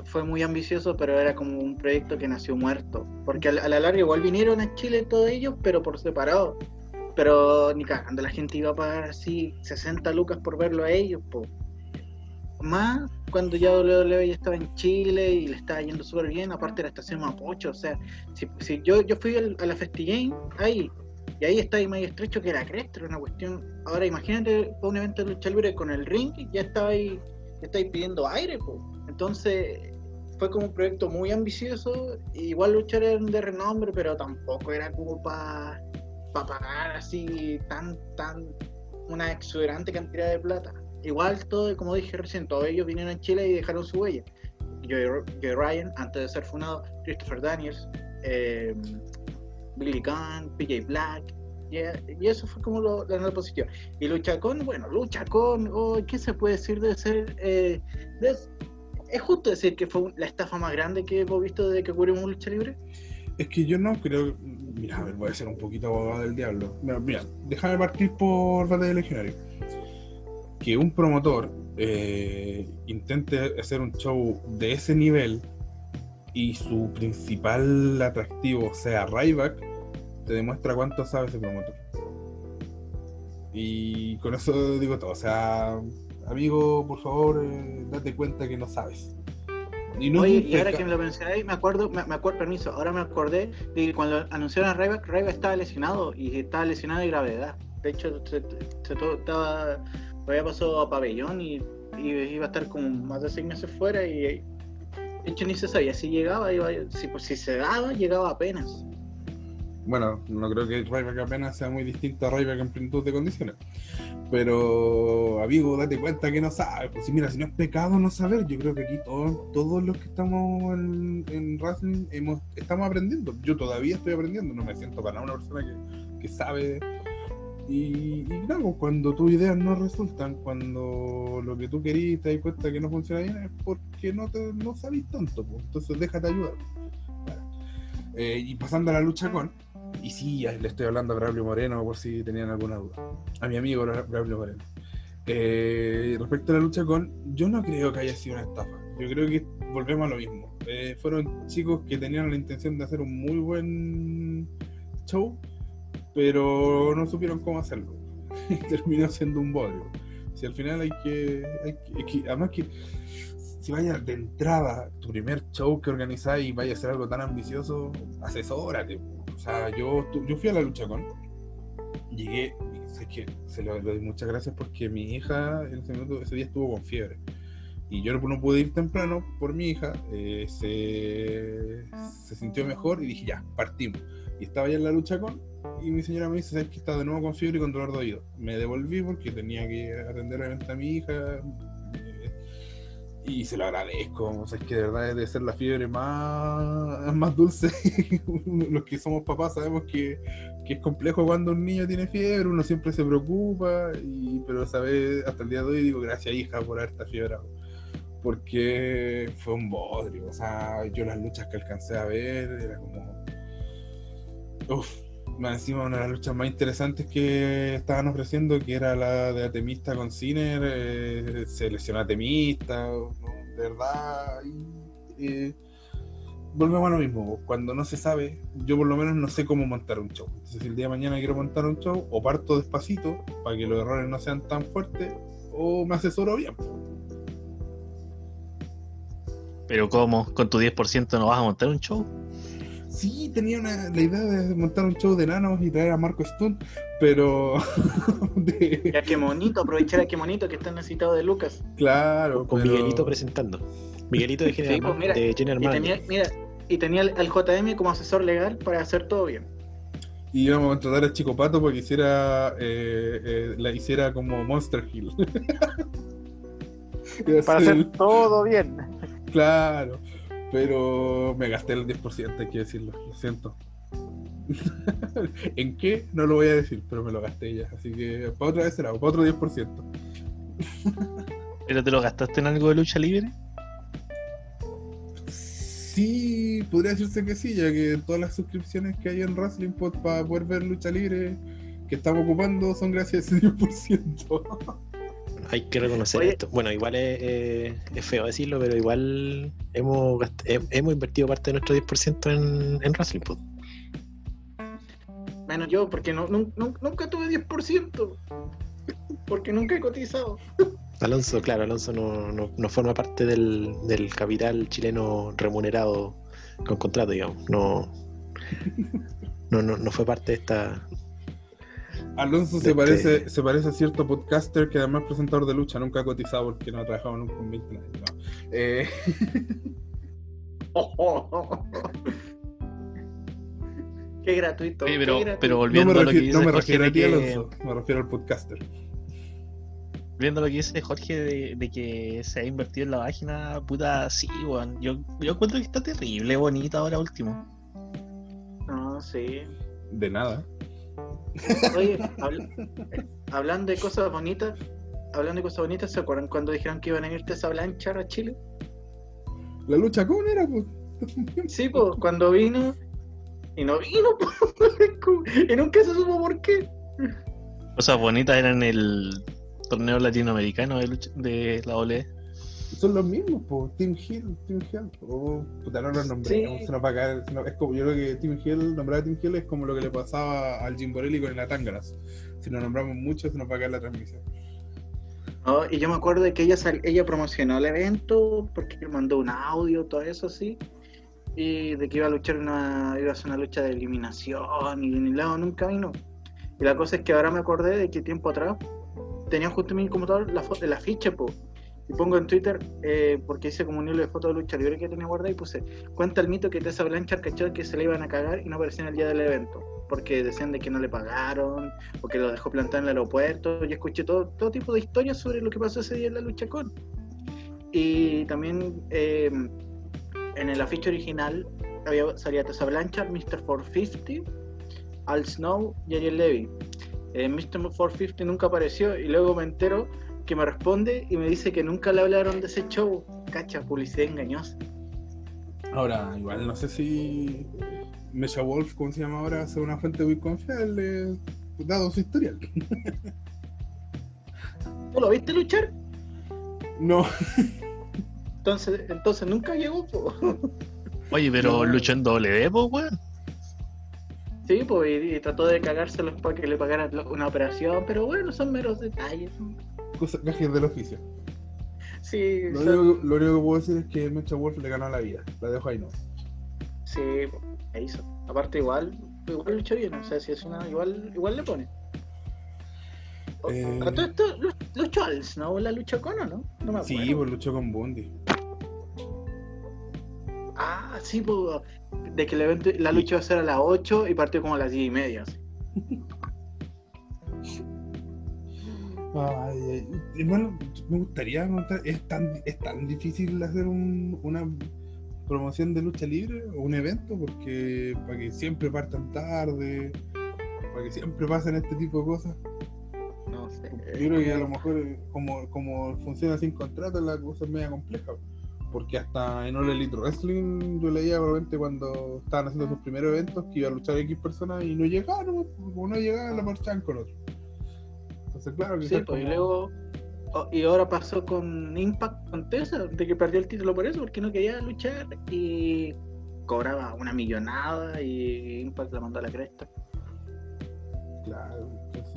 Fue muy ambicioso, pero era como un proyecto que nació muerto. Porque a a la larga igual vinieron a Chile todos ellos, pero por separado. Pero ni cagando, la gente iba a pagar así 60 lucas por verlo a ellos, po. Más cuando ya WWE estaba en Chile y le estaba yendo súper bien, aparte de la estación Mapocho, o sea, si, si yo, yo fui a la FestiGame ahí, y ahí está ahí más estrecho que la cresta, una cuestión. Ahora imagínate un evento de lucha libre con el ring, ya estaba ahí, ya estáis pidiendo aire, po. Entonces, fue como un proyecto muy ambicioso, igual luchar era de renombre, pero tampoco era como para pagar así tan, tan, una exuberante cantidad de plata. Igual todo, como dije recién, todos ellos vinieron a Chile y dejaron su huella. Joey Ryan, antes de ser fundado, Christopher Daniels, eh, Billy Gunn, PJ Black, y eso fue como lo, la nota positiva. Y Lucha con, bueno, Lucha con, oh, ¿qué se puede decir de ser? eh, de- ¿Es justo decir que fue la estafa más grande que hemos visto desde que un lucha libre? Es que yo no creo. Mira, a ver, voy a ser un poquito abogado del diablo. Mira, mira, déjame partir por Batalla Legionario. Que un promotor eh, intente hacer un show de ese nivel y su principal atractivo sea Ryback, te demuestra cuánto sabe ese promotor. Y con eso digo todo. O sea, amigo, por favor, eh, date cuenta que no sabes. Y no Oye, y ahora que me lo mencionáis, me acuerdo, me, me acuerdo, permiso, ahora me acordé de que cuando anunciaron a Ryback, Ryback estaba lesionado y estaba lesionado de gravedad. De hecho, se, se todo estaba, había pasado a pabellón y, y iba a estar como más de seis meses fuera y de hecho ni se sabía si llegaba, iba, si, pues, si se daba, llegaba apenas. Bueno, no creo que Ryback apenas sea muy distinto a Ryback en plenitud de condiciones. Pero, amigo, date cuenta que no sabes. Pues mira, si no es pecado no saber, yo creo que aquí todos, todos los que estamos en, en wrestling hemos, estamos aprendiendo. Yo todavía estoy aprendiendo, no me siento para nada una persona que, que sabe. Y, y claro, cuando tus ideas no resultan, cuando lo que tú querías te das cuenta que no funciona bien, es porque no, te, no sabes tanto. pues. Entonces déjate ayudar. Eh, y pasando a la lucha con, y sí, le estoy hablando a Braulio Moreno por si tenían alguna duda. A mi amigo Bra- Braulio Moreno. Eh, respecto a la lucha con, yo no creo que haya sido una estafa. Yo creo que volvemos a lo mismo. Eh, fueron chicos que tenían la intención de hacer un muy buen show, pero no supieron cómo hacerlo. Terminó siendo un bodrio. Si al final hay que, hay que- además que si vaya de entrada tu primer show que organizáis y vaya a ser algo tan ambicioso, asesórate. O sea, yo, yo fui a la lucha con, llegué, sé que se lo, muchas gracias porque mi hija ese, día estuvo con fiebre. Y yo no, pude ir temprano por mi hija, eh, se, se sintió mejor y dije, ya, partimos. Y estaba ya en la lucha con, y mi señora me dice, ¿sabes que está de nuevo con fiebre y con dolor de oído? Me devolví porque tenía que atender a mi hija, y se lo agradezco. O sea, es que de verdad debe ser la fiebre más, más dulce. Los que somos papás sabemos que, que es complejo cuando un niño tiene fiebre, uno siempre se preocupa, y, pero sabes, hasta el día de hoy digo gracias hija por haberte fiebrado. Porque fue un bodrio, o sea, yo las luchas que alcancé a ver era como. Uf, más encima una de las luchas más interesantes que estaban ofreciendo, que era la de Atemista con Ciner, eh, se Atemista, de verdad. y, eh, volvemos a lo mismo, cuando no se sabe, yo por lo menos no sé cómo montar un show. Entonces, si el día de mañana quiero montar un show, o parto despacito para que los errores no sean tan fuertes, o me asesoro bien. Pero ¿cómo? ¿Con tu 10% no vas a montar un show? Sí, tenía una- la idea de montar un show de enanos y traer a Marco Stunt, pero. de- Ya que monito, aprovechar a que monito que está necesitado de Lucas. claro, Con pero- Miguelito presentando. Miguelito de General, Sí, pues, mira, de General Y tenía, mira, y tenía al, al JM como asesor legal para hacer todo bien. Y íbamos a contratar a Chico Pato porque hiciera, eh, eh, la hiciera como Monster Hill. Para hacer todo bien. Claro, pero me gasté el 10%, hay que decirlo, lo siento. ¿En qué? No lo voy a decir, pero me lo gasté ya. Así que para otra vez será, para otro 10%. ¿Pero te lo gastaste en algo de lucha libre? Sí, podría decirse que sí, ya que todas las suscripciones que hay en Wrestling Pod para poder ver lucha libre que estamos ocupando son gracias a ese 10%. Hay que reconocer Oye. esto. Bueno, igual es, eh, es feo decirlo, pero igual hemos, hemos invertido parte de nuestro 10% en, en Wrestling Pod. Menos yo, porque no, nun- nun- nunca tuve 10%. Porque nunca he cotizado. Alonso, claro, Alonso no, no, forma parte del, del capital chileno remunerado con contrato, digamos. No, no, no, no fue parte de esta. Alonso se parece, se parece a cierto podcaster que además es presentador de lucha, nunca ha cotizado porque no ha trabajado nunca con 20 nadie, no. Eh, Qué gratuito. Qué pero, gratuito. pero no volviendo me, a lo que dice no me Jorge refiero a ti, que, Alonso, me refiero al podcaster. viendo lo que dice Jorge de, de que se ha invertido en la página, puta, sí, weón. Yo, yo encuentro que está terrible, bonita ahora último. No, sí. De nada. Oye, habla- hablando de cosas bonitas, hablando de cosas bonitas, ¿se acuerdan cuando dijeron que iban a venir Tessa Blanchard a Chile? La lucha con era, pues. Sí, pues, cuando vino y no vino, y nunca se supo por qué. Cosas bonitas eran el torneo latinoamericano de, lucha- de la. OLE. Son los mismos, pues. Team Hill, Team Hill. Oh, puta, no los. Sí. se nos va a caer, se nos- es como, yo creo que Team Hill, nombrar a Team Hill es como lo que le pasaba al Jim Borelli con el Atangaras. Si lo nombramos mucho, se nos va a caer la transmisión. No, y yo me acuerdo de que ella sal- ella promocionó el evento porque mandó un audio, todo eso así. Y de que iba a luchar una, iba a hacer una lucha de eliminación y ni lado nunca vino. Y la cosa es que ahora me acordé de que tiempo atrás tenía justo en mi computador la foto, el afiche, po. Y pongo en Twitter, eh, porque hice como un hilo de fotos de lucha libre que tenía guardada y puse, cuenta el mito que Tessa Blanchard cachó que se le iban a cagar y no apareció en el día del evento. Porque decían de que no le pagaron, o que lo dejó plantado en el aeropuerto. Yo escuché todo, todo tipo de historias sobre lo que pasó ese día en la lucha con. Y también eh, en el afiche original había, salía Tessa Blanchard, Mr. 450, Al Snow y Ariel Levy. Eh, Mr. 450 nunca apareció y luego me entero que me responde y me dice que nunca le hablaron de ese show. Cacha, publicidad engañosa. Ahora, igual no sé si Mesha Wolf, ¿cómo se llama ahora? Sea una fuente muy confiable, dado su historial. ¿Tú lo viste luchar? No, Entonces, entonces nunca llegó. po. Oye, pero No. luchó en doble, pues, weón. Sí, pues, y, y trató de cagárselos para que le pagaran una operación, pero bueno, son meros detalles. Cosas, gajes del oficio. Sí, Lo son- único, lo único que puedo decir es que Mecha Wolf le ganó la vida. La dejo ahí, no. sí, ahí hizo. Aparte, igual, igual luchó bien, o sea, si es una, igual, igual le pone. O- Eh. A todo esto, lu- luchó Als, ¿no? La lucha con o no? No me acuerdo. Sí, pues luchó con Bundy. Ah, sí, pues, de que el evento, la lucha iba a ser a las 8 y partió como a las 10 y media. así. Ay, ay, hermano, me gustaría preguntar, ¿es tan, ¿es tan difícil hacer un- una promoción de lucha libre o un evento? Porque para que siempre partan tarde, para que siempre pasen este tipo de cosas. No sé. Yo creo que a lo mejor eh, como, como funciona sin contrato la cosa es media compleja. Porque hasta en All Elite Wrestling yo leía probablemente cuando estaban haciendo sus primeros eventos que iba a luchar X personas y no llegaban, ¿no? como no llegaban la marchaban con otro. Entonces claro que Sí, pues, y luego. oh, y ahora pasó con Impact con Tessa, de que perdió el título por eso, porque no quería luchar y cobraba una millonada y Impact la mandó a la cresta. Claro, entonces.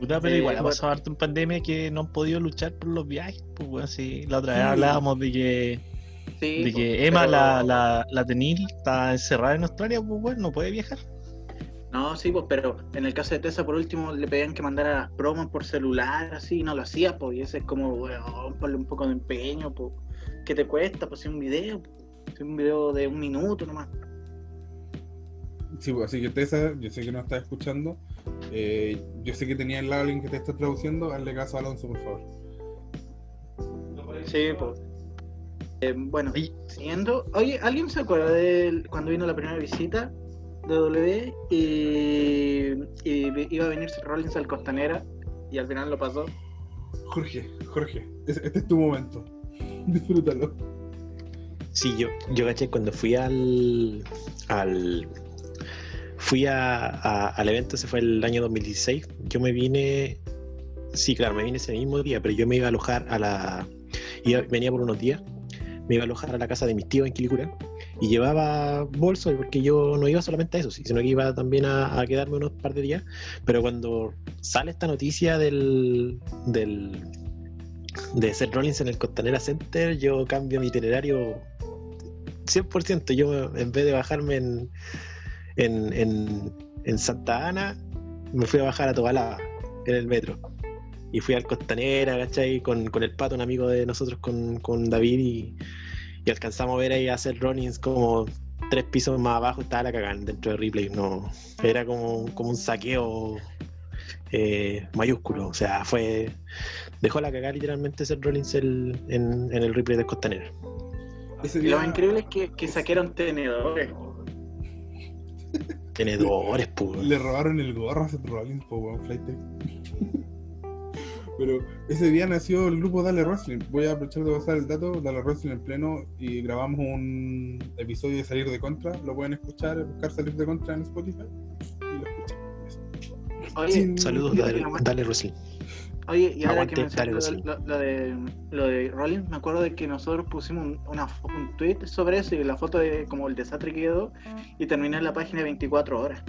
Puta, pero igual ha bueno. pasado harto en pandemia que no han podido luchar por los viajes, pues, weón. Sí, la otra vez Sí. hablábamos de que Sí, De que pues, Emma, pero- la, la, la Tenil, está encerrada en Australia, pues bueno, no puede viajar. No, sí, pues, pero en el caso de Tessa, por último, le pedían que mandara las promos por celular, así, y no lo hacía, pues, y ese es como, weón, ponle un poco de empeño, pues, ¿qué te cuesta? Pues, si un video, pues, si un video de un minuto nomás. Sí, pues, así que Tessa, yo sé que no estás escuchando. eh, yo sé que tenía el lado alguien que te está traduciendo. Hazle caso a Alonso, por favor. Sí, pues. Eh, bueno, siguiendo, oye, ¿alguien se acuerda de cuando vino la primera visita W y, y iba a venir Rollins al Costanera y al final lo pasó? Jorge, Jorge, es- este es tu momento. Disfrútalo. Sí, yo, yo caché cuando fui al. al fui a, a- al evento, ese fue el año 2016. Yo me vine. Sí, claro, me vine ese mismo día, pero yo me iba a alojar a la. iba- venía por unos días. Me iba a alojar a la casa de mis tíos en Quilicura. Y llevaba bolso, porque yo no iba solamente a eso, sino que iba también a, a quedarme unos par de días. Pero cuando sale esta noticia del. del de Seth Rollins en el Costanera Center, yo cambio mi itinerario 100%. Yo, en vez de bajarme en, en, en, en Santa Ana, me fui a bajar a Tobalaba en el metro. Y fui al Costanera, ¿cachai? Con, con el pato, un amigo de nosotros, con, con David, y, y alcanzamos a ver ahí a Seth Rollins como tres pisos más abajo, estaba la cagada dentro de Ripley. No, era como, como un saqueo eh, mayúsculo. O sea, fue. Dejó la cagada literalmente Seth Rollins el- en, en el replay del Y día, lo increíble es que, que saquearon tenedores. Tenedores, pues. le robaron el gorro a Seth Rollins, po, weón, flight. Pero ese día nació el grupo Dale Wrestling. Voy a aprovechar de pasar el dato, Dale Wrestling en pleno, y grabamos un episodio de Salir de Contra. Lo pueden escuchar, buscar Salir de Contra en Spotify. Y lo escuchan. Oye, Sí, Saludos, dale, dale Wrestling. Oye, y ahora Aguante, que mencioné dale, lo, lo- de, lo de Rollins, me acuerdo de que nosotros pusimos un, una, un tweet sobre eso y la foto de como el desastre que quedó y terminé en la página de 24 horas.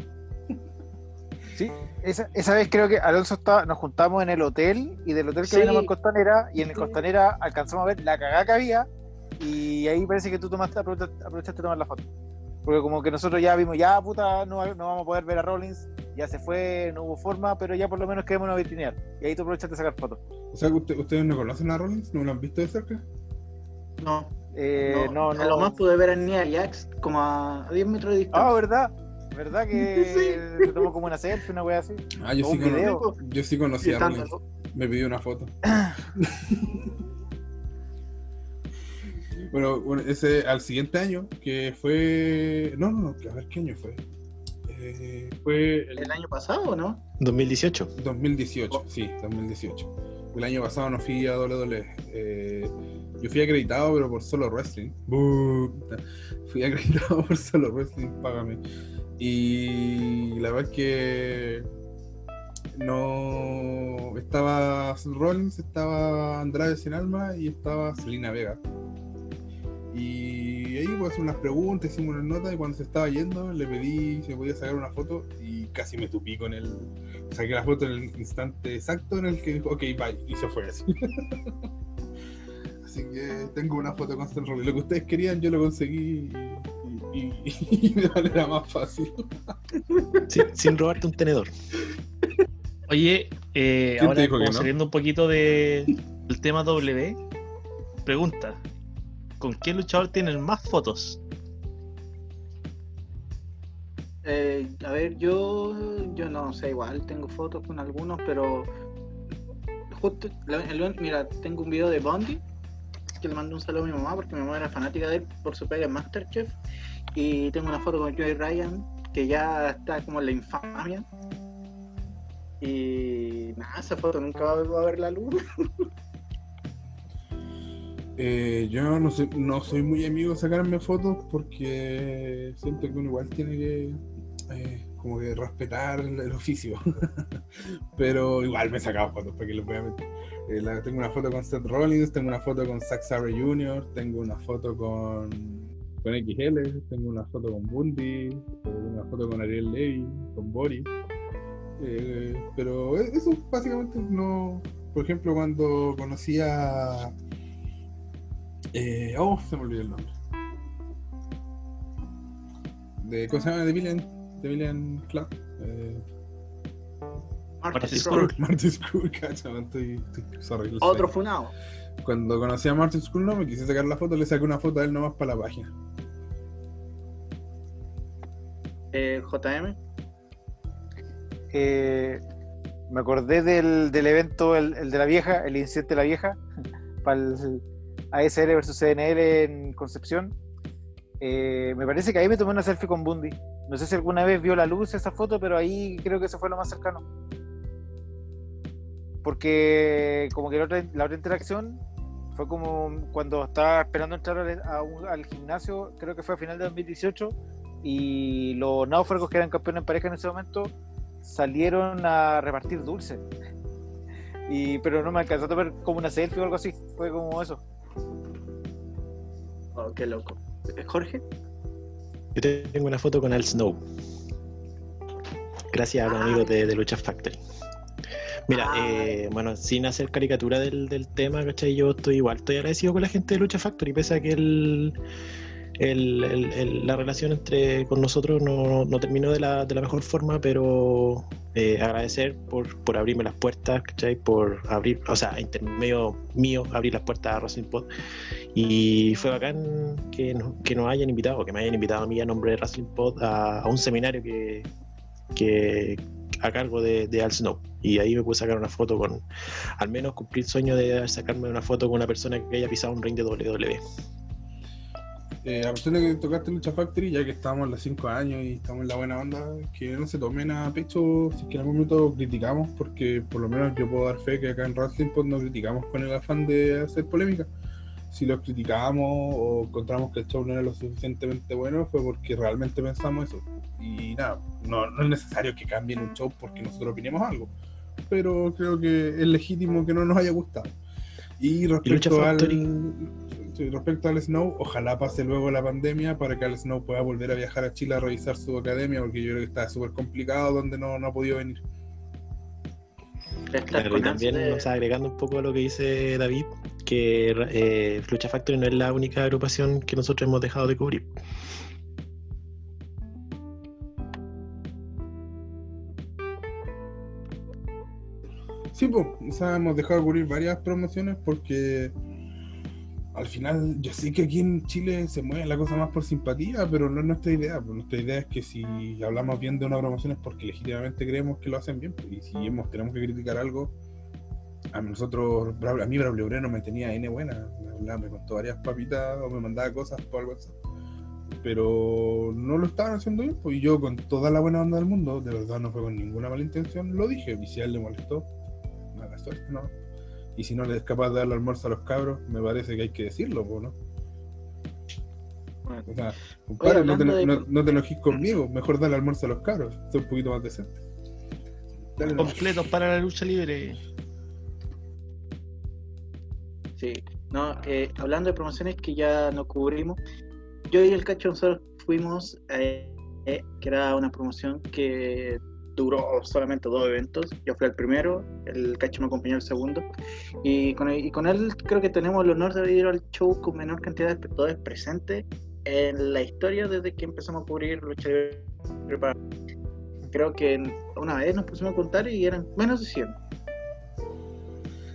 Sí, esa, esa vez creo que Alonso estaba, nos juntamos en el hotel y del hotel que Sí. al Costanera y en el. Costanera alcanzamos a ver la cagada que había y ahí parece que tú tomaste, aprovechaste, aprovechaste de tomar la foto. Porque como que nosotros ya vimos, ya puta, no, no vamos a poder ver a Rollins, ya se fue, no hubo forma, pero ya por lo menos quedémonos a vitrinear. Y ahí tú aprovechaste de sacar fotos. O sea, que usted- ustedes no conocen a Rollins, no lo han visto de cerca. No, Eh, no, no. A lo más pude ver a Nia Jax como a 10 metros de distancia. Ah, ¿verdad? ¿Verdad que se tomó como una selfie, una wea así? Ah, yo sí, un cono- video. yo sí conocí a Rollins. Me pidió una foto. bueno, bueno, ese al siguiente año, que fue. No, no, no, a ver qué año fue. Eh, fue el ¿El año pasado o no? 2018. 2018, sí, 2018. El año pasado no fui a WWE. eh, yo fui acreditado, pero por solo wrestling. Fui acreditado por solo wrestling, págame. Y la verdad es que no estaba Rollins, estaba Andrade sin alma y estaba Selena Vega. Y ahí pues unas preguntas, hicimos unas notas y cuando se estaba yendo le pedí si me podía sacar una foto y casi me tupí con él. Saqué la foto en el instante exacto en el que dijo, ok, bye, y se fue así. así que tengo una foto con Seth Rollins. Lo que ustedes querían yo lo conseguí y, y- y de manera más fácil. Sin, sin robarte un tenedor. Oye, eh, ¿Quién te ahora como no? saliendo un poquito de, del tema W, pregunta, ¿con qué luchador tienen más fotos? Eh, a ver, yo, yo no sé, igual tengo fotos con algunos, pero justo, el- mira, tengo un video de Bondi que le mandé un saludo a mi mamá porque mi mamá era fanática de él por su pega en Masterchef y tengo una foto con Joey Ryan que ya está como en la infamia y nada, esa foto nunca va, a ver la luz. Eh, yo no soy, no soy muy amigo de sacarme fotos porque siento que uno igual tiene que eh, como que respetar el, oficio. Pero igual me he sacado fotos, para que lo voy a. Eh, la- tengo una foto con Seth Rollins, tengo una foto con Zack Sabre Jr., tengo una foto con, con XL, tengo una foto con Bundy, eh, una foto con Ariel Levy, con Boris. Eh, pero e- eso básicamente no. Por ejemplo, cuando conocí a Eh, oh, se me olvidó el nombre. De, ¿Cómo se llama? De Villain, de Villain Club. Eh, Martin Skrull. Martin Skrull, cacha, estoy, estoy sorry. Otro funado. Cuando conocí a Martin Skrull no me quise sacar la foto, le saqué una foto a él nomás para la página. Eh, JM. Eh, me acordé del, del evento, el, el de la vieja, el incidente de la vieja, para el ASL versus CNL en Concepción. Eh, me parece que ahí me tomé una selfie con Bundy. No sé si alguna vez vio la luz esa foto, pero ahí creo que eso fue lo más cercano. Porque como que la otra, interacción fue como cuando estaba esperando entrar al gimnasio, creo que fue a final de 2018, y los náufragos que eran campeones en pareja en ese momento salieron a repartir dulces. Y, pero no me alcanzó a tomar como una selfie o algo así. Fue como eso. Oh, qué loco. Jorge. Yo tengo una foto con Al Snow. Gracias a los amigos de, de Lucha Factory. Mira, Ah. eh, bueno, sin hacer caricatura del, del tema, ¿cachai? Yo estoy igual, estoy agradecido con la gente de Lucha Factory, pese a que el, el- la relación entre con nosotros no, terminó de la, de la mejor forma, pero eh, agradecer por, por abrirme las puertas, ¿cachai? Por abrir, o sea, intermedio mío, abrir las puertas a Wrestling Pod. Y fue bacán que que nos hayan invitado, que me hayan invitado a mí a nombre de Wrestling Pod a, a un seminario que, que a cargo de, de Al Snow. Y ahí me pude sacar una foto con, al menos cumplir el sueño de sacarme una foto con una persona que haya pisado un ring de WWE. Eh, a persona que tocaste Lucha Factory, ya que estamos en los 5 años y estamos en la buena onda, que no se tomen a pecho si es que en algún momento criticamos, porque por lo menos yo puedo dar fe que acá en Wrestling Pod no criticamos con el afán de hacer polémica. Si los criticamos o encontramos que el show no era lo suficientemente bueno, fue porque realmente pensamos eso. Y nada, no, no es necesario que cambien un show porque nosotros opinemos algo, pero creo que es legítimo que no nos haya gustado. Y respecto Lucha al, Factory? Respecto al Snow, ojalá pase luego la pandemia para que el Snow pueda volver a viajar a Chile a revisar su academia, porque yo creo que está súper complicado donde no, no ha podido venir. Claro, y también, ansia de- o sea, agregando un poco a lo que dice David, que eh, Lucha Factory no es la única agrupación que nosotros hemos dejado de cubrir. Sí, pues, o sea, hemos dejado de cubrir varias promociones porque al final yo sé que aquí en Chile se mueve la cosa más por simpatía, pero no es nuestra idea. Pues nuestra idea es que si hablamos bien de una promoción es porque legítimamente creemos que lo hacen bien. pues, y si tenemos que criticar algo, a nosotros, a mí Braulio Breno me tenía N buena, me, me contó varias papitas o me mandaba cosas por WhatsApp. Pero no lo estaban haciendo bien, pues y yo con toda la buena onda del mundo, de verdad no fue con ninguna mala intención, lo dije, y a le molestó, mala suerte, ¿no? Y si no le es capaz de darle almuerzo a los cabros, me parece que hay que decirlo, ¿no? Bueno, O sea, compadre, no te, de- no, no te enojes conmigo, mejor dale almuerzo a los cabros, soy un poquito más decente. Dale. Completos para la lucha libre. Sí, no, eh, hablando de promociones que ya no cubrimos, yo y el Cacho nosotros fuimos, eh, eh, que era una promoción que duró solamente dos eventos. Yo fui el primero, el Cacho me acompañó el segundo, y con, él, creo que tenemos el honor de ir al show con menor cantidad de espectadores presentes en la historia desde que empezamos a cubrir lucha libre. Creo que una vez nos pusimos a contar y eran menos de 100.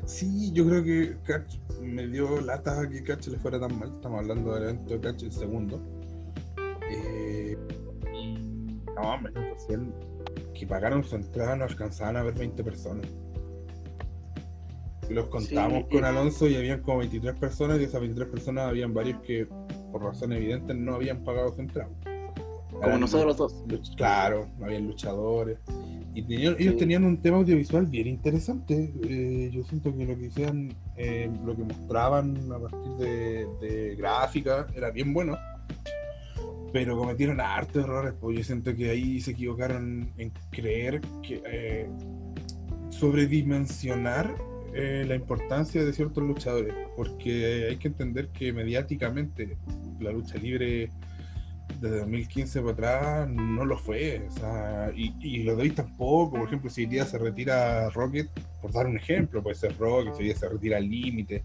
Sí, yo creo que Catch me dio lata que Catch le fuera tan mal. Estamos hablando del evento de Catch el segundo. Eh, no, menos de 100 que pagaron su entrada no alcanzaban a ver 20 personas. Los contamos Sí, con Alonso y habían como 23 personas y de esas 23 personas habían varios que por razones evidentes no habían pagado su entrada. Como Eran nosotros dos. Claro, habían luchadores. Y tenían- ellos tenían un tema audiovisual bien interesante. Eh, yo siento que lo que hacían, eh, lo que mostraban a partir de, de gráfica era bien bueno. Pero cometieron hartos errores, pues yo siento que ahí se equivocaron en creer que eh, sobredimensionar eh, la importancia de ciertos luchadores. Porque hay que entender que mediáticamente la lucha libre desde 2015 para atrás no lo fue. O y, y lo de hoy tampoco. Por ejemplo, si hoy día se retira Rocket, por dar un ejemplo, puede ser Rocket, si hoy día se retira Límite.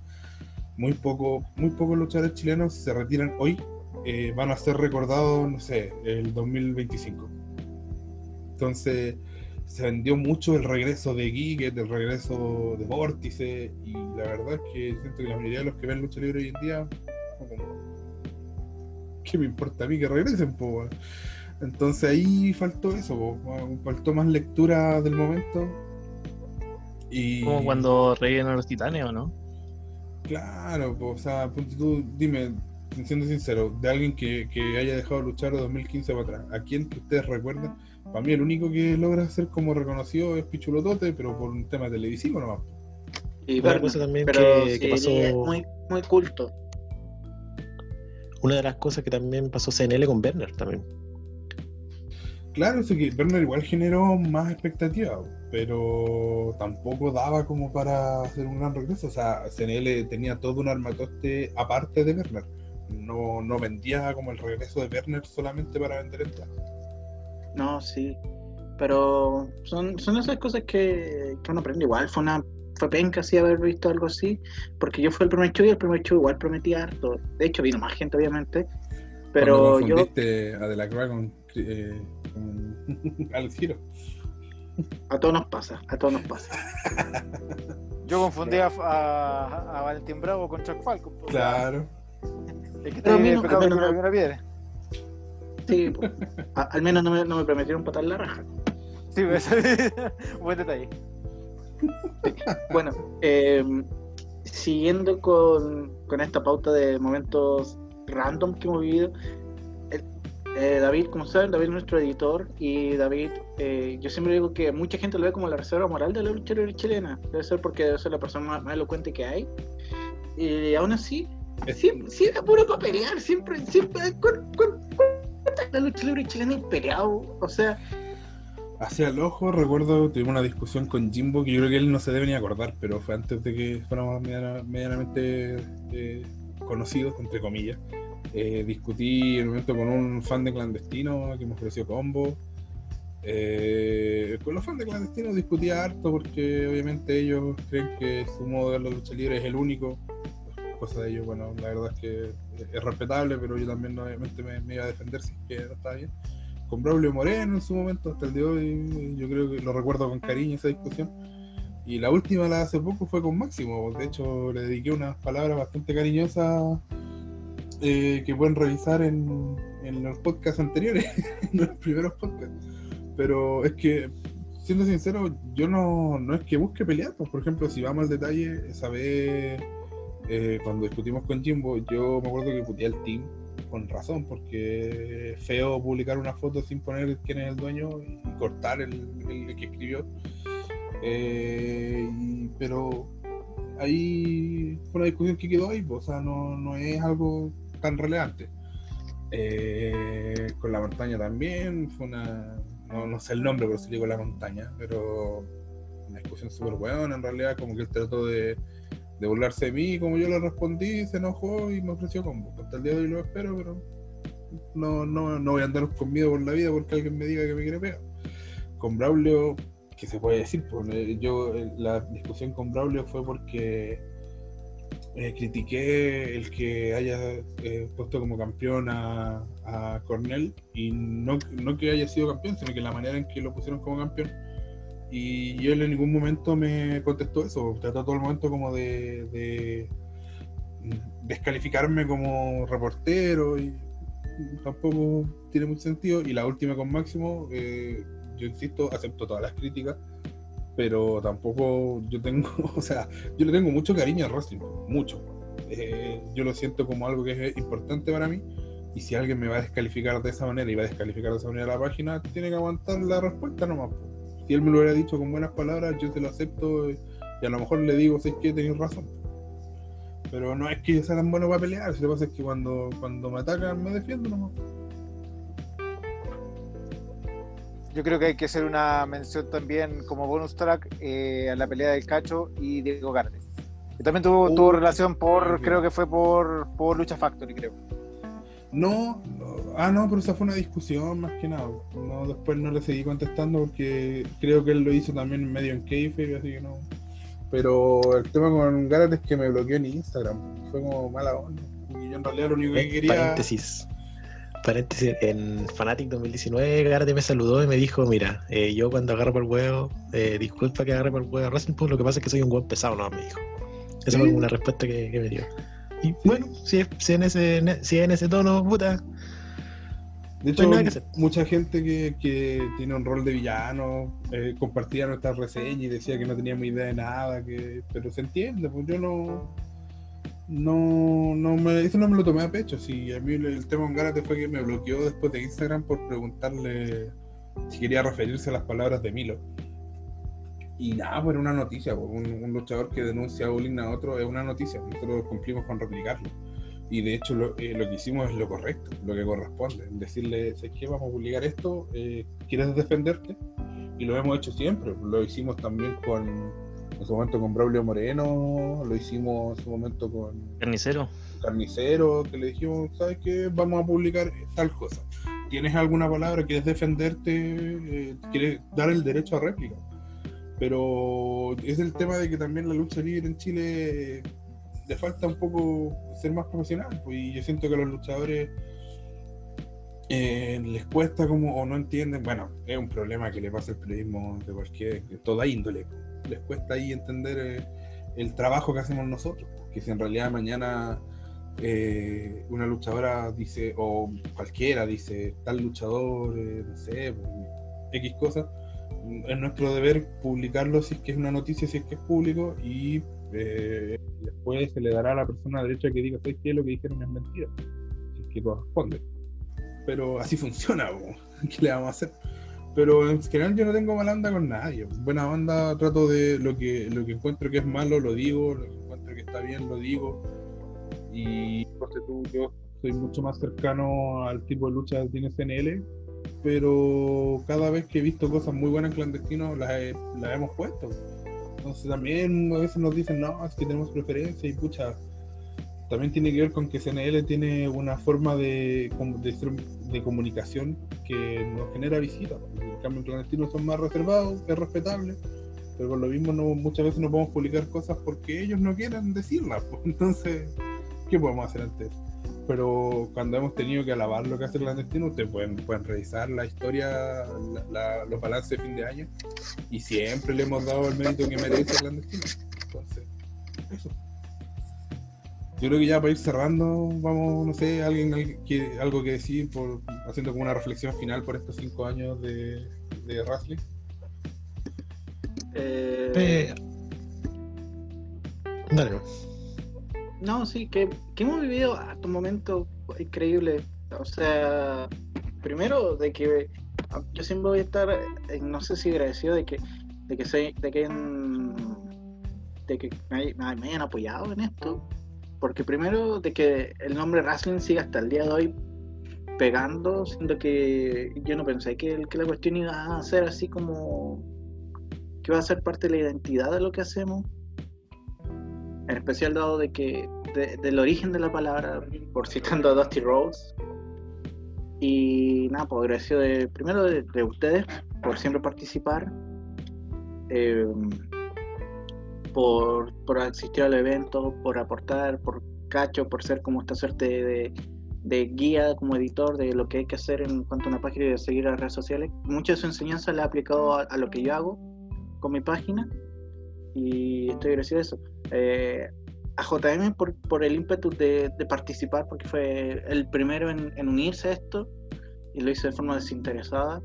muy poco, muy pocos luchadores chilenos se retiran hoy, eh, van a ser recordados, no sé, el 2025. Entonces se vendió mucho el regreso de Giget, el regreso de Vórtice, y la verdad es que siento que la mayoría de los que ven lucha libre hoy en día, como, ¿qué me importa a mí que regresen? Po? Entonces ahí faltó eso, po, faltó más lectura del momento. Y... Como cuando reían a los titanes, ¿o no? Claro, pues, o sea, tú, dime, siendo sincero, de alguien que, que haya dejado de luchar de 2015 para atrás, ¿a quién que ustedes recuerdan? Para mí el único que logra ser como reconocido es Pichulotote, pero por un tema televisivo nomás. Y Otra Berna, cosa también pero que- sí, que pasó- es muy, muy culto. Una de las cosas que también pasó CNL con Werner también. Claro, eso que Werner igual generó más expectativa, pero tampoco daba como para hacer un gran regreso. O sea, CNL tenía todo un armatoste aparte de Werner. No, no vendía como el regreso de Werner solamente para vender entradas. No, sí. Pero son, son esas cosas que, que uno aprende. Igual fue una fue penca así haber visto algo así, porque yo fui el primer show y el primer show igual prometía harto. De hecho, vino más gente, obviamente. Pero yo, confundiste a De la Cruz con, eh, con Alex Giro. a todos nos pasa, a todos nos pasa. Yo confundí a, a, a Valentín Bravo con Chuck Falcon. pues, Claro. Es que pecado no una piedra. Sí. A- al menos no me, no me prometieron patar la raja. Sí, pues, buen detalle. Bueno, eh, siguiendo con, con esta pauta de momentos random que hemos vivido, el- eh, David, como saben, David es nuestro editor y David, eh, yo siempre digo que mucha gente lo ve como la reserva moral de la lucha libre chilena, debe ser porque debe ser la persona más, más elocuente que hay, y aún así, siempre, siempre puro para pelear, siempre, siempre, ¿cuán- cuán- cuánta la lucha libre chilena peleado? O sea, Hacia el ojo, recuerdo, tuvimos una discusión con Jimbo que yo creo que él no se debe ni acordar, pero fue antes de que fuéramos mediana- medianamente eh, conocidos, entre comillas. Eh, discutí en un momento con un fan de clandestino que me ofreció combo. Eh, con los fans de clandestino discutía harto porque obviamente ellos creen que su modo de la lucha libre es el único. Cosa de ellos, bueno, la verdad es que es respetable, pero yo también obviamente me, me iba a defender si es que no estaba bien con Braulio Moreno en su momento, hasta el de hoy, yo creo que lo recuerdo con cariño esa discusión. Y la última, la de hace poco, fue con Máximo. De hecho, le dediqué unas palabras bastante cariñosas eh, que pueden revisar en, en los podcasts anteriores, en los primeros podcasts. Pero es que, siendo sincero, yo no, no es que busque pelear. Pues, por ejemplo, si vamos al detalle, esa vez, eh, cuando discutimos con Jimbo, yo me acuerdo que puteé al team con razón, porque es feo publicar una foto sin poner quién es el dueño y cortar el, el que escribió. Eh, pero ahí fue una discusión que quedó ahí, o sea, no, no es algo tan relevante. Eh, con la montaña también, fue una, no, sé el nombre, pero sí digo la montaña, pero una discusión súper buena, en realidad, como que él trató de, de burlarse de mí, como yo le respondí, se enojó y me ofreció combo. Hasta el día de hoy lo espero, pero no, no, no voy a andar con miedo por la vida porque alguien me diga que me quiere pegar. Con Braulio, ¿qué se puede decir? Pues, eh, yo, eh, la discusión con Braulio fue porque eh, critiqué el que haya eh, puesto como campeón a, a Cornell y no, no que haya sido campeón, sino que la manera en que lo pusieron como campeón. Y él en ningún momento me contestó eso, trató todo el momento como de, de descalificarme como reportero y tampoco tiene mucho sentido. Y la última con Máximo, eh, yo insisto, acepto todas las críticas, pero tampoco yo tengo, o sea, yo le tengo mucho cariño al wrestling, mucho. Eh, yo lo siento como algo que es importante para mí. Y si alguien me va a descalificar de esa manera y va a descalificar de esa manera la página, tiene que aguantar la respuesta nomás. Si él me lo hubiera dicho con buenas palabras, yo se lo acepto y a lo mejor le digo, sé que tenéis razón. Pero no es que yo sea tan bueno para pelear, lo que pasa es que cuando, cuando me atacan me defiendo nomás. Yo creo que hay que hacer una mención también como bonus track eh, a la pelea del Cacho y Diego Gardes. Que también tuvo, Uh, tuvo relación por, creo que fue por, por Lucha Factory, creo. No, ah no, pero esa fue una discusión más que nada. No, después no le seguí contestando porque creo que él lo hizo también medio en kayfabe, así que no. Pero el tema con Gareth es que me bloqueó en Instagram. Fue como mala onda. Y yo en realidad lo único que quería. Paréntesis. Paréntesis, en Fanatic 2019 Garate me saludó y me dijo, mira, eh, yo cuando agarro por el huevo, eh, disculpa que agarre por el huevo a Racing Pool, lo que pasa es que soy un huevo pesado, no, me dijo. Esa fue Sí. una respuesta que, que me dio. Y bueno, si es, si en ese, si es en ese tono, puta, De hecho, que mucha gente que, que tiene un rol de villano eh, compartía nuestras reseñas y decía que no teníamos idea de nada, que pero se entiende, pues yo no. No, no me, eso no me lo tomé a pecho. Si a mí el, tema con Garate fue que me bloqueó después de Instagram por preguntarle si quería referirse a las palabras de Milo. Y nada, pues una noticia. pues, un, un luchador que denuncia bullying a otro es una noticia. Nosotros cumplimos con replicarlo. Y de hecho lo, eh, lo que hicimos es lo correcto, lo que corresponde. Decirle, ¿sabes qué? Vamos a publicar esto, eh, ¿quieres defenderte? Y lo hemos hecho siempre. Lo hicimos también con, en su momento con Braulio Moreno, lo hicimos en su momento con Carnicero. Carnicero, que le dijimos, ¿sabes qué? Vamos a publicar tal cosa. ¿Tienes alguna palabra? ¿Quieres defenderte? Eh, ¿Quieres dar el derecho a réplica? Pero es el tema de que también la lucha libre en Chile eh, le falta un poco ser más profesional. pues, y yo siento que a los luchadores eh, les cuesta como o no entienden. Bueno, es un problema que le pasa al periodismo de cualquier, toda índole. Les cuesta ahí entender eh, el trabajo que hacemos nosotros. Que si en realidad mañana una luchadora dice, o cualquiera dice, tal luchador, no sé, pues, X cosas, es nuestro deber publicarlo si es que es una noticia, si es que es público, y eh, después se le dará a la persona derecha que diga, ¿sabes qué? Lo que dijeron es mentira, si es que corresponde. Pero así funciona, po. ¿qué le vamos a hacer? Pero en general yo no tengo mala onda con nadie. Buena onda, trato de lo que, lo que encuentro que es malo, lo digo, lo que encuentro que está bien, lo digo. Y ponte tú, yo soy mucho más cercano al tipo de lucha que tiene CNL, pero cada vez que he visto cosas muy buenas en clandestino las, he- las hemos puesto. Entonces también a veces nos dicen, no, es que tenemos preferencia y pucha, también tiene que ver con que CNL tiene una forma de, de, de comunicación que nos genera visitas. En cambio, en clandestino son más reservados, es respetable, pero por lo mismo no, muchas veces no podemos publicar cosas porque ellos no quieren decirlas. pues. Entonces, ¿qué podemos hacer antes? Pero cuando hemos tenido que alabar lo que hace el clandestino, ustedes pueden, pueden revisar la historia, la- la- los balances de fin de año, y siempre le hemos dado el mérito que merece el clandestino. Entonces, eso. Yo creo que ya para ir cerrando, vamos, no sé, alguien que, algo que decir, por, haciendo como una reflexión final por estos cinco años de, de wrestling. Eh, Eh, Dale, no. Sí, que, que hemos vivido hasta un momento increíble. O sea, primero de que ah, yo siempre voy a estar, eh, no sé si agradecido de que, de que soy, de que, de que me, hay- me hayan apoyado en esto. Porque primero de que el nombre wrestling siga hasta el día de hoy pegando, siendo que yo no pensé que, que la cuestión iba a ser así como que va a ser parte de la identidad de lo que hacemos en especial dado de que de- del origen de la palabra, por citando a Dusty Rhodes. Y nada, pues agradecido de, primero de, de ustedes por siempre participar, eh, por, por asistir al evento, por aportar, por cacho, por ser como esta suerte de, de guía como editor de lo que hay que hacer en cuanto a una página y de seguir las redes sociales. Mucha de su enseñanza la ha aplicado a, a lo que yo hago con mi página y estoy agradecido de eso. Eh, a JM por, el ímpetu de, de participar, porque fue el primero en, unirse a esto y lo hizo de forma desinteresada.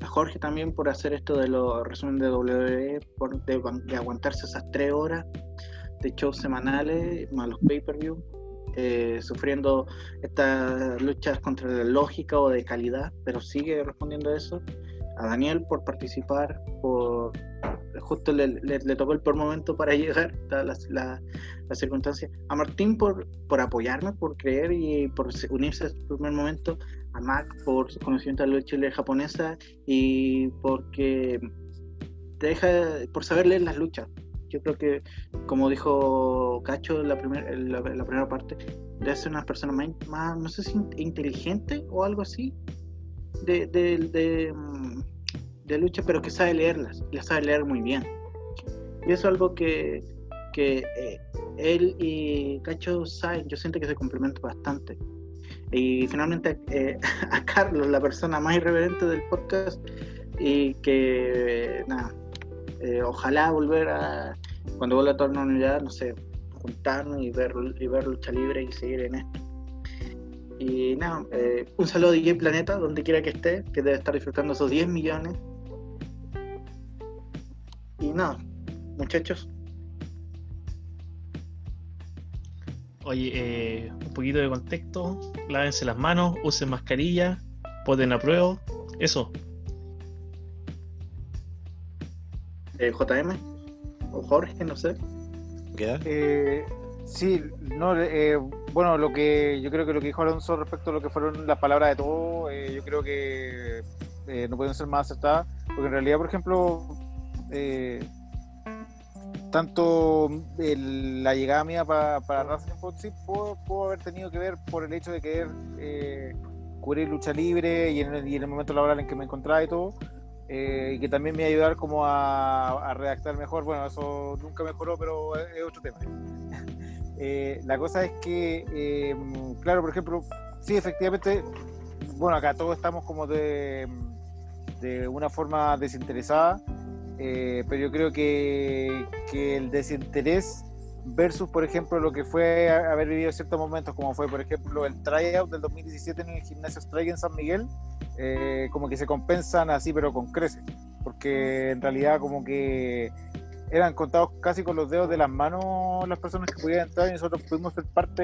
A Jorge también por hacer esto de los resumen de WWE, por de aguantarse esas tres horas de shows semanales, más los pay-per-view, eh, sufriendo estas luchas contra la lógica o de calidad, pero sigue respondiendo a eso. A Daniel por participar, por justo le, le- tocó el peor momento para llegar, la, la, la- la circunstancia. A Martín por, por apoyarme, por creer y por se- unirse el primer momento. A Mac por su conocimiento de la lucha japonesa y porque deja, por saber leer las luchas. Yo creo que, como dijo Cacho en la, primer- la, la primera parte, debe ser una persona más, más, no sé si in- inteligente o algo así, de, de, de, mm, de lucha, pero que sabe leerlas, las sabe leer muy bien. Y eso es algo que, que eh, él y Cacho saben, yo siento que se complementan bastante. Y finalmente eh, a Carlos, la persona más irreverente del podcast, y que nada, eh, ojalá volver a, cuando vuelva a toda la unidad, no sé, juntarnos y ver, y ver lucha libre y seguir en esto. Y nada, un saludo a DJ Planeta, donde quiera que esté, que debe estar disfrutando esos 10 millones. Y nada, muchachos, Oye, eh, un poquito de contexto. Lávense las manos, usen mascarilla, poten a prueba. Eso. eh, JM o Jorge, no sé. ¿Queda? Eh, sí, no, eh, bueno, lo que yo creo que lo que dijo Alonso respecto a lo que fueron las palabras de todos, eh, yo creo que eh, no pueden ser más acertadas, porque en realidad, por ejemplo, eh, tanto el- la llegada mía pa- para Wrestling Pod, sí pudo, pudo haber tenido que ver por el hecho de querer eh, cubrir lucha libre y en, el, y en el momento laboral en que me encontraba y todo, eh, y que también me iba a ayudar como a, a redactar mejor. Bueno, eso nunca mejoró, pero es, es otro tema. Eh, la cosa es que, eh, claro, por ejemplo, sí, efectivamente, bueno, acá todos estamos como de, de una forma desinteresada, eh, pero yo creo que, que el desinterés versus, por ejemplo, lo que fue haber vivido ciertos momentos, como fue, por ejemplo, el tryout del 2017 en el gimnasio Strike en San Miguel, eh, como que se compensan así, pero con creces, porque en realidad como que eran contados casi con los dedos de las manos las personas que podían entrar y nosotros pudimos ser parte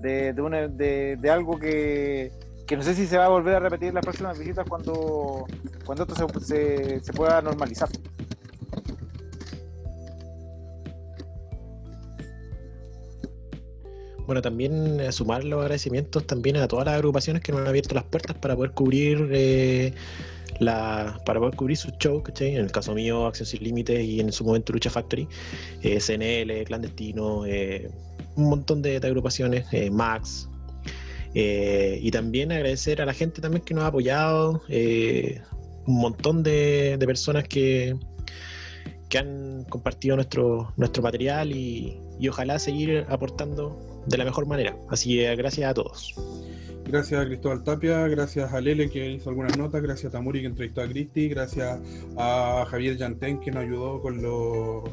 de, de, una- de- de algo que, que no sé si se va a volver a repetir las próximas visitas cuando, cuando esto se, se, pueda normalizar. Bueno, también eh, sumar los agradecimientos también a todas las agrupaciones que nos han abierto las puertas para poder cubrir eh, la, para poder cubrir sus shows, ¿cachai? En el caso mío, Acción Sin Límites y en su momento Lucha Factory, eh, CNL, Clandestino, eh, un montón de, agrupaciones, Max. Eh, y también agradecer a la gente también que nos ha apoyado, eh, un montón de, de personas que, que han compartido nuestro, nuestro material y, y ojalá seguir aportando de la mejor manera. Así que gracias a todos. Gracias a Cristóbal Tapia, gracias a Lele que hizo algunas notas, gracias a Tamuri que entrevistó a Cristi, gracias a Javier Yantén que nos ayudó con los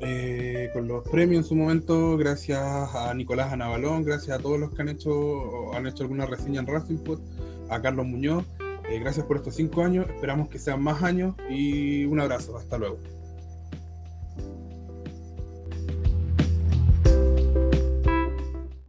eh, con los premios en su momento, gracias a Nicolás Anabalón, gracias a todos los que han hecho han hecho alguna reseña en Racing Pod, a Carlos Muñoz, eh, gracias por estos cinco años, esperamos que sean más años y un abrazo, hasta luego.